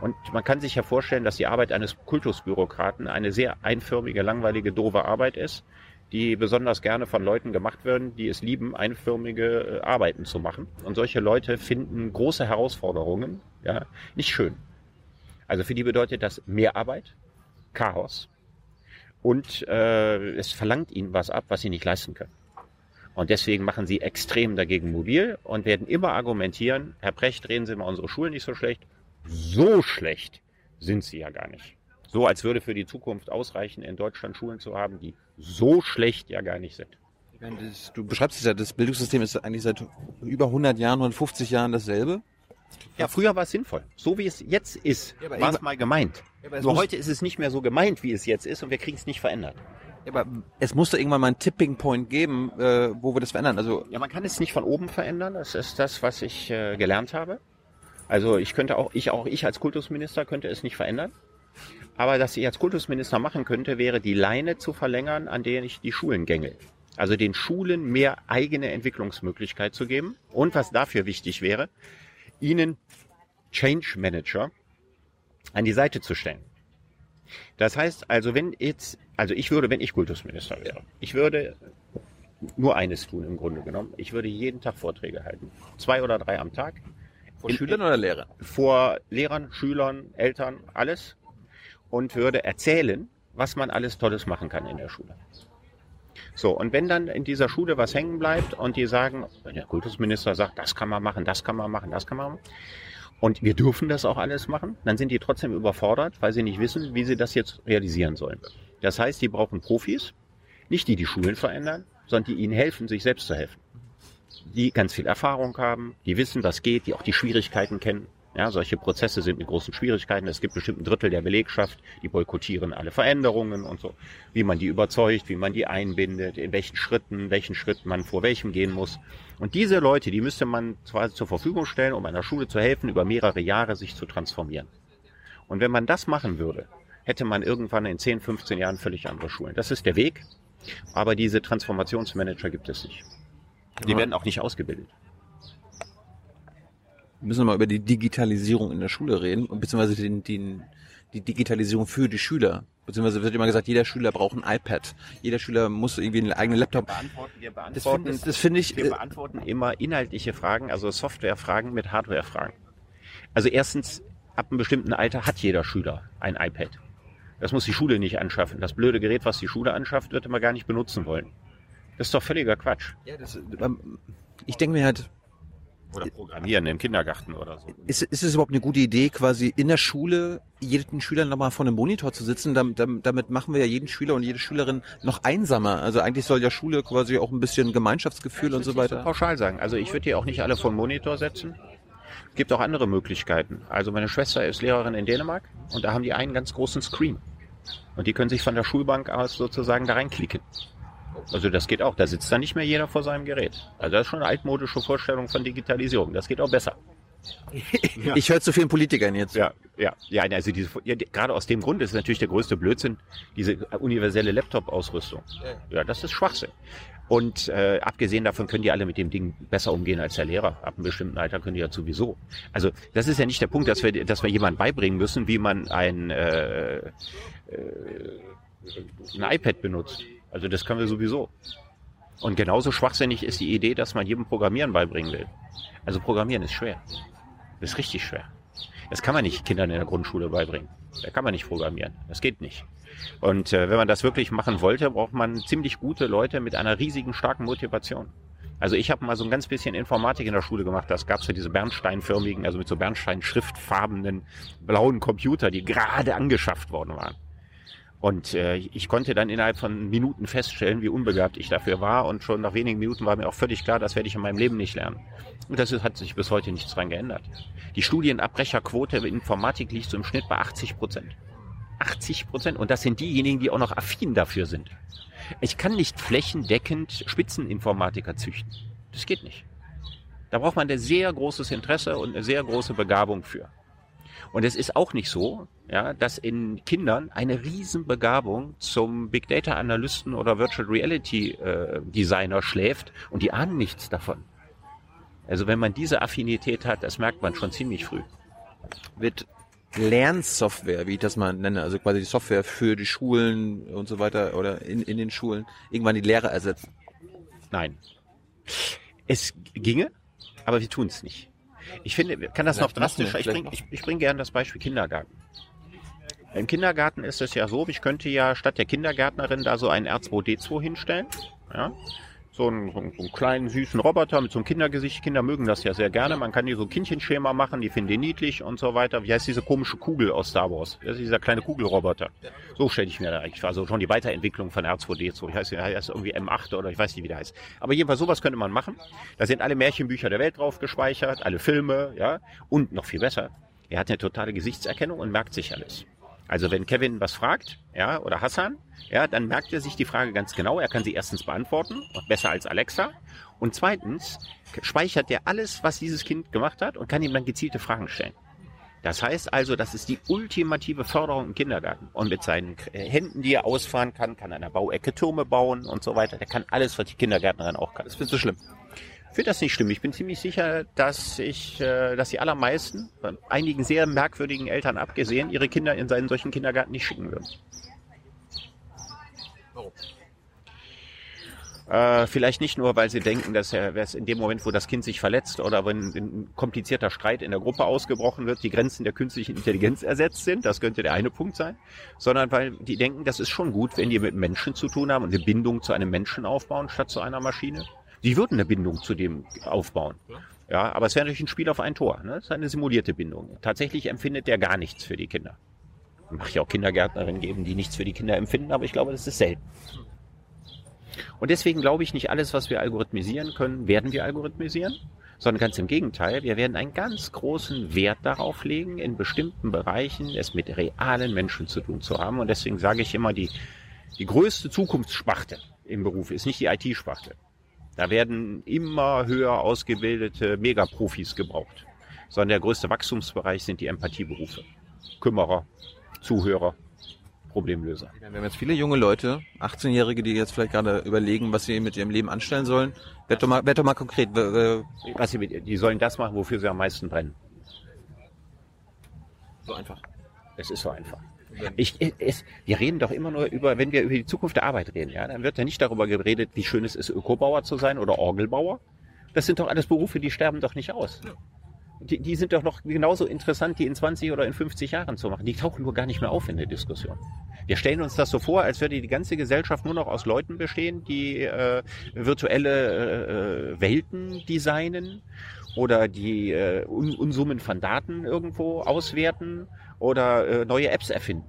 Und man kann sich ja vorstellen, dass die Arbeit eines Kultusbürokraten eine sehr einförmige, langweilige, doofe Arbeit ist, die besonders gerne von Leuten gemacht werden, die es lieben, einförmige äh, Arbeiten zu machen. Und solche Leute finden große Herausforderungen ja, nicht schön. Also für die bedeutet das mehr Arbeit, Chaos und äh, es verlangt ihnen was ab, was sie nicht leisten können. Und deswegen machen sie extrem dagegen mobil und werden immer argumentieren, Herr Brecht, drehen Sie mal unsere Schulen nicht so schlecht. So schlecht sind sie ja gar nicht. So als würde für die Zukunft ausreichen, in Deutschland Schulen zu haben, die so schlecht ja gar nicht sind. Du beschreibst es ja, das Bildungssystem ist eigentlich seit über 100 Jahren, 150 Jahren dasselbe. Ja, früher war es sinnvoll. So wie es jetzt ist, ja, war es mal gemeint. Ja, Nur heute ist es nicht mehr so gemeint, wie es jetzt ist und wir kriegen es nicht verändert. Ja, aber es musste irgendwann mal einen Tipping Point geben, äh, wo wir das verändern. Also ja, man kann es nicht von oben verändern. Das ist das, was ich äh, gelernt habe. Also ich könnte auch, ich auch ich als Kultusminister könnte es nicht verändern. Aber was ich als Kultusminister machen könnte, wäre die Leine zu verlängern, an der ich die Schulen gängel. Also den Schulen mehr eigene Entwicklungsmöglichkeit zu geben. Und was dafür wichtig wäre, ihnen Change Manager an die Seite zu stellen. Das heißt also, wenn jetzt, also ich würde, wenn ich Kultusminister wäre, ich würde nur eines tun im Grunde genommen. Ich würde jeden Tag Vorträge halten. Zwei oder drei am Tag. Vor in, Schülern oder Lehrern? Vor Lehrern, Schülern, Eltern, alles. Und würde erzählen, was man alles Tolles machen kann in der Schule. So, und wenn dann in dieser Schule was hängen bleibt und die sagen, der Kultusminister sagt, das kann man machen, das kann man machen, das kann man machen, und wir dürfen das auch alles machen, dann sind die trotzdem überfordert, weil sie nicht wissen, wie sie das jetzt realisieren sollen. Das heißt, die brauchen Profis, nicht die die Schulen verändern, sondern die ihnen helfen, sich selbst zu helfen. Die ganz viel Erfahrung haben, die wissen, was geht, die auch die Schwierigkeiten kennen. Ja, solche Prozesse sind mit großen Schwierigkeiten. Es gibt bestimmt ein Drittel der Belegschaft, die boykottieren alle Veränderungen und so. Wie man die überzeugt, wie man die einbindet, in welchen Schritten, welchen Schritt man vor welchem gehen muss. Und diese Leute, die müsste man quasi zur Verfügung stellen, um einer Schule zu helfen, über mehrere Jahre sich zu transformieren. Und wenn man das machen würde, hätte man irgendwann in 10, 15 Jahren völlig andere Schulen. Das ist der Weg. Aber diese Transformationsmanager gibt es nicht. Die werden auch nicht ausgebildet. Wir müssen mal über die Digitalisierung in der Schule reden, beziehungsweise den, den, die Digitalisierung für die Schüler. Beziehungsweise wird immer gesagt, jeder Schüler braucht ein iPad. Jeder Schüler muss irgendwie einen eigenen Laptop. Wir beantworten, wir beantworten, das finde find ich. Wir äh, beantworten immer inhaltliche Fragen, also Softwarefragen mit Hardwarefragen. Also erstens, ab einem bestimmten Alter hat jeder Schüler ein iPad. Das muss die Schule nicht anschaffen. Das blöde Gerät, was die Schule anschafft, wird immer gar nicht benutzen wollen. Das ist doch völliger Quatsch. Ja, das, ähm, ich denke mir halt, oder Programmieren im Kindergarten oder so. Ist, ist es überhaupt eine gute Idee, quasi in der Schule jeden Schüler nochmal vor einem Monitor zu sitzen? Damit, damit machen wir ja jeden Schüler und jede Schülerin noch einsamer. Also eigentlich soll ja Schule quasi auch ein bisschen Gemeinschaftsgefühl ja, und so weiter. So pauschal sagen. Also ich würde hier auch nicht alle vor einen Monitor setzen. Es gibt auch andere Möglichkeiten. Also meine Schwester ist Lehrerin in Dänemark und da haben die einen ganz großen Screen. Und die können sich von der Schulbank aus sozusagen da reinklicken. Also das geht auch. Da sitzt dann nicht mehr jeder vor seinem Gerät. Also das ist schon eine altmodische Vorstellung von Digitalisierung. Das geht auch besser. ja. Ich höre zu vielen Politikern jetzt. Ja, ja, ja. Also diese, ja, gerade aus dem Grund ist natürlich der größte Blödsinn diese universelle Laptop-Ausrüstung. Ja, das ist Schwachsinn. Und äh, abgesehen davon können die alle mit dem Ding besser umgehen als der Lehrer. Ab einem bestimmten Alter können die ja sowieso. Also das ist ja nicht der Punkt, dass wir, dass wir jemand beibringen müssen, wie man ein, äh, äh, ein iPad benutzt. Also das können wir sowieso. Und genauso schwachsinnig ist die Idee, dass man jedem Programmieren beibringen will. Also Programmieren ist schwer. Das ist richtig schwer. Das kann man nicht Kindern in der Grundschule beibringen. Da kann man nicht programmieren. Das geht nicht. Und äh, wenn man das wirklich machen wollte, braucht man ziemlich gute Leute mit einer riesigen, starken Motivation. Also ich habe mal so ein ganz bisschen Informatik in der Schule gemacht. Das gab es ja diese bernsteinförmigen, also mit so Bernstein-schriftfarbenen blauen Computer, die gerade angeschafft worden waren. Und äh, ich konnte dann innerhalb von Minuten feststellen, wie unbegabt ich dafür war. Und schon nach wenigen Minuten war mir auch völlig klar, das werde ich in meinem Leben nicht lernen. Und das hat sich bis heute nichts dran geändert. Die Studienabbrecherquote in Informatik liegt so im Schnitt bei 80 Prozent. 80 Prozent. Und das sind diejenigen, die auch noch affin dafür sind. Ich kann nicht flächendeckend Spitzeninformatiker züchten. Das geht nicht. Da braucht man ein sehr großes Interesse und eine sehr große Begabung für. Und es ist auch nicht so, ja, dass in Kindern eine Riesenbegabung zum Big Data Analysten oder Virtual Reality äh, Designer schläft und die ahnen nichts davon. Also wenn man diese Affinität hat, das merkt man schon ziemlich früh. Wird Lernsoftware, wie ich das mal nenne, also quasi die Software für die Schulen und so weiter oder in, in den Schulen, irgendwann die Lehre ersetzen? Nein. Es ginge, aber wir tun es nicht. Ich finde, kann das vielleicht noch drastischer. Ich bringe ich, ich bring gerne das Beispiel Kindergarten. Im Kindergarten ist es ja so, ich könnte ja statt der Kindergärtnerin da so einen R2D2 hinstellen. Ja? so einen, so einen kleinen süßen Roboter mit so einem Kindergesicht. Kinder mögen das ja sehr gerne. Man kann die so Kindchenschema machen, die finden die niedlich und so weiter. Wie heißt diese komische Kugel aus Star Wars? Das ist dieser kleine Kugelroboter. So stelle ich mir da eigentlich vor. Also schon die Weiterentwicklung von R2D2. Ich weiß nicht, heißt irgendwie M8 oder ich weiß nicht, wie der heißt. Aber jedenfalls sowas könnte man machen. Da sind alle Märchenbücher der Welt drauf gespeichert, alle Filme, ja. Und noch viel besser, er hat eine totale Gesichtserkennung und merkt sich alles. Also wenn Kevin was fragt, ja, oder Hassan, ja, dann merkt er sich die Frage ganz genau. Er kann sie erstens beantworten, besser als Alexa. Und zweitens speichert er alles, was dieses Kind gemacht hat und kann ihm dann gezielte Fragen stellen. Das heißt also, das ist die ultimative Förderung im Kindergarten. Und mit seinen Händen, die er ausfahren kann, kann er an der Bauecke Türme bauen und so weiter. Der kann alles, was die Kindergärtnerin auch kann. Das findest du schlimm? Finde das nicht schlimm. Ich bin ziemlich sicher, dass ich, äh, dass die allermeisten, bei einigen sehr merkwürdigen Eltern abgesehen, ihre Kinder in seinen solchen Kindergarten nicht schicken würden. Warum? Äh, vielleicht nicht nur, weil sie denken, dass er, in dem Moment, wo das Kind sich verletzt oder wenn ein komplizierter Streit in der Gruppe ausgebrochen wird, die Grenzen der künstlichen Intelligenz ersetzt sind. Das könnte der eine Punkt sein. Sondern weil die denken, das ist schon gut, wenn die mit Menschen zu tun haben und eine Bindung zu einem Menschen aufbauen statt zu einer Maschine. Die würden eine Bindung zu dem aufbauen. Ja, aber es wäre natürlich ein Spiel auf ein Tor. Ne? Das ist eine simulierte Bindung. Tatsächlich empfindet der gar nichts für die Kinder. Mag ja auch Kindergärtnerinnen geben, die nichts für die Kinder empfinden, aber ich glaube, das ist selten. Und deswegen glaube ich, nicht alles, was wir algorithmisieren können, werden wir algorithmisieren, sondern ganz im Gegenteil, wir werden einen ganz großen Wert darauf legen, in bestimmten Bereichen es mit realen Menschen zu tun zu haben. Und deswegen sage ich immer, die, die größte Zukunftssparte im Beruf ist nicht die IT-Sparte. Da werden immer höher ausgebildete Megaprofis gebraucht. Sondern der größte Wachstumsbereich sind die Empathieberufe. Kümmerer, Zuhörer, Problemlöser. Wir haben jetzt viele junge Leute, 18-Jährige, die jetzt vielleicht gerade überlegen, was sie mit ihrem Leben anstellen sollen. Werd doch mal, werd doch mal konkret. Was sie mit, die sollen das machen, wofür sie am meisten brennen. So einfach. Es ist so einfach. Ich, es, wir reden doch immer nur über, wenn wir über die Zukunft der Arbeit reden, ja, dann wird ja nicht darüber geredet, wie schön es ist, Ökobauer zu sein oder Orgelbauer. Das sind doch alles Berufe, die sterben doch nicht aus. Ja. Die, die sind doch noch genauso interessant, die in 20 oder in 50 Jahren zu machen. Die tauchen nur gar nicht mehr auf in der Diskussion. Wir stellen uns das so vor, als würde die ganze Gesellschaft nur noch aus Leuten bestehen, die äh, virtuelle äh, Welten designen oder die äh, Unsummen von Daten irgendwo auswerten oder äh, neue Apps erfinden.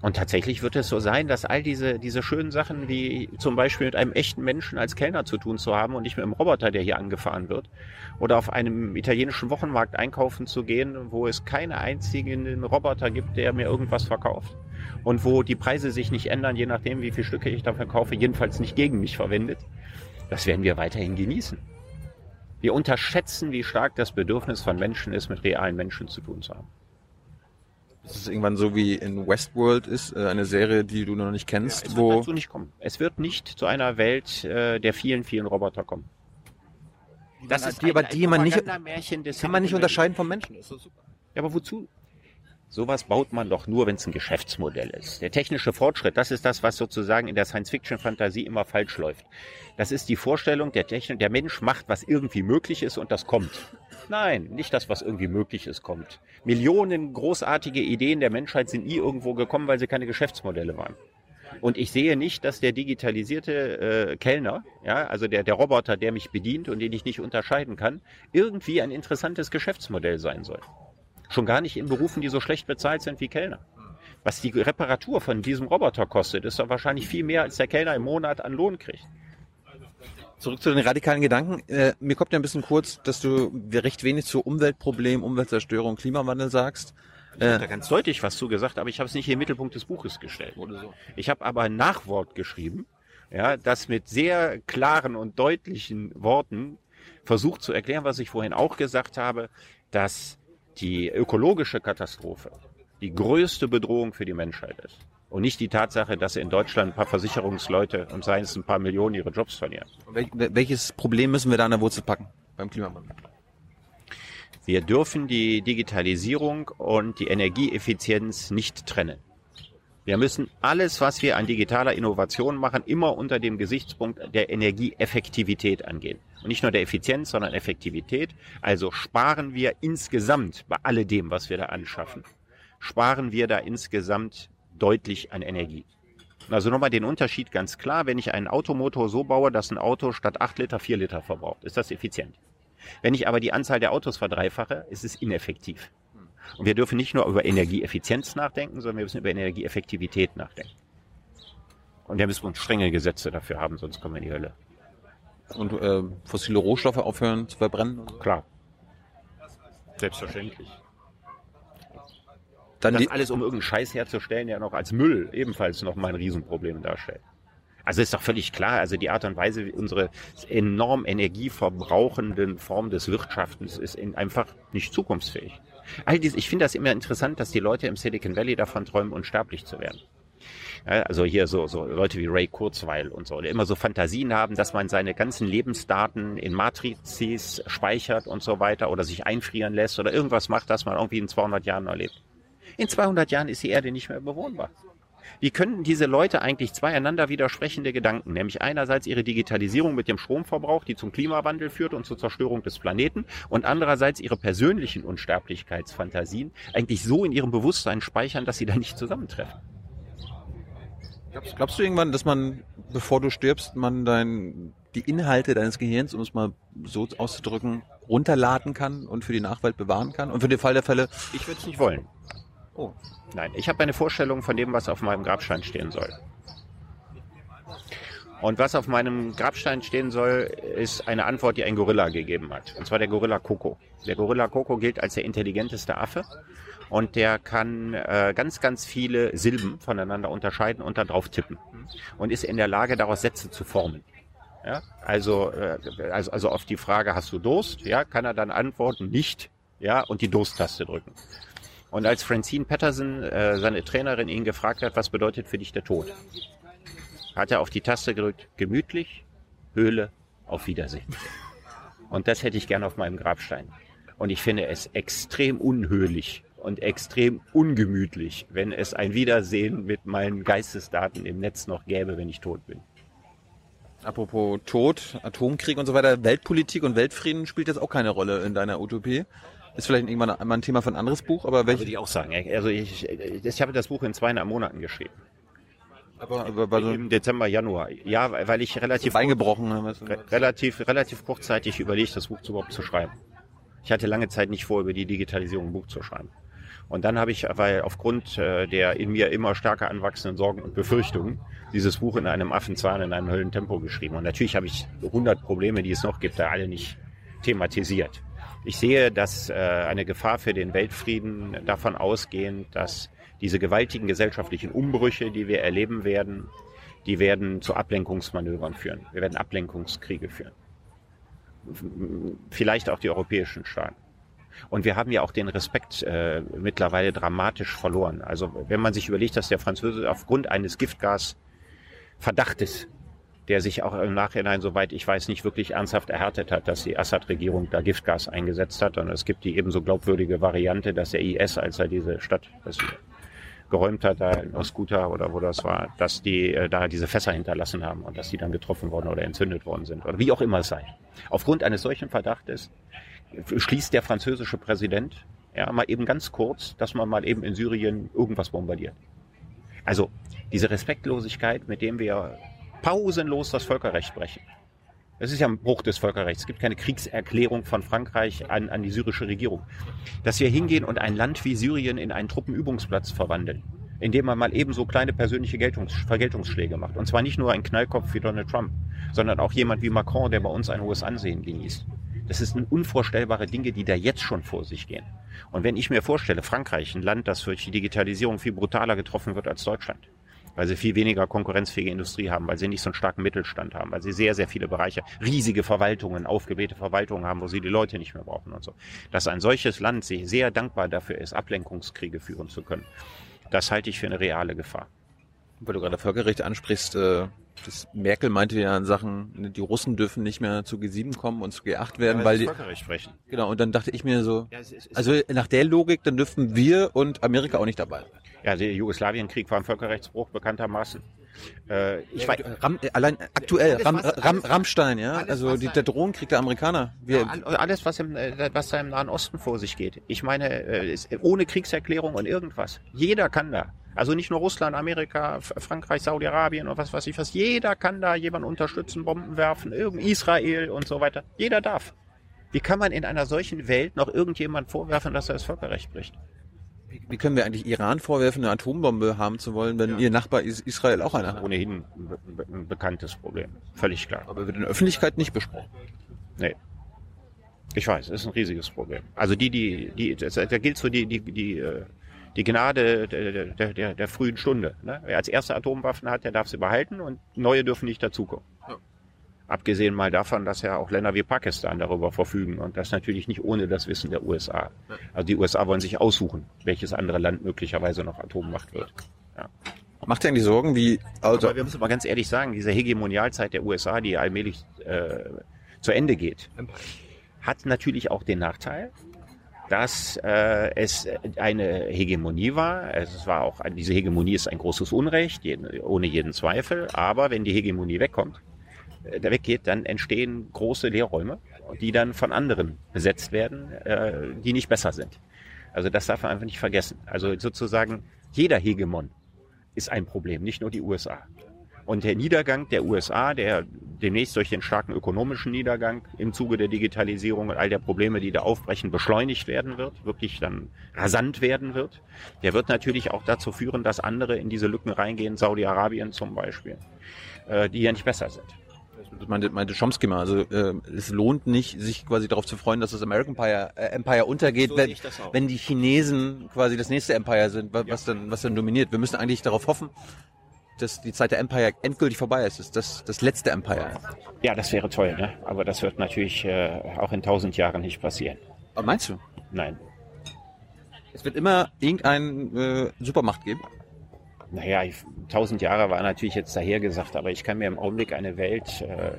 Und tatsächlich wird es so sein, dass all diese, diese schönen Sachen, wie zum Beispiel mit einem echten Menschen als Kellner zu tun zu haben und nicht mit einem Roboter, der hier angefahren wird, oder auf einem italienischen Wochenmarkt einkaufen zu gehen, wo es keinen einzigen Roboter gibt, der mir irgendwas verkauft. Und wo die Preise sich nicht ändern, je nachdem, wie viele Stücke ich davon kaufe, jedenfalls nicht gegen mich verwendet. Das werden wir weiterhin genießen. Wir unterschätzen, wie stark das Bedürfnis von Menschen ist, mit realen Menschen zu tun zu haben es irgendwann so wie in Westworld ist, äh, eine Serie, die du noch nicht kennst, ja, es wo wird dazu nicht kommen. Es wird nicht zu einer Welt äh, der vielen, vielen Roboter kommen. Das ist die, aber die man nicht, kann man nicht unterscheiden vom Menschen. Ja, aber wozu? Sowas baut man doch nur, wenn es ein Geschäftsmodell ist. Der technische Fortschritt, das ist das, was sozusagen in der Science-Fiction-Fantasie immer falsch läuft. Das ist die Vorstellung, der Technik, der Mensch macht, was irgendwie möglich ist und das kommt. Nein, nicht das, was irgendwie möglich ist, kommt. Millionen großartige Ideen der Menschheit sind nie irgendwo gekommen, weil sie keine Geschäftsmodelle waren. Und ich sehe nicht, dass der digitalisierte äh, Kellner, ja, also der, der Roboter, der mich bedient und den ich nicht unterscheiden kann, irgendwie ein interessantes Geschäftsmodell sein soll. Schon gar nicht in Berufen, die so schlecht bezahlt sind wie Kellner. Was die Reparatur von diesem Roboter kostet, ist doch wahrscheinlich viel mehr, als der Kellner im Monat an Lohn kriegt. Zurück zu den radikalen Gedanken. Äh, mir kommt ja ein bisschen kurz, dass du recht wenig zu Umweltproblemen, Umweltzerstörung, Klimawandel sagst. Ich habe da ganz deutlich was zugesagt, aber ich habe es nicht im Mittelpunkt des Buches gestellt. Oder so. Ich habe aber ein Nachwort geschrieben, ja, das mit sehr klaren und deutlichen Worten versucht zu erklären, was ich vorhin auch gesagt habe, dass die ökologische Katastrophe die größte Bedrohung für die Menschheit ist. Und nicht die Tatsache, dass in Deutschland ein paar Versicherungsleute und seien es ein paar Millionen ihre Jobs verlieren. Welches Problem müssen wir da an der Wurzel packen beim Klimawandel? Wir dürfen die Digitalisierung und die Energieeffizienz nicht trennen. Wir müssen alles, was wir an digitaler Innovation machen, immer unter dem Gesichtspunkt der Energieeffektivität angehen. Und nicht nur der Effizienz, sondern Effektivität. Also sparen wir insgesamt bei alledem, was wir da anschaffen, sparen wir da insgesamt deutlich an Energie. Also nochmal den Unterschied ganz klar, wenn ich einen Automotor so baue, dass ein Auto statt 8 Liter 4 Liter verbraucht, ist das effizient. Wenn ich aber die Anzahl der Autos verdreifache, ist es ineffektiv. Und wir dürfen nicht nur über Energieeffizienz nachdenken, sondern wir müssen über Energieeffektivität nachdenken. Und da müssen wir strenge Gesetze dafür haben, sonst kommen wir in die Hölle. Und äh, fossile Rohstoffe aufhören zu verbrennen? Klar. Selbstverständlich. Dann das alles, um irgendeinen Scheiß herzustellen, der noch als Müll ebenfalls noch mal ein Riesenproblem darstellt. Also ist doch völlig klar, also die Art und Weise, wie unsere enorm energieverbrauchenden Form des Wirtschaftens ist in- einfach nicht zukunftsfähig. All dies, ich finde das immer interessant, dass die Leute im Silicon Valley davon träumen, unsterblich zu werden. Ja, also hier so, so Leute wie Ray Kurzweil und so, die immer so Fantasien haben, dass man seine ganzen Lebensdaten in Matrizes speichert und so weiter oder sich einfrieren lässt oder irgendwas macht, das man irgendwie in 200 Jahren erlebt. In 200 Jahren ist die Erde nicht mehr bewohnbar. Wie können diese Leute eigentlich zwei einander widersprechende Gedanken, nämlich einerseits ihre Digitalisierung mit dem Stromverbrauch, die zum Klimawandel führt und zur Zerstörung des Planeten, und andererseits ihre persönlichen Unsterblichkeitsfantasien, eigentlich so in ihrem Bewusstsein speichern, dass sie da nicht zusammentreffen? glaubst, glaubst du irgendwann, dass man, bevor du stirbst, man dein, die Inhalte deines Gehirns, um es mal so auszudrücken, runterladen kann und für die Nachwelt bewahren kann? Und für den Fall der Fälle, Ich würde es nicht wollen. Oh, Nein, ich habe eine Vorstellung von dem, was auf meinem Grabstein stehen soll. Und was auf meinem Grabstein stehen soll, ist eine Antwort, die ein Gorilla gegeben hat. Und zwar der Gorilla Coco. Der Gorilla Coco gilt als der intelligenteste Affe und der kann äh, ganz, ganz viele Silben voneinander unterscheiden und da drauf tippen. Und ist in der Lage, daraus Sätze zu formen. Ja? Also, äh, also, also auf die Frage, hast du Durst? Ja, kann er dann antworten, nicht. Ja, und die Dursttaste drücken. Und als Francine Patterson, äh, seine Trainerin, ihn gefragt hat, was bedeutet für dich der Tod, hat er auf die Taste gedrückt, gemütlich, Höhle, auf Wiedersehen. Und das hätte ich gerne auf meinem Grabstein. Und ich finde es extrem unhöhlich und extrem ungemütlich, wenn es ein Wiedersehen mit meinen Geistesdaten im Netz noch gäbe, wenn ich tot bin. apropos Tod, Atomkrieg und so weiter, Weltpolitik und Weltfrieden spielt jetzt auch keine Rolle in deiner Utopie. Ist vielleicht irgendwann mal ein Thema für ein anderes Buch, aber Würde welche, ich auch sagen. Also ich, ich habe das Buch in zweieinhalb Monaten geschrieben. aber, aber war so Im Dezember, Januar. Ja, weil ich relativ eingebrochen. du? Re relativ, relativ kurzzeitig überlegt, das Buch überhaupt zu schreiben. Ich hatte lange Zeit nicht vor, über die Digitalisierung ein Buch zu schreiben. Und dann habe ich, weil aufgrund äh, der in mir immer stärker anwachsenden Sorgen und Befürchtungen, dieses Buch in einem Affenzahn, in einem Höllentempo geschrieben. Und natürlich habe ich 100 Probleme, die es noch gibt, da alle nicht thematisiert. Ich sehe, dass äh, eine Gefahr für den Weltfrieden davon ausgehend, dass diese gewaltigen gesellschaftlichen Umbrüche, die wir erleben werden, die werden zu Ablenkungsmanövern führen. Wir werden Ablenkungskriege führen. Vielleicht auch die europäischen Staaten. Und wir haben ja auch den Respekt äh, mittlerweile dramatisch verloren. Also wenn man sich überlegt, dass der Franzose aufgrund eines Giftgasverdachtes, der sich auch im Nachhinein, soweit ich weiß, nicht wirklich ernsthaft erhärtet hat, dass die Assad-Regierung da Giftgas eingesetzt hat. Und es gibt die ebenso glaubwürdige Variante, dass der IS, als er diese Stadt geräumt hat, da in Osguta oder wo das war, dass die äh, da diese Fässer hinterlassen haben und dass die dann getroffen worden oder entzündet worden sind oder wie auch immer es sei. Aufgrund eines solchen Verdachtes schließt der französische Präsident ja mal eben ganz kurz, dass man mal eben in Syrien irgendwas bombardiert. Also diese Respektlosigkeit, mit dem wir pausenlos das Völkerrecht brechen. Das ist ja ein Bruch des Völkerrechts. Es gibt keine Kriegserklärung von Frankreich an, an die syrische Regierung. Dass wir hingehen und ein Land wie Syrien in einen Truppenübungsplatz verwandeln, indem man mal eben so kleine persönliche Geltungs Vergeltungsschläge macht. Und zwar nicht nur ein Knallkopf wie Donald Trump, sondern auch jemand wie Macron, der bei uns ein hohes Ansehen genießt. Das sind unvorstellbare Dinge, die da jetzt schon vor sich gehen. Und wenn ich mir vorstelle, Frankreich, ein Land, das durch die Digitalisierung viel brutaler getroffen wird als Deutschland, weil sie viel weniger konkurrenzfähige Industrie haben, weil sie nicht so einen starken Mittelstand haben, weil sie sehr, sehr viele Bereiche, riesige Verwaltungen, aufgeblähte Verwaltungen haben, wo sie die Leute nicht mehr brauchen und so. Dass ein solches Land sich sehr dankbar dafür ist, Ablenkungskriege führen zu können, das halte ich für eine reale Gefahr. Weil du gerade Völkerrecht ansprichst, äh, das Merkel meinte ja in Sachen, die Russen dürfen nicht mehr zu G7 kommen und zu G8 werden, weil die, Völkerrecht sprechen. genau, und dann dachte ich mir so, Ja, es es also nach der Logik, dann dürften wir und Amerika auch nicht dabei. sein. Ja, der Jugoslawienkrieg war ein Völkerrechtsbruch bekanntermaßen. Äh, ich weiß, Ram, äh, allein aktuell, alles, Ram, was- Ram, Rammstein, ja, alles, also die, der Drohnenkrieg der Amerikaner. Wir, Ja, all- alles, was, im, äh, was da im Nahen Osten vor sich geht. Ich meine, ohne Kriegserklärung und irgendwas. Jeder kann da. Also nicht nur Russland, Amerika, Frankreich, Saudi-Arabien und was weiß ich was. Jeder kann da jemanden unterstützen, Bomben werfen, irgend Israel und so weiter. Jeder darf. Wie kann man in einer solchen Welt noch irgendjemand vorwerfen, dass er das Völkerrecht bricht? Wie können wir eigentlich Iran vorwerfen, eine Atombombe haben zu wollen, wenn ja. ihr Nachbar Israel auch eine hat? Ohnehin ein, bekanntes Problem. Völlig klar. Aber wird in der Öffentlichkeit nicht besprochen. Nee. Ich weiß, es ist ein riesiges Problem. Also die, die, die, da gilt so die, die, die, äh, die Gnade der, der, der, der frühen Stunde. Ne? Wer als erster Atomwaffen hat, der darf sie behalten und neue dürfen nicht dazukommen. Ja. Abgesehen mal davon, dass ja auch Länder wie Pakistan darüber verfügen und das natürlich nicht ohne das Wissen der USA. Ja. Also die USA wollen sich aussuchen, welches andere Land möglicherweise noch Atommacht wird. Ja. Macht ihr eigentlich Sorgen, wie... Also Aber wir müssen mal ganz ehrlich sagen, diese Hegemonialzeit der USA, die allmählich äh, zu Ende geht, hat natürlich auch den Nachteil, dass äh, es eine Hegemonie war. Es war auch diese Hegemonie ist ein großes Unrecht, jeden, ohne jeden Zweifel. Aber wenn die Hegemonie wegkommt, äh, weggeht, dann entstehen große Leerräume, die dann von anderen besetzt werden, äh, die nicht besser sind. Also das darf man einfach nicht vergessen. Also sozusagen jeder Hegemon ist ein Problem, nicht nur die USA. Und der Niedergang der USA, der demnächst durch den starken ökonomischen Niedergang im Zuge der Digitalisierung und all der Probleme, die da aufbrechen, beschleunigt werden wird, wirklich dann rasant werden wird, der wird natürlich auch dazu führen, dass andere in diese Lücken reingehen, Saudi-Arabien zum Beispiel, äh, die ja nicht besser sind. Das meinte, meinte Chomsky mal. Also äh, es lohnt nicht, sich quasi darauf zu freuen, dass das American Empire, äh, Empire untergeht, so wenn, wenn die Chinesen quasi das nächste Empire sind, was, ja. dann, was dann dominiert. Wir müssen eigentlich darauf hoffen, dass die Zeit der Empire endgültig vorbei ist. Ist das, das letzte Empire. Ja, das wäre toll, ne? Aber das wird natürlich äh, auch in tausend Jahren nicht passieren. Aber meinst du? Nein. Es wird immer irgendeine äh, Supermacht geben? Naja, tausend Jahre war natürlich jetzt dahergesagt, aber ich kann mir im Augenblick eine Welt, äh,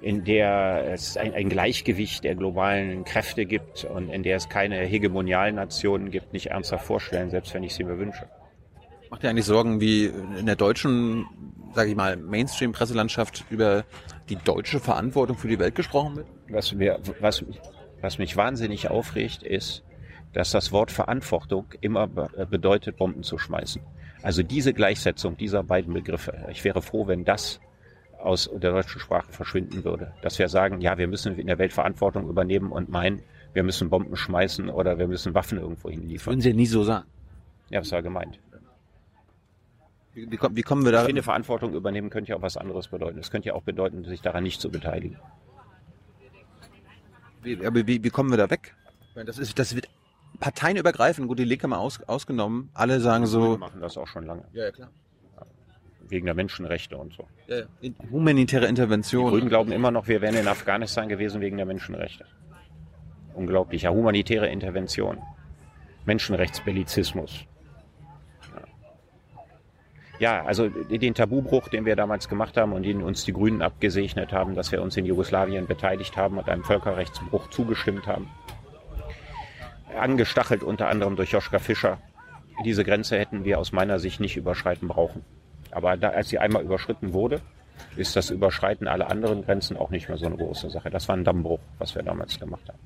in der es ein, ein, Gleichgewicht der globalen Kräfte gibt und in der es keine hegemonialen Nationen gibt, nicht ernsthaft vorstellen, selbst wenn ich sie mir wünsche. Macht ihr eigentlich Sorgen, wie in der deutschen, sage ich mal, Mainstream-Presselandschaft über die deutsche Verantwortung für die Welt gesprochen wird? Was, mir, was, was mich wahnsinnig aufregt, ist, dass das Wort Verantwortung immer bedeutet, Bomben zu schmeißen. Also diese Gleichsetzung dieser beiden Begriffe. Ich wäre froh, wenn das aus der deutschen Sprache verschwinden würde. Dass wir sagen, ja, wir müssen in der Welt Verantwortung übernehmen und meinen, wir müssen Bomben schmeißen oder wir müssen Waffen irgendwo hinliefern. Würden Sie ja nie so sagen. Ja, das war gemeint. Wie, wie, wie kommen wir da? Ich finde, Verantwortung übernehmen könnte ja auch was anderes bedeuten. Es könnte ja auch bedeuten, sich daran nicht zu beteiligen. Wie, aber wie, wie kommen wir da weg? Das, ist, das wird parteienübergreifend, gut, die Linke mal aus, ausgenommen. Alle sagen so. Wir machen das auch schon lange. Ja, ja, klar. Wegen der Menschenrechte und so. Ja, ja. Humanitäre Intervention. Die Grünen glauben immer noch, wir wären in Afghanistan gewesen wegen der Menschenrechte. Unglaublich. Ja, humanitäre Intervention. Menschenrechtsbellizismus. Ja, also den Tabubruch, den wir damals gemacht haben und den uns die Grünen abgesegnet haben, dass wir uns in Jugoslawien beteiligt haben und einem Völkerrechtsbruch zugestimmt haben. Angestachelt unter anderem durch Joschka Fischer. Diese Grenze hätten wir aus meiner Sicht nicht überschreiten brauchen. Aber da, als sie einmal überschritten wurde, ist das Überschreiten aller anderen Grenzen auch nicht mehr so eine große Sache. Das war ein Dammbruch, was wir damals gemacht haben.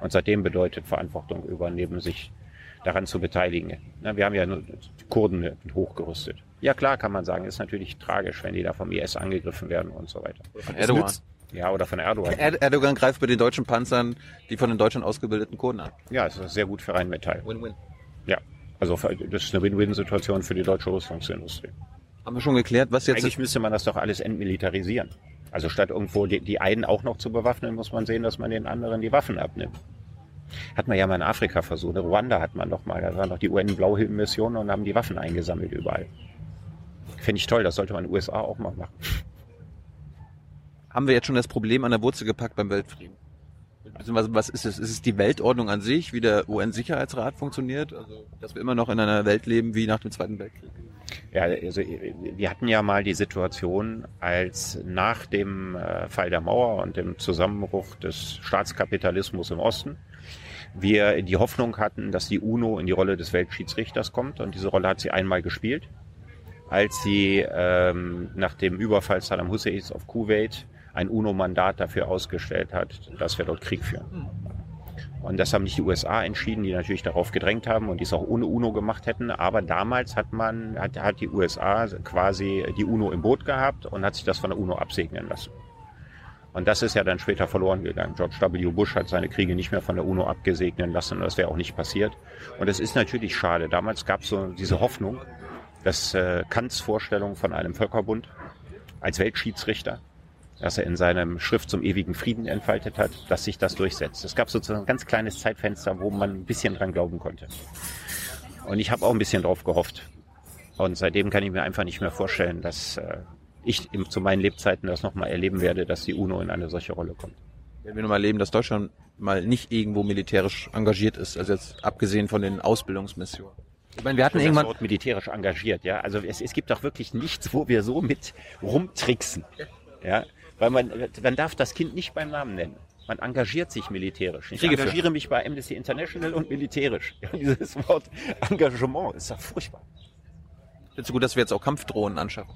Und seitdem bedeutet Verantwortung übernehmen, sich daran zu beteiligen. Wir haben ja nur Kurden hochgerüstet. Ja klar, kann man sagen, ist natürlich tragisch, wenn die da vom IS angegriffen werden und so weiter. Von Erdogan. Ja, oder von Erdogan. Erdogan greift bei den deutschen Panzern die von den Deutschen ausgebildeten Kurden an. Ja, es ist sehr gut für Rheinmetall. Win-win. Ja, also das ist eine Win-Win-Situation für die deutsche Rüstungsindustrie. Haben wir schon geklärt, was jetzt... Eigentlich müsste man das doch alles entmilitarisieren. Also statt irgendwo die, die einen auch noch zu bewaffnen, muss man sehen, dass man den anderen die Waffen abnimmt. Hat man ja mal in Afrika versucht. In Ruanda hat man doch mal, da waren doch die UN-Blauhilfen-Missionen und haben die Waffen eingesammelt überall. Finde ich toll, das sollte man in den USA auch mal machen. Haben wir jetzt schon das Problem an der Wurzel gepackt beim Weltfrieden? Was, was ist es? Ist es die Weltordnung an sich, wie der UN-Sicherheitsrat funktioniert? Also, dass wir immer noch in einer Welt leben wie nach dem Zweiten Weltkrieg? Ja, also wir hatten ja mal die Situation, als nach dem äh, Fall der Mauer und dem Zusammenbruch des Staatskapitalismus im Osten wir die Hoffnung hatten, dass die UNO in die Rolle des Weltschiedsrichters kommt und diese Rolle hat sie einmal gespielt als sie ähm, nach dem Überfall Saddam Husseins auf Kuwait ein UNO-Mandat dafür ausgestellt hat, dass wir dort Krieg führen. Und das haben nicht die USA entschieden, die natürlich darauf gedrängt haben und die es auch ohne UNO gemacht hätten. Aber damals hat man, hat, hat die USA quasi die UNO im Boot gehabt und hat sich das von der UNO absegnen lassen. Und das ist ja dann später verloren gegangen. George W. Bush hat seine Kriege nicht mehr von der UNO abgesegnen lassen und das wäre auch nicht passiert. Und es ist natürlich schade. Damals gab es so diese Hoffnung, dass äh, Kants Vorstellung von einem Völkerbund als Weltschiedsrichter das er in seinem Schrift zum ewigen Frieden entfaltet hat, dass sich das durchsetzt. Es gab sozusagen ein ganz kleines Zeitfenster, wo man ein bisschen dran glauben konnte. Und ich habe auch ein bisschen drauf gehofft. Und seitdem kann ich mir einfach nicht mehr vorstellen, dass äh, ich im, zu meinen Lebzeiten das nochmal erleben werde, dass die UNO in eine solche Rolle kommt. Wenn wir nochmal erleben, dass Deutschland mal nicht irgendwo militärisch engagiert ist, also jetzt abgesehen von den Ausbildungsmissionen. Ich meine, wir hatten irgendwann militärisch engagiert, ja. Also es, es gibt doch wirklich nichts, wo wir so mit rumtricksen. Ja, weil man, man darf das Kind nicht beim Namen nennen. Man engagiert sich militärisch. Ich engagiere mich bei Amnesty International und militärisch. Ja, dieses Wort Engagement ist doch furchtbar. Findest du gut, dass wir jetzt auch Kampfdrohnen anschaffen?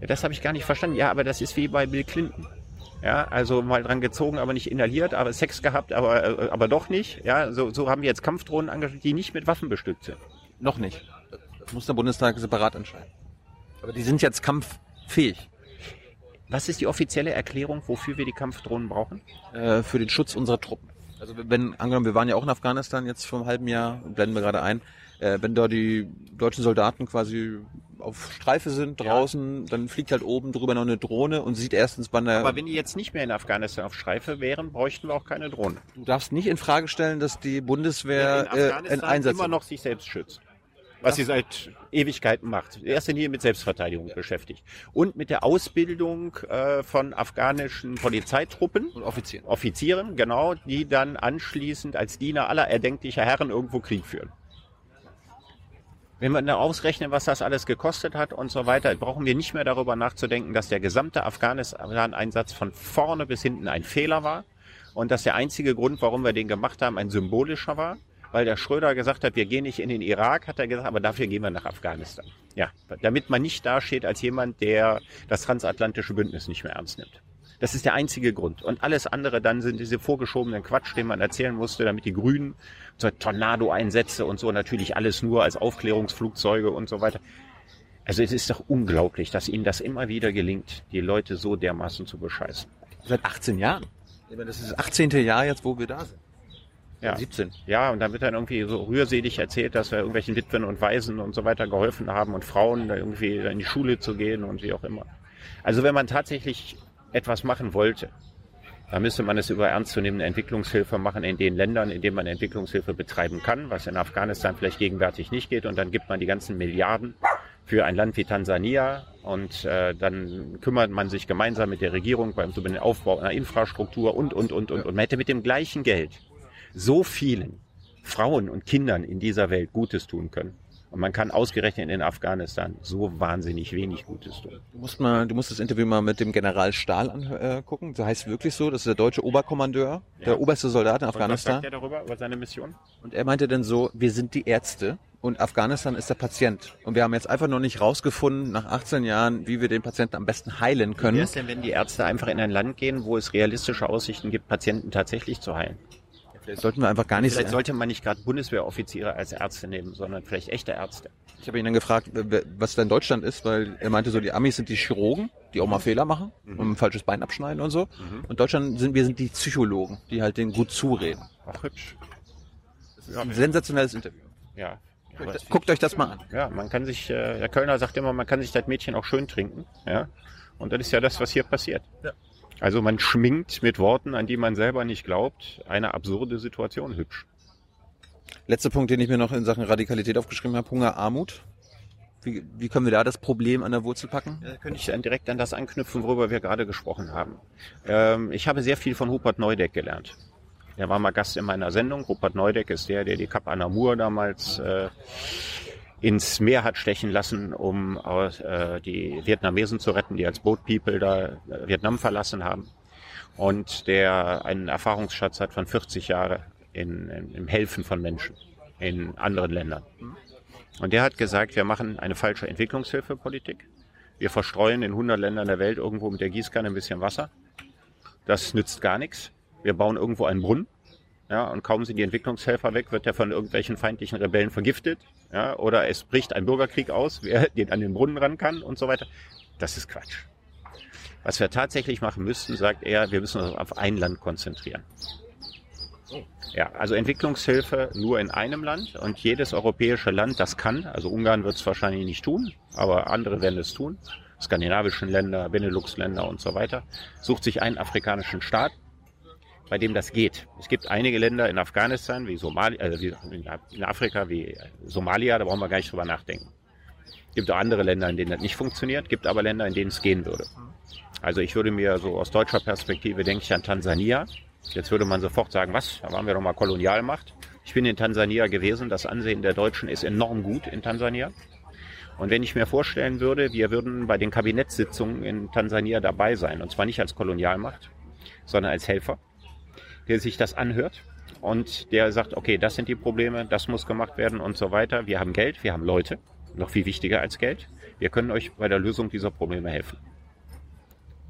Ja, das habe ich gar nicht verstanden. Ja, aber das ist wie bei Bill Clinton. Ja, also mal dran gezogen, aber nicht inhaliert, aber Sex gehabt, aber, äh, aber doch nicht. Ja, so, so haben wir jetzt Kampfdrohnen engagiert, die nicht mit Waffen bestückt sind. Noch nicht. Das muss der Bundestag separat entscheiden. Aber die sind jetzt kampffähig. Was ist die offizielle Erklärung, wofür wir die Kampfdrohnen brauchen? Äh, für den Schutz unserer Truppen. Also wenn, angenommen, wir waren ja auch in Afghanistan jetzt vor einem halben Jahr, blenden wir gerade ein, äh, wenn da die deutschen Soldaten quasi auf Streife sind draußen, ja. dann fliegt halt oben drüber noch eine Drohne und sieht erstens, wann der... Aber wenn die jetzt nicht mehr in Afghanistan auf Streife wären, bräuchten wir auch keine Drohne. Du darfst nicht in Frage stellen, dass die Bundeswehr ja, in äh, einen Einsatz immer noch sich selbst schützt was sie seit Ewigkeiten macht. In erster Linie mit Selbstverteidigung beschäftigt. Und mit der Ausbildung äh, von afghanischen Polizeitruppen. Und Offizieren. Offizieren, genau, die dann anschließend als Diener aller erdenklicher Herren irgendwo Krieg führen. Wenn wir dann ausrechnen, was das alles gekostet hat und so weiter, brauchen wir nicht mehr darüber nachzudenken, dass der gesamte Afghanistan-Einsatz von vorne bis hinten ein Fehler war und dass der einzige Grund, warum wir den gemacht haben, ein symbolischer war weil der Schröder gesagt hat, wir gehen nicht in den Irak, hat er gesagt, aber dafür gehen wir nach Afghanistan. Ja, damit man nicht dasteht als jemand, der das transatlantische Bündnis nicht mehr ernst nimmt. Das ist der einzige Grund. Und alles andere dann sind diese vorgeschobenen Quatsch, den man erzählen musste, damit die Grünen zur Tornado-Einsätze und so natürlich alles nur als Aufklärungsflugzeuge und so weiter. Also es ist doch unglaublich, dass ihnen das immer wieder gelingt, die Leute so dermaßen zu bescheißen. Seit 18 Jahren. Das ist das 18. Jahr jetzt, wo wir da sind. Ja. 17. Ja, und dann wird dann irgendwie so rührselig erzählt, dass wir irgendwelchen Witwen und Waisen und so weiter geholfen haben und Frauen da irgendwie in die Schule zu gehen und wie auch immer. Also wenn man tatsächlich etwas machen wollte, dann müsste man es über ernstzunehmende Entwicklungshilfe machen in den Ländern, in denen man Entwicklungshilfe betreiben kann, was in Afghanistan vielleicht gegenwärtig nicht geht. Und dann gibt man die ganzen Milliarden für ein Land wie Tansania und äh, dann kümmert man sich gemeinsam mit der Regierung beim den Aufbau einer Infrastruktur und, und, und, und. Und man hätte mit dem gleichen Geld so vielen Frauen und Kindern in dieser Welt Gutes tun können. Und man kann ausgerechnet in Afghanistan so wahnsinnig wenig Gutes tun. Du musst mal, du musst das Interview mal mit dem General Stahl angucken. Äh, das heißt wirklich so, das ist der deutsche Oberkommandeur, ja. der oberste Soldat in Afghanistan. Und was sagt er darüber, über seine Mission? Und er meinte dann so, wir sind die Ärzte und Afghanistan ist der Patient. Und wir haben jetzt einfach noch nicht rausgefunden, nach 18 Jahren, wie wir den Patienten am besten heilen können. Wie ist denn, wenn die Ärzte einfach in ein Land gehen, wo es realistische Aussichten gibt, Patienten tatsächlich zu heilen? Vielleicht sollten wir einfach gar nicht. Vielleicht sollte man nicht gerade Bundeswehroffiziere als Ärzte nehmen, sondern vielleicht echte Ärzte. Ich habe ihn dann gefragt, was denn Deutschland ist, weil er meinte so, die Amis sind die Chirurgen, die auch mal Fehler machen mhm. und ein falsches Bein abschneiden und so. Mhm. Und Deutschland sind wir sind die Psychologen, die halt denen gut zureden. Ach hübsch. Ist ein sensationelles Interview. Ja. Guckt, guckt euch das mal an. Ja, man kann sich, äh, der Kölner sagt immer, man kann sich das Mädchen auch schön trinken. Ja. Und das ist ja das, was hier passiert. Ja. Also man schminkt mit Worten, an die man selber nicht glaubt, eine absurde Situation hübsch. Letzter Punkt, den ich mir noch in Sachen Radikalität aufgeschrieben habe, Hunger, Armut. Wie, wie können wir da das Problem an der Wurzel packen? Da könnte ich direkt an das anknüpfen, worüber wir gerade gesprochen haben. Ähm, ich habe sehr viel von Rupert Neudeck gelernt. Er war mal Gast in meiner Sendung. Rupert Neudeck ist der, der die Kap Anamur damals äh, ins Meer hat stechen lassen, um äh, die Vietnamesen zu retten, die als Boat People da äh, Vietnam verlassen haben. Und der einen Erfahrungsschatz hat von 40 Jahren in, in, im Helfen von Menschen in anderen Ländern. Und der hat gesagt, wir machen eine falsche Entwicklungshilfepolitik. Wir verstreuen in 100 Ländern der Welt irgendwo mit der Gießkanne ein bisschen Wasser. Das nützt gar nichts. Wir bauen irgendwo einen Brunnen Ja, und kaum sind die Entwicklungshelfer weg, wird er von irgendwelchen feindlichen Rebellen vergiftet. Ja, oder es bricht ein Bürgerkrieg aus, wer den an den Brunnen ran kann und so weiter. Das ist Quatsch. Was wir tatsächlich machen müssten, sagt er, wir müssen uns auf ein Land konzentrieren. Ja, also Entwicklungshilfe nur in einem Land und jedes europäische Land das kann, also Ungarn wird es wahrscheinlich nicht tun, aber andere werden es tun, skandinavischen Länder, Benelux-Länder und so weiter, sucht sich einen afrikanischen Staat, bei dem das geht. Es gibt einige Länder in Afghanistan, wie Somalia, also in Afrika, wie Somalia, da brauchen wir gar nicht drüber nachdenken. Es gibt auch andere Länder, in denen das nicht funktioniert, gibt aber Länder, in denen es gehen würde. Also ich würde mir so aus deutscher Perspektive denke ich an Tansania. Jetzt würde man sofort sagen, was? Da waren wir doch mal Kolonialmacht. Ich bin in Tansania gewesen. Das Ansehen der Deutschen ist enorm gut in Tansania. Und wenn ich mir vorstellen würde, wir würden bei den Kabinettssitzungen in Tansania dabei sein, und zwar nicht als Kolonialmacht, sondern als Helfer, der sich das anhört und der sagt, okay, das sind die Probleme, das muss gemacht werden und so weiter. Wir haben Geld, wir haben Leute, noch viel wichtiger als Geld. Wir können euch bei der Lösung dieser Probleme helfen.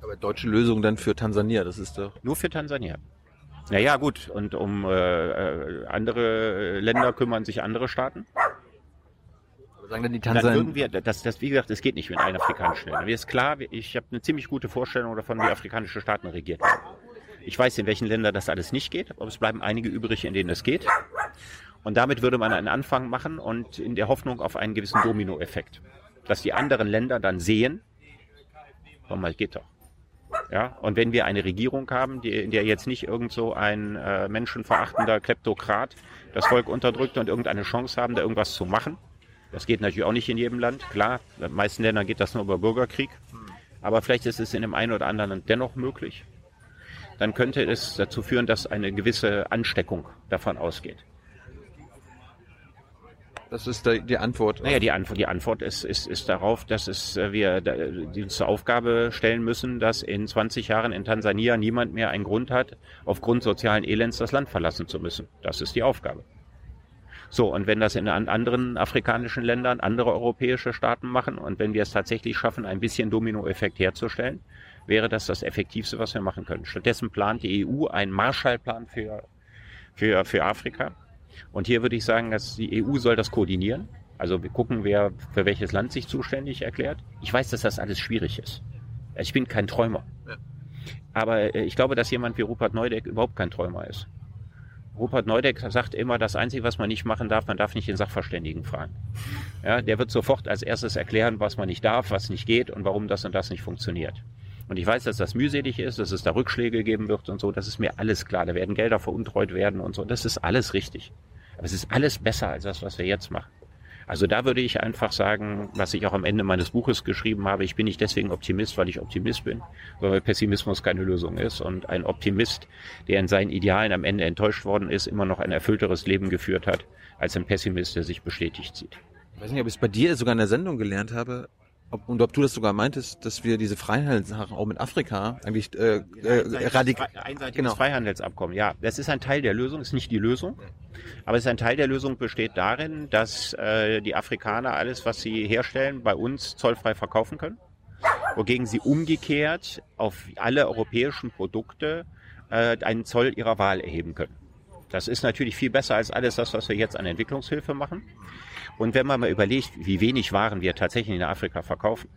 Aber deutsche Lösung dann für Tansania, das ist doch. Nur für Tansania. Naja, gut. Und um äh, äh, andere Länder kümmern sich andere Staaten. Aber sagen dann die Tansanier. Dann würden wir, das, das, wie gesagt, es geht nicht mit allen afrikanischen Ländern. Mir ist klar, ich habe eine ziemlich gute Vorstellung davon, wie afrikanische Staaten regiert werden. Ich weiß, in welchen Ländern das alles nicht geht, aber es bleiben einige übrig, in denen es geht. Und damit würde man einen Anfang machen und in der Hoffnung auf einen gewissen Dominoeffekt. Dass die anderen Länder dann sehen, komm mal, geht doch. Ja, und wenn wir eine Regierung haben, die, in der jetzt nicht irgend so ein äh, menschenverachtender Kleptokrat das Volk unterdrückt und irgendeine Chance haben, da irgendwas zu machen, das geht natürlich auch nicht in jedem Land. Klar, in den meisten Ländern geht das nur über Bürgerkrieg. Aber vielleicht ist es in dem einen oder anderen dennoch möglich. Dann könnte es dazu führen, dass eine gewisse Ansteckung davon ausgeht. Das ist die Antwort. Naja, die Antwort, die Antwort ist, ist, ist darauf, dass es, äh, wir uns zur Aufgabe stellen müssen, dass in 20 Jahren in Tansania niemand mehr einen Grund hat, aufgrund sozialen Elends das Land verlassen zu müssen. Das ist die Aufgabe. So, und wenn das in anderen afrikanischen Ländern andere europäische Staaten machen und wenn wir es tatsächlich schaffen, ein bisschen Dominoeffekt herzustellen, wäre das das Effektivste, was wir machen können. Stattdessen plant die EU einen Marshallplan für, für, für Afrika und hier würde ich sagen, dass die EU soll das koordinieren. Also wir gucken, wer für welches Land sich zuständig erklärt. Ich weiß, dass das alles schwierig ist. Ich bin kein Träumer. Ja. Aber äh, ich glaube, dass jemand wie Rupert Neudeck überhaupt kein Träumer ist. Rupert Neudeck sagt immer, das Einzige, was man nicht machen darf, man darf nicht den Sachverständigen fragen. Ja, der wird sofort als erstes erklären, was man nicht darf, was nicht geht und warum das und das nicht funktioniert. Und ich weiß, dass das mühselig ist, dass es da Rückschläge geben wird und so. Das ist mir alles klar. Da werden Gelder veruntreut werden und so. Das ist alles richtig. Aber es ist alles besser als das, was wir jetzt machen. Also da würde ich einfach sagen, was ich auch am Ende meines Buches geschrieben habe, ich bin nicht deswegen Optimist, weil ich Optimist bin, weil Pessimismus keine Lösung ist. Und ein Optimist, der in seinen Idealen am Ende enttäuscht worden ist, immer noch ein erfüllteres Leben geführt hat, als ein Pessimist, der sich bestätigt sieht. Ich weiß nicht, ob ich es bei dir sogar in der Sendung gelernt habe, ob, und ob du das sogar meintest, dass wir diese Freihandelssachen auch mit Afrika eigentlich äh, äh, radikal... Einseitiges genau. Freihandelsabkommen, ja. Das ist ein Teil der Lösung, ist nicht die Lösung. Aber es ist ein Teil der Lösung besteht darin, dass äh, die Afrikaner alles, was sie herstellen, bei uns zollfrei verkaufen können. Wogegen sie umgekehrt auf alle europäischen Produkte äh, einen Zoll ihrer Wahl erheben können. Das ist natürlich viel besser als alles das, was wir jetzt an Entwicklungshilfe machen. Und wenn man mal überlegt, wie wenig Waren wir tatsächlich in Afrika verkaufen,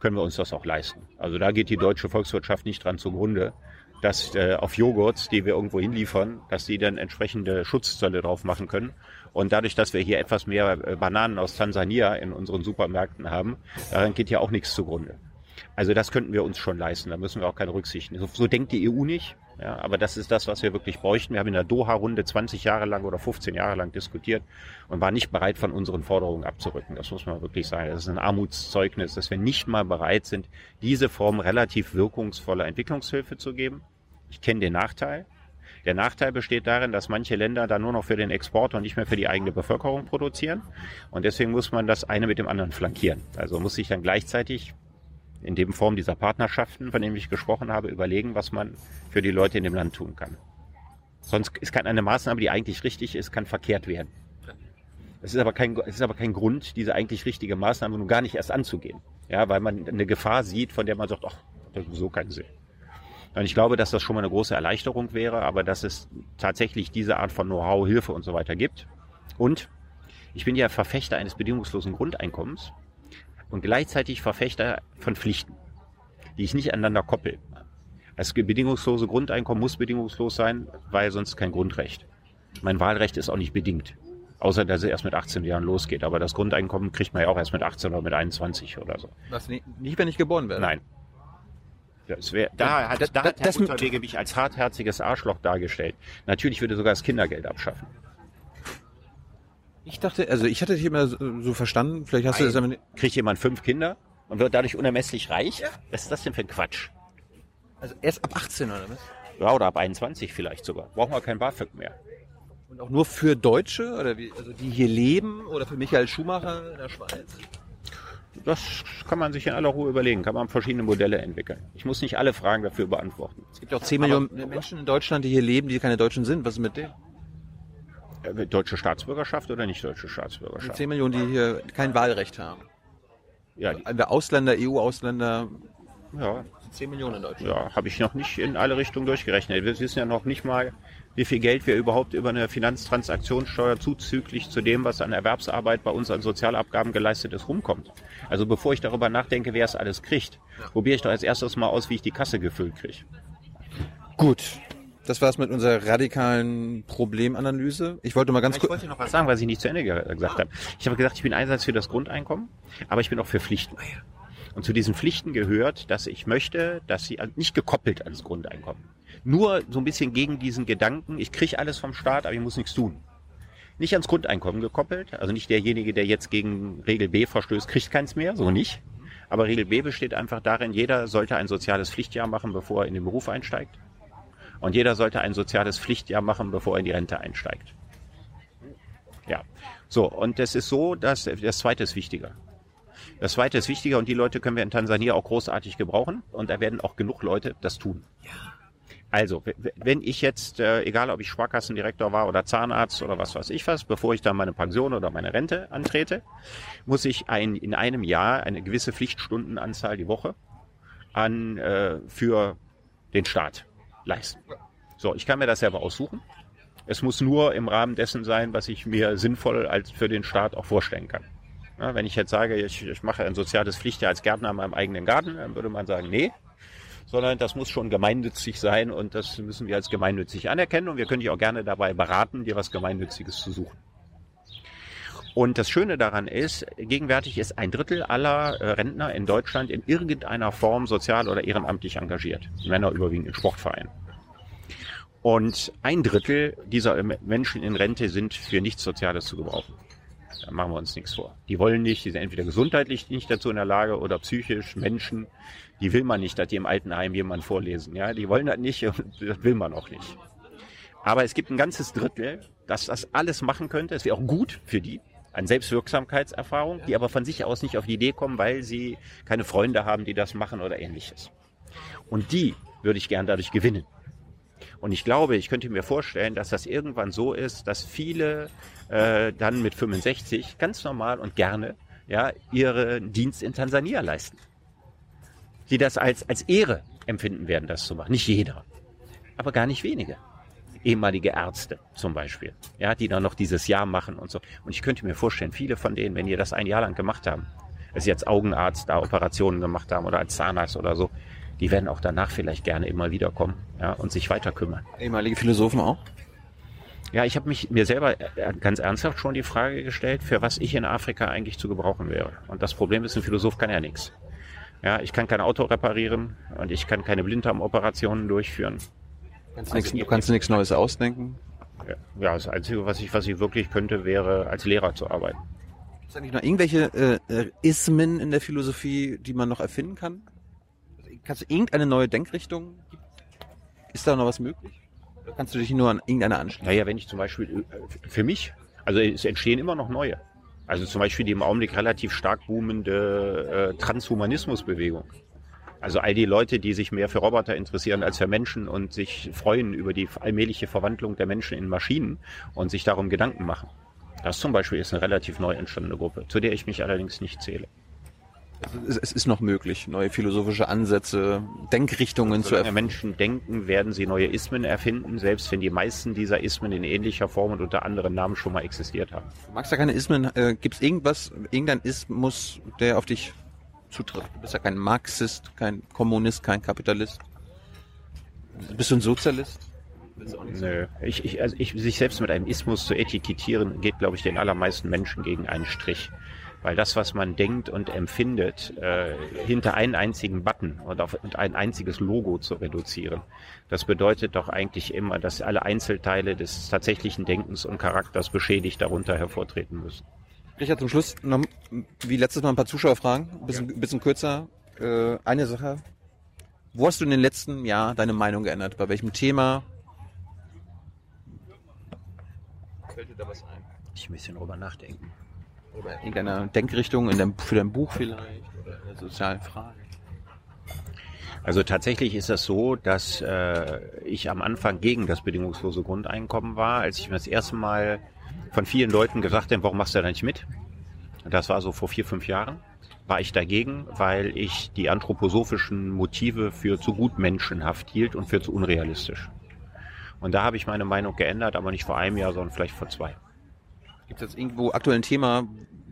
können wir uns das auch leisten. Also da geht die deutsche Volkswirtschaft nicht dran zugrunde, dass äh, auf Joghurts, die wir irgendwo hinliefern, dass die dann entsprechende Schutzzölle drauf machen können. Und dadurch, dass wir hier etwas mehr äh, Bananen aus Tansania in unseren Supermärkten haben, daran geht ja auch nichts zugrunde. Also das könnten wir uns schon leisten, da müssen wir auch keine Rücksicht nehmen. So, so denkt die EU nicht. Ja, aber das ist das, was wir wirklich bräuchten. Wir haben in der Doha-Runde 20 Jahre lang oder 15 Jahre lang diskutiert und waren nicht bereit, von unseren Forderungen abzurücken. Das muss man wirklich sagen. Das ist ein Armutszeugnis, dass wir nicht mal bereit sind, diese Form relativ wirkungsvoller Entwicklungshilfe zu geben. Ich kenne den Nachteil. Der Nachteil besteht darin, dass manche Länder da nur noch für den Export und nicht mehr für die eigene Bevölkerung produzieren. Und deswegen muss man das eine mit dem anderen flankieren. Also muss sich dann gleichzeitig in dem Form dieser Partnerschaften, von denen ich gesprochen habe, überlegen, was man für die Leute in dem Land tun kann. Sonst ist kann eine Maßnahme, die eigentlich richtig ist, kann verkehrt werden. Es ist aber kein, es ist aber kein Grund, diese eigentlich richtige Maßnahme nun gar nicht erst anzugehen. Ja, weil man eine Gefahr sieht, von der man sagt, ach, das hat sowieso keinen Sinn. Und ich glaube, dass das schon mal eine große Erleichterung wäre, aber dass es tatsächlich diese Art von Know-how, Hilfe und so weiter gibt. Und ich bin ja Verfechter eines bedingungslosen Grundeinkommens und gleichzeitig Verfechter von Pflichten, die ich nicht aneinander koppel. Das bedingungslose Grundeinkommen muss bedingungslos sein, weil sonst kein Grundrecht. Mein Wahlrecht ist auch nicht bedingt. Außer, dass es erst mit 18 Jahren losgeht. Aber das Grundeinkommen kriegt man ja auch erst mit 18 oder mit 21 oder so. Was, nicht, wenn ich geboren werde? Nein. Das wär, da hat, da hat Herr Unterwege mich als hartherziges Arschloch dargestellt. Natürlich würde sogar das Kindergeld abschaffen. Ich dachte, also ich hatte dich immer so verstanden, vielleicht hast du das aber Kriegt jemand fünf Kinder und wird dadurch unermesslich reich? Ja. Was ist das denn für ein Quatsch? Also erst ab 18 oder was? Ja, oder ab 21 vielleicht sogar. Brauchen wir kein BAföG mehr. Und auch nur für Deutsche oder wie, also die hier leben oder für Michael Schumacher in der Schweiz? Das kann man sich in aller Ruhe überlegen, kann man verschiedene Modelle entwickeln. Ich muss nicht alle Fragen dafür beantworten. Es gibt auch 10 Millionen Menschen in Deutschland, die hier leben, die keine Deutschen sind. Was ist mit denen? Äh, deutsche Staatsbürgerschaft oder nicht deutsche Staatsbürgerschaft? 10 Millionen, die hier kein Wahlrecht haben. Ja, die, Ausländer, EU-Ausländer. Ja. 10 Millionen in Deutschland. Ja, habe ich noch nicht in alle Richtungen durchgerechnet. Wir wissen ja noch nicht mal, wie viel Geld wir überhaupt über eine Finanztransaktionssteuer zuzüglich zu dem, was an Erwerbsarbeit bei uns an Sozialabgaben geleistet ist, rumkommt. Also bevor ich darüber nachdenke, wer es alles kriegt, probiere ich doch als erstes mal aus, wie ich die Kasse gefüllt kriege. Gut. Das war's mit unserer radikalen Problemanalyse. Ich wollte mal ganz kurz. Ich wollte noch was sagen, was ich nicht zu Ende gesagt habe. Ich habe gesagt, ich bin einerseits für das Grundeinkommen, aber ich bin auch für Pflichten. Und zu diesen Pflichten gehört, dass ich möchte, dass sie nicht gekoppelt ans Grundeinkommen. Nur so ein bisschen gegen diesen Gedanken, ich kriege alles vom Staat, aber ich muss nichts tun. Nicht ans Grundeinkommen gekoppelt, also nicht derjenige, der jetzt gegen Regel B verstößt, kriegt keins mehr, so nicht. Aber Regel B besteht einfach darin, jeder sollte ein soziales Pflichtjahr machen, bevor er in den Beruf einsteigt. Und jeder sollte ein soziales Pflichtjahr machen, bevor er in die Rente einsteigt. Ja. So, und es ist so, dass das zweite ist wichtiger. Das zweite ist wichtiger und die Leute können wir in Tansania auch großartig gebrauchen und da werden auch genug Leute das tun. Ja. Also, wenn ich jetzt, äh, egal ob ich Sparkassendirektor war oder Zahnarzt oder was weiß ich was, bevor ich dann meine Pension oder meine Rente antrete, muss ich ein, in einem Jahr eine gewisse Pflichtstundenanzahl die Woche an äh, für den Staat leisten. So, ich kann mir das selber aussuchen. Es muss nur im Rahmen dessen sein, was ich mir sinnvoll als für den Staat auch vorstellen kann. Ja, wenn ich jetzt sage, ich, ich mache ein soziales Pflichtjahr als Gärtner in meinem eigenen Garten, dann würde man sagen, nee, sondern das muss schon gemeinnützig sein und das müssen wir als gemeinnützig anerkennen und wir können dich auch gerne dabei beraten, dir was Gemeinnütziges zu suchen. Und das Schöne daran ist, gegenwärtig ist ein Drittel aller äh, Rentner in Deutschland in irgendeiner Form sozial oder ehrenamtlich engagiert. Männer überwiegend in Sportvereinen. Und ein Drittel dieser Menschen in Rente sind für nichts Soziales zu gebrauchen. Da machen wir uns nichts vor. Die wollen nicht, die sind entweder gesundheitlich nicht dazu in der Lage oder psychisch Menschen, die will man nicht, dass die im Altenheim jemand vorlesen. Ja, die wollen das nicht und das will man auch nicht. Aber es gibt ein ganzes Drittel, das das alles machen könnte. Es wäre auch gut für die, an Selbstwirksamkeitserfahrung, die aber von sich aus nicht auf die Idee kommen, weil sie keine Freunde haben, die das machen oder ähnliches. Und die würde ich gern dadurch gewinnen. Und ich glaube, ich könnte mir vorstellen, dass das irgendwann so ist, dass viele äh, dann mit 65 ganz normal und gerne ja, ihren Dienst in Tansania leisten. Die das als, als Ehre empfinden werden, das zu machen. Nicht jeder, aber gar nicht wenige. Ehemalige Ärzte zum Beispiel, ja, die dann noch dieses Jahr machen und so. Und ich könnte mir vorstellen, viele von denen, wenn ihr das ein Jahr lang gemacht haben, als jetzt Augenarzt da Operationen gemacht haben oder als Zahnarzt oder so, die werden auch danach vielleicht gerne immer wieder kommen ja, und sich weiter kümmern. Ehemalige Philosophen auch? Ja, ich habe mich mir selber äh, ganz ernsthaft schon die Frage gestellt, für was ich in Afrika eigentlich zu gebrauchen wäre. Und das Problem ist, ein Philosoph kann ja nichts. Ja, ich kann kein Auto reparieren und ich kann keine Blinddarmoperationen durchführen. Kannst also, nix, du kannst nichts Neues ausdenken? Ja, das Einzige, was ich, was ich wirklich könnte, wäre als Lehrer zu arbeiten. Gibt es eigentlich noch irgendwelche äh, äh, Ismen in der Philosophie, die man noch erfinden kann? Kannst du irgendeine neue Denkrichtung? Ist da noch was möglich? Oder kannst du dich nur an irgendeine anschließen? Naja, wenn ich zum Beispiel, äh, für mich, also es entstehen immer noch neue. Also zum Beispiel die im Augenblick relativ stark boomende äh, Transhumanismusbewegung. Also all die Leute, die sich mehr für Roboter interessieren als für Menschen und sich freuen über die allmähliche Verwandlung der Menschen in Maschinen und sich darum Gedanken machen. Das zum Beispiel ist eine relativ neu entstandene Gruppe, zu der ich mich allerdings nicht zähle. Es ist noch möglich, neue philosophische Ansätze, Denkrichtungen zu erfinden. Menschen denken, werden sie neue Ismen erfinden, selbst wenn die meisten dieser Ismen in ähnlicher Form und unter anderen Namen schon mal existiert haben. Du magst ja keine Ismen. Äh, Gibt es irgendwas, irgendein Ismus, der auf dich zutrifft? Du bist ja kein Marxist, kein Kommunist, kein Kapitalist. Bist du ein Sozialist? Nö. Ich, ich, also ich, sich selbst mit einem Ismus zu etikettieren, geht, glaube ich, den allermeisten Menschen gegen einen Strich. Weil das, was man denkt und empfindet, äh, hinter einen einzigen Button und auf ein einziges Logo zu reduzieren, das bedeutet doch eigentlich immer, dass alle Einzelteile des tatsächlichen Denkens und Charakters beschädigt darunter hervortreten müssen. Richard, zum Schluss noch, wie letztes Mal ein paar Zuschauerfragen, ein bisschen, ja. bisschen kürzer. Äh, eine Sache. Wo hast du in den letzten Jahren deine Meinung geändert? Bei welchem Thema? Fällt dir da was ein? Ich ein bisschen drüber nachdenken. Oder in irgendeiner Denkrichtung in deinem, für dein Buch vielleicht oder in der sozialen Frage? Also tatsächlich ist das so, dass äh, ich am Anfang gegen das bedingungslose Grundeinkommen war, als ich mir das erste Mal von vielen Leuten gesagt habe, warum machst du da nicht mit? Das war so vor vier, fünf Jahren. War ich dagegen, weil ich die anthroposophischen Motive für zu gut menschenhaft hielt und für zu unrealistisch. Und da habe ich meine Meinung geändert, aber nicht vor einem Jahr, sondern vielleicht vor zwei. Gibt es jetzt irgendwo aktuell ein Thema,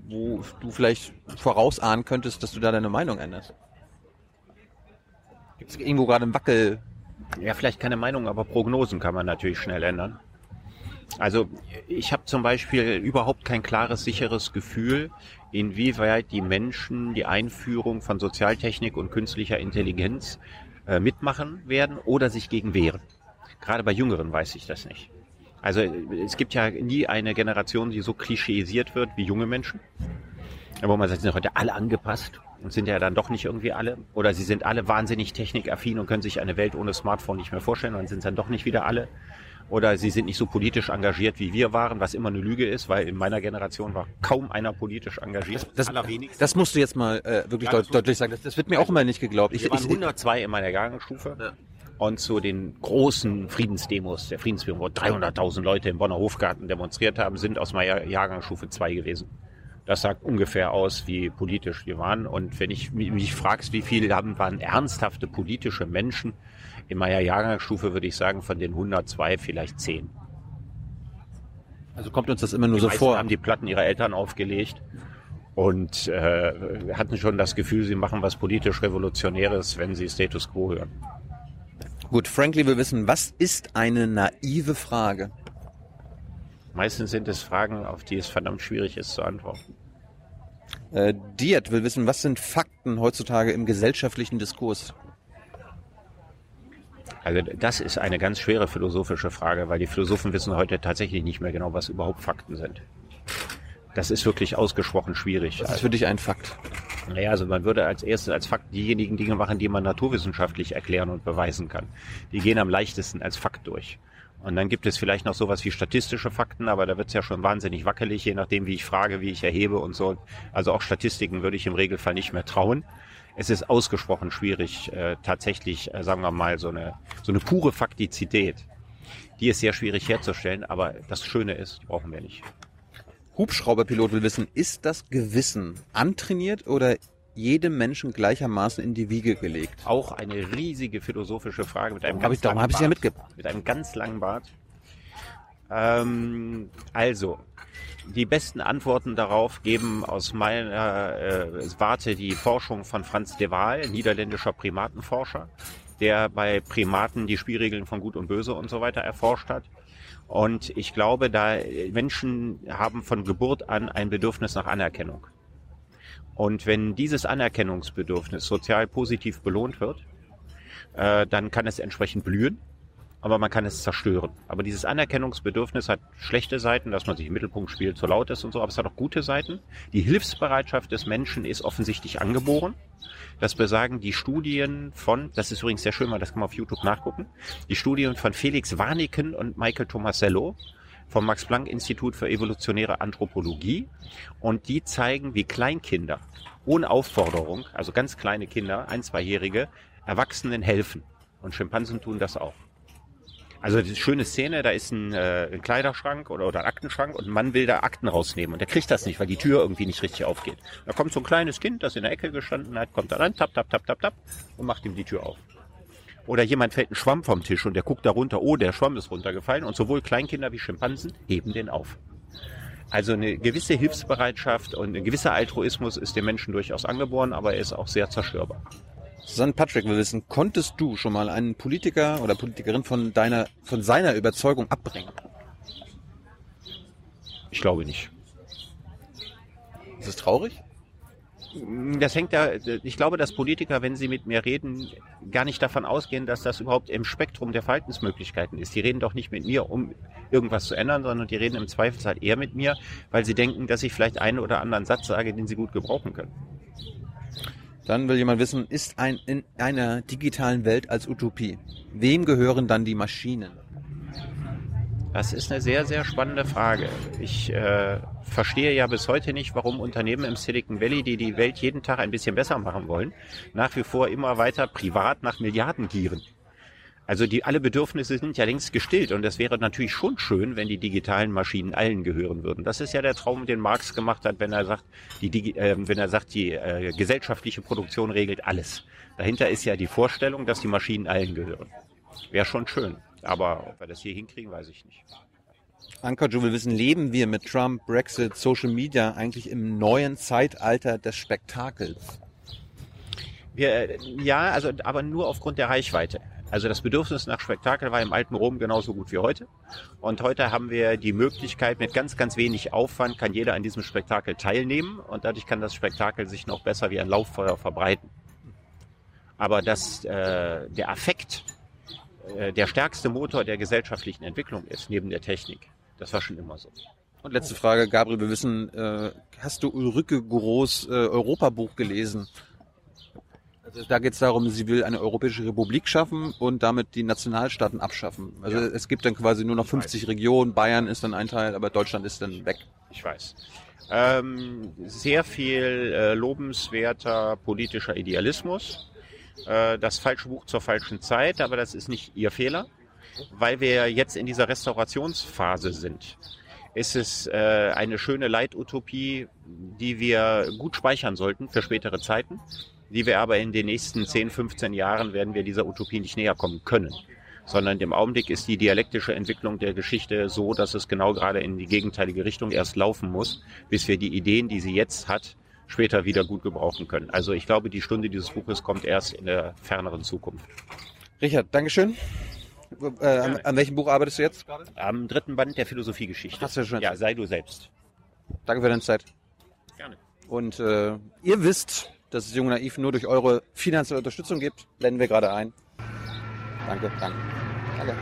wo du vielleicht vorausahnen könntest, dass du da deine Meinung änderst? Gibt es irgendwo gerade einen Wackel? Ja, vielleicht keine Meinung, aber Prognosen kann man natürlich schnell ändern. Also ich habe zum Beispiel überhaupt kein klares, sicheres Gefühl, inwieweit die Menschen die Einführung von Sozialtechnik und künstlicher Intelligenz äh, mitmachen werden oder sich gegen wehren. Gerade bei Jüngeren weiß ich das nicht. Also es gibt ja nie eine Generation, die so klischeisiert wird wie junge Menschen. Aber man sagt, sind heute alle angepasst und sind ja dann doch nicht irgendwie alle. Oder sie sind alle wahnsinnig technikaffin und können sich eine Welt ohne Smartphone nicht mehr vorstellen und sind dann doch nicht wieder alle. Oder sie sind nicht so politisch engagiert, wie wir waren, was immer eine Lüge ist, weil in meiner Generation war kaum einer politisch engagiert. Das, das, das musst du jetzt mal äh, wirklich ja, deut deutlich sagen. Das, das wird mir auch immer nicht geglaubt. Ich, wir waren 102 in meiner Jahrgangsstufe. Ja und zu den großen Friedensdemos, der Friedensbewegung, wo 300.000 Leute im Bonner Hofgarten demonstriert haben, sind aus meiner Jahrgangsstufe 2 gewesen. Das sagt ungefähr aus, wie politisch wir waren. Und wenn ich mich fragst, wie viele haben, waren ernsthafte politische Menschen in meiner Jahrgangsstufe, würde ich sagen, von den 102 vielleicht 10. Also kommt uns das immer nur die so vor? haben die Platten ihrer Eltern aufgelegt und äh, hatten schon das Gefühl, sie machen was politisch Revolutionäres, wenn sie Status Quo hören. Gut, Frankly will wissen, was ist eine naive Frage? Meistens sind es Fragen, auf die es verdammt schwierig ist zu antworten. Äh, Diet will wissen, was sind Fakten heutzutage im gesellschaftlichen Diskurs? Also das ist eine ganz schwere philosophische Frage, weil die Philosophen wissen heute tatsächlich nicht mehr genau, was überhaupt Fakten sind. Das ist wirklich ausgesprochen schwierig. Was ist für dich ein Fakt? Naja, also man würde als erstes als Fakt diejenigen Dinge machen, die man naturwissenschaftlich erklären und beweisen kann. Die gehen am leichtesten als Fakt durch. Und dann gibt es vielleicht noch sowas wie statistische Fakten, aber da wird es ja schon wahnsinnig wackelig, je nachdem, wie ich frage, wie ich erhebe und so. Also auch Statistiken würde ich im Regelfall nicht mehr trauen. Es ist ausgesprochen schwierig, äh, tatsächlich, äh, sagen wir mal, so eine, so eine pure Faktizität. Die ist sehr schwierig herzustellen, aber das Schöne ist, die brauchen wir nicht. Hubschrauberpilot will wissen, ist das Gewissen antrainiert oder jedem Menschen gleichermaßen in die Wiege gelegt? Auch eine riesige philosophische Frage mit einem hab ganz ich, langen Bart. Mit einem ganz langen Bart. Ähm, also, die besten Antworten darauf geben aus meiner äh, Warte die Forschung von Franz de Waal, niederländischer Primatenforscher, der bei Primaten die Spielregeln von Gut und Böse und so weiter erforscht hat. Und ich glaube, da Menschen haben von Geburt an ein Bedürfnis nach Anerkennung. Und wenn dieses Anerkennungsbedürfnis sozial positiv belohnt wird, äh, dann kann es entsprechend blühen aber man kann es zerstören. Aber dieses Anerkennungsbedürfnis hat schlechte Seiten, dass man sich im Mittelpunkt spielt, zu laut ist und so, aber es hat auch gute Seiten. Die Hilfsbereitschaft des Menschen ist offensichtlich angeboren. Das besagen die Studien von, das ist übrigens sehr schön, weil das kann man auf YouTube nachgucken, die Studien von Felix Warneken und Michael Tomasello vom Max-Planck-Institut für evolutionäre Anthropologie. Und die zeigen, wie Kleinkinder ohne Aufforderung, also ganz kleine Kinder, ein, zweijährige, Erwachsenen helfen. Und Schimpansen tun das auch. Also eine schöne Szene, da ist ein, äh, ein Kleiderschrank oder, oder ein Aktenschrank und ein Mann will da Akten rausnehmen und der kriegt das nicht, weil die Tür irgendwie nicht richtig aufgeht. Da kommt so ein kleines Kind, das in der Ecke gestanden hat, kommt da rein, tap, tap, tap, tap, tap und macht ihm die Tür auf. Oder jemand fällt ein Schwamm vom Tisch und der guckt da runter, oh, der Schwamm ist runtergefallen und sowohl Kleinkinder wie Schimpansen heben den auf. Also eine gewisse Hilfsbereitschaft und ein gewisser Altruismus ist dem Menschen durchaus angeboren, aber er ist auch sehr zerstörbar. Susanne Patrick will wissen, konntest du schon mal einen Politiker oder Politikerin von deiner, von seiner Überzeugung abbringen? Ich glaube nicht. Ist es traurig? Das hängt da, ich glaube, dass Politiker, wenn sie mit mir reden, gar nicht davon ausgehen, dass das überhaupt im Spektrum der Verhaltensmöglichkeiten ist. Die reden doch nicht mit mir, um irgendwas zu ändern, sondern die reden im Zweifelsfall eher mit mir, weil sie denken, dass ich vielleicht einen oder anderen Satz sage, den sie gut gebrauchen können. Dann will jemand wissen, ist ein in einer digitalen Welt als Utopie, wem gehören dann die Maschinen? Das ist eine sehr, sehr spannende Frage. Ich äh, verstehe ja bis heute nicht, warum Unternehmen im Silicon Valley, die die Welt jeden Tag ein bisschen besser machen wollen, nach wie vor immer weiter privat nach Milliarden gieren. Also die alle Bedürfnisse sind ja längst gestillt und es wäre natürlich schon schön, wenn die digitalen Maschinen allen gehören würden. Das ist ja der Traum, den Marx gemacht hat, wenn er sagt, die, äh, wenn er sagt, die äh, gesellschaftliche Produktion regelt alles. Dahinter ist ja die Vorstellung, dass die Maschinen allen gehören. Wäre schon schön. Aber ob wir das hier hinkriegen, weiß ich nicht. Anka, du will wissen, leben wir mit Trump, Brexit, Social Media eigentlich im neuen Zeitalter des Spektakels? Wir, äh, ja, also aber nur aufgrund der Reichweite. Also das Bedürfnis nach Spektakel war im alten Rom genauso gut wie heute. Und heute haben wir die Möglichkeit, mit ganz, ganz wenig Aufwand kann jeder an diesem Spektakel teilnehmen und dadurch kann das Spektakel sich noch besser wie ein Lauffeuer verbreiten. Aber das, äh, der Affekt äh, der stärkste Motor der gesellschaftlichen Entwicklung ist, neben der Technik. Das war schon immer so. Und letzte Frage, Gabriel, wir wissen, äh, hast du Ulrike Goros äh, Europabuch gelesen? Also da geht es darum, sie will eine europäische Republik schaffen und damit die Nationalstaaten abschaffen. Also ja. es gibt dann quasi nur noch 50 weiß. Regionen, Bayern ist dann ein Teil, aber Deutschland ist dann weg. Ich weiß. Ähm, sehr viel äh, lobenswerter politischer Idealismus äh, das falsche Buch zur falschen Zeit, aber das ist nicht Ihr Fehler, weil wir jetzt in dieser Restaurationsphase sind. Ist es äh, eine schöne Leitutopie, die wir gut speichern sollten für spätere Zeiten, die wir aber in den nächsten 10, 15 Jahren werden wir dieser Utopie nicht näher kommen können sondern im Augenblick ist die dialektische Entwicklung der Geschichte so, dass es genau gerade in die gegenteilige Richtung erst laufen muss, bis wir die Ideen, die sie jetzt hat, später wieder gut gebrauchen können. Also ich glaube, die Stunde dieses Buches kommt erst in der ferneren Zukunft. Richard, Dankeschön. Äh, an, an, welchem Buch arbeitest du jetzt gerade? Am dritten Band der Philosophiegeschichte. Hast du schon? Ja, sei du selbst. Danke für deine Zeit. Gerne. Und äh, ihr wisst, dass es Jung Naiv nur durch eure finanzielle Unterstützung gibt. Blenden wir gerade ein. Danke, danke. Danke.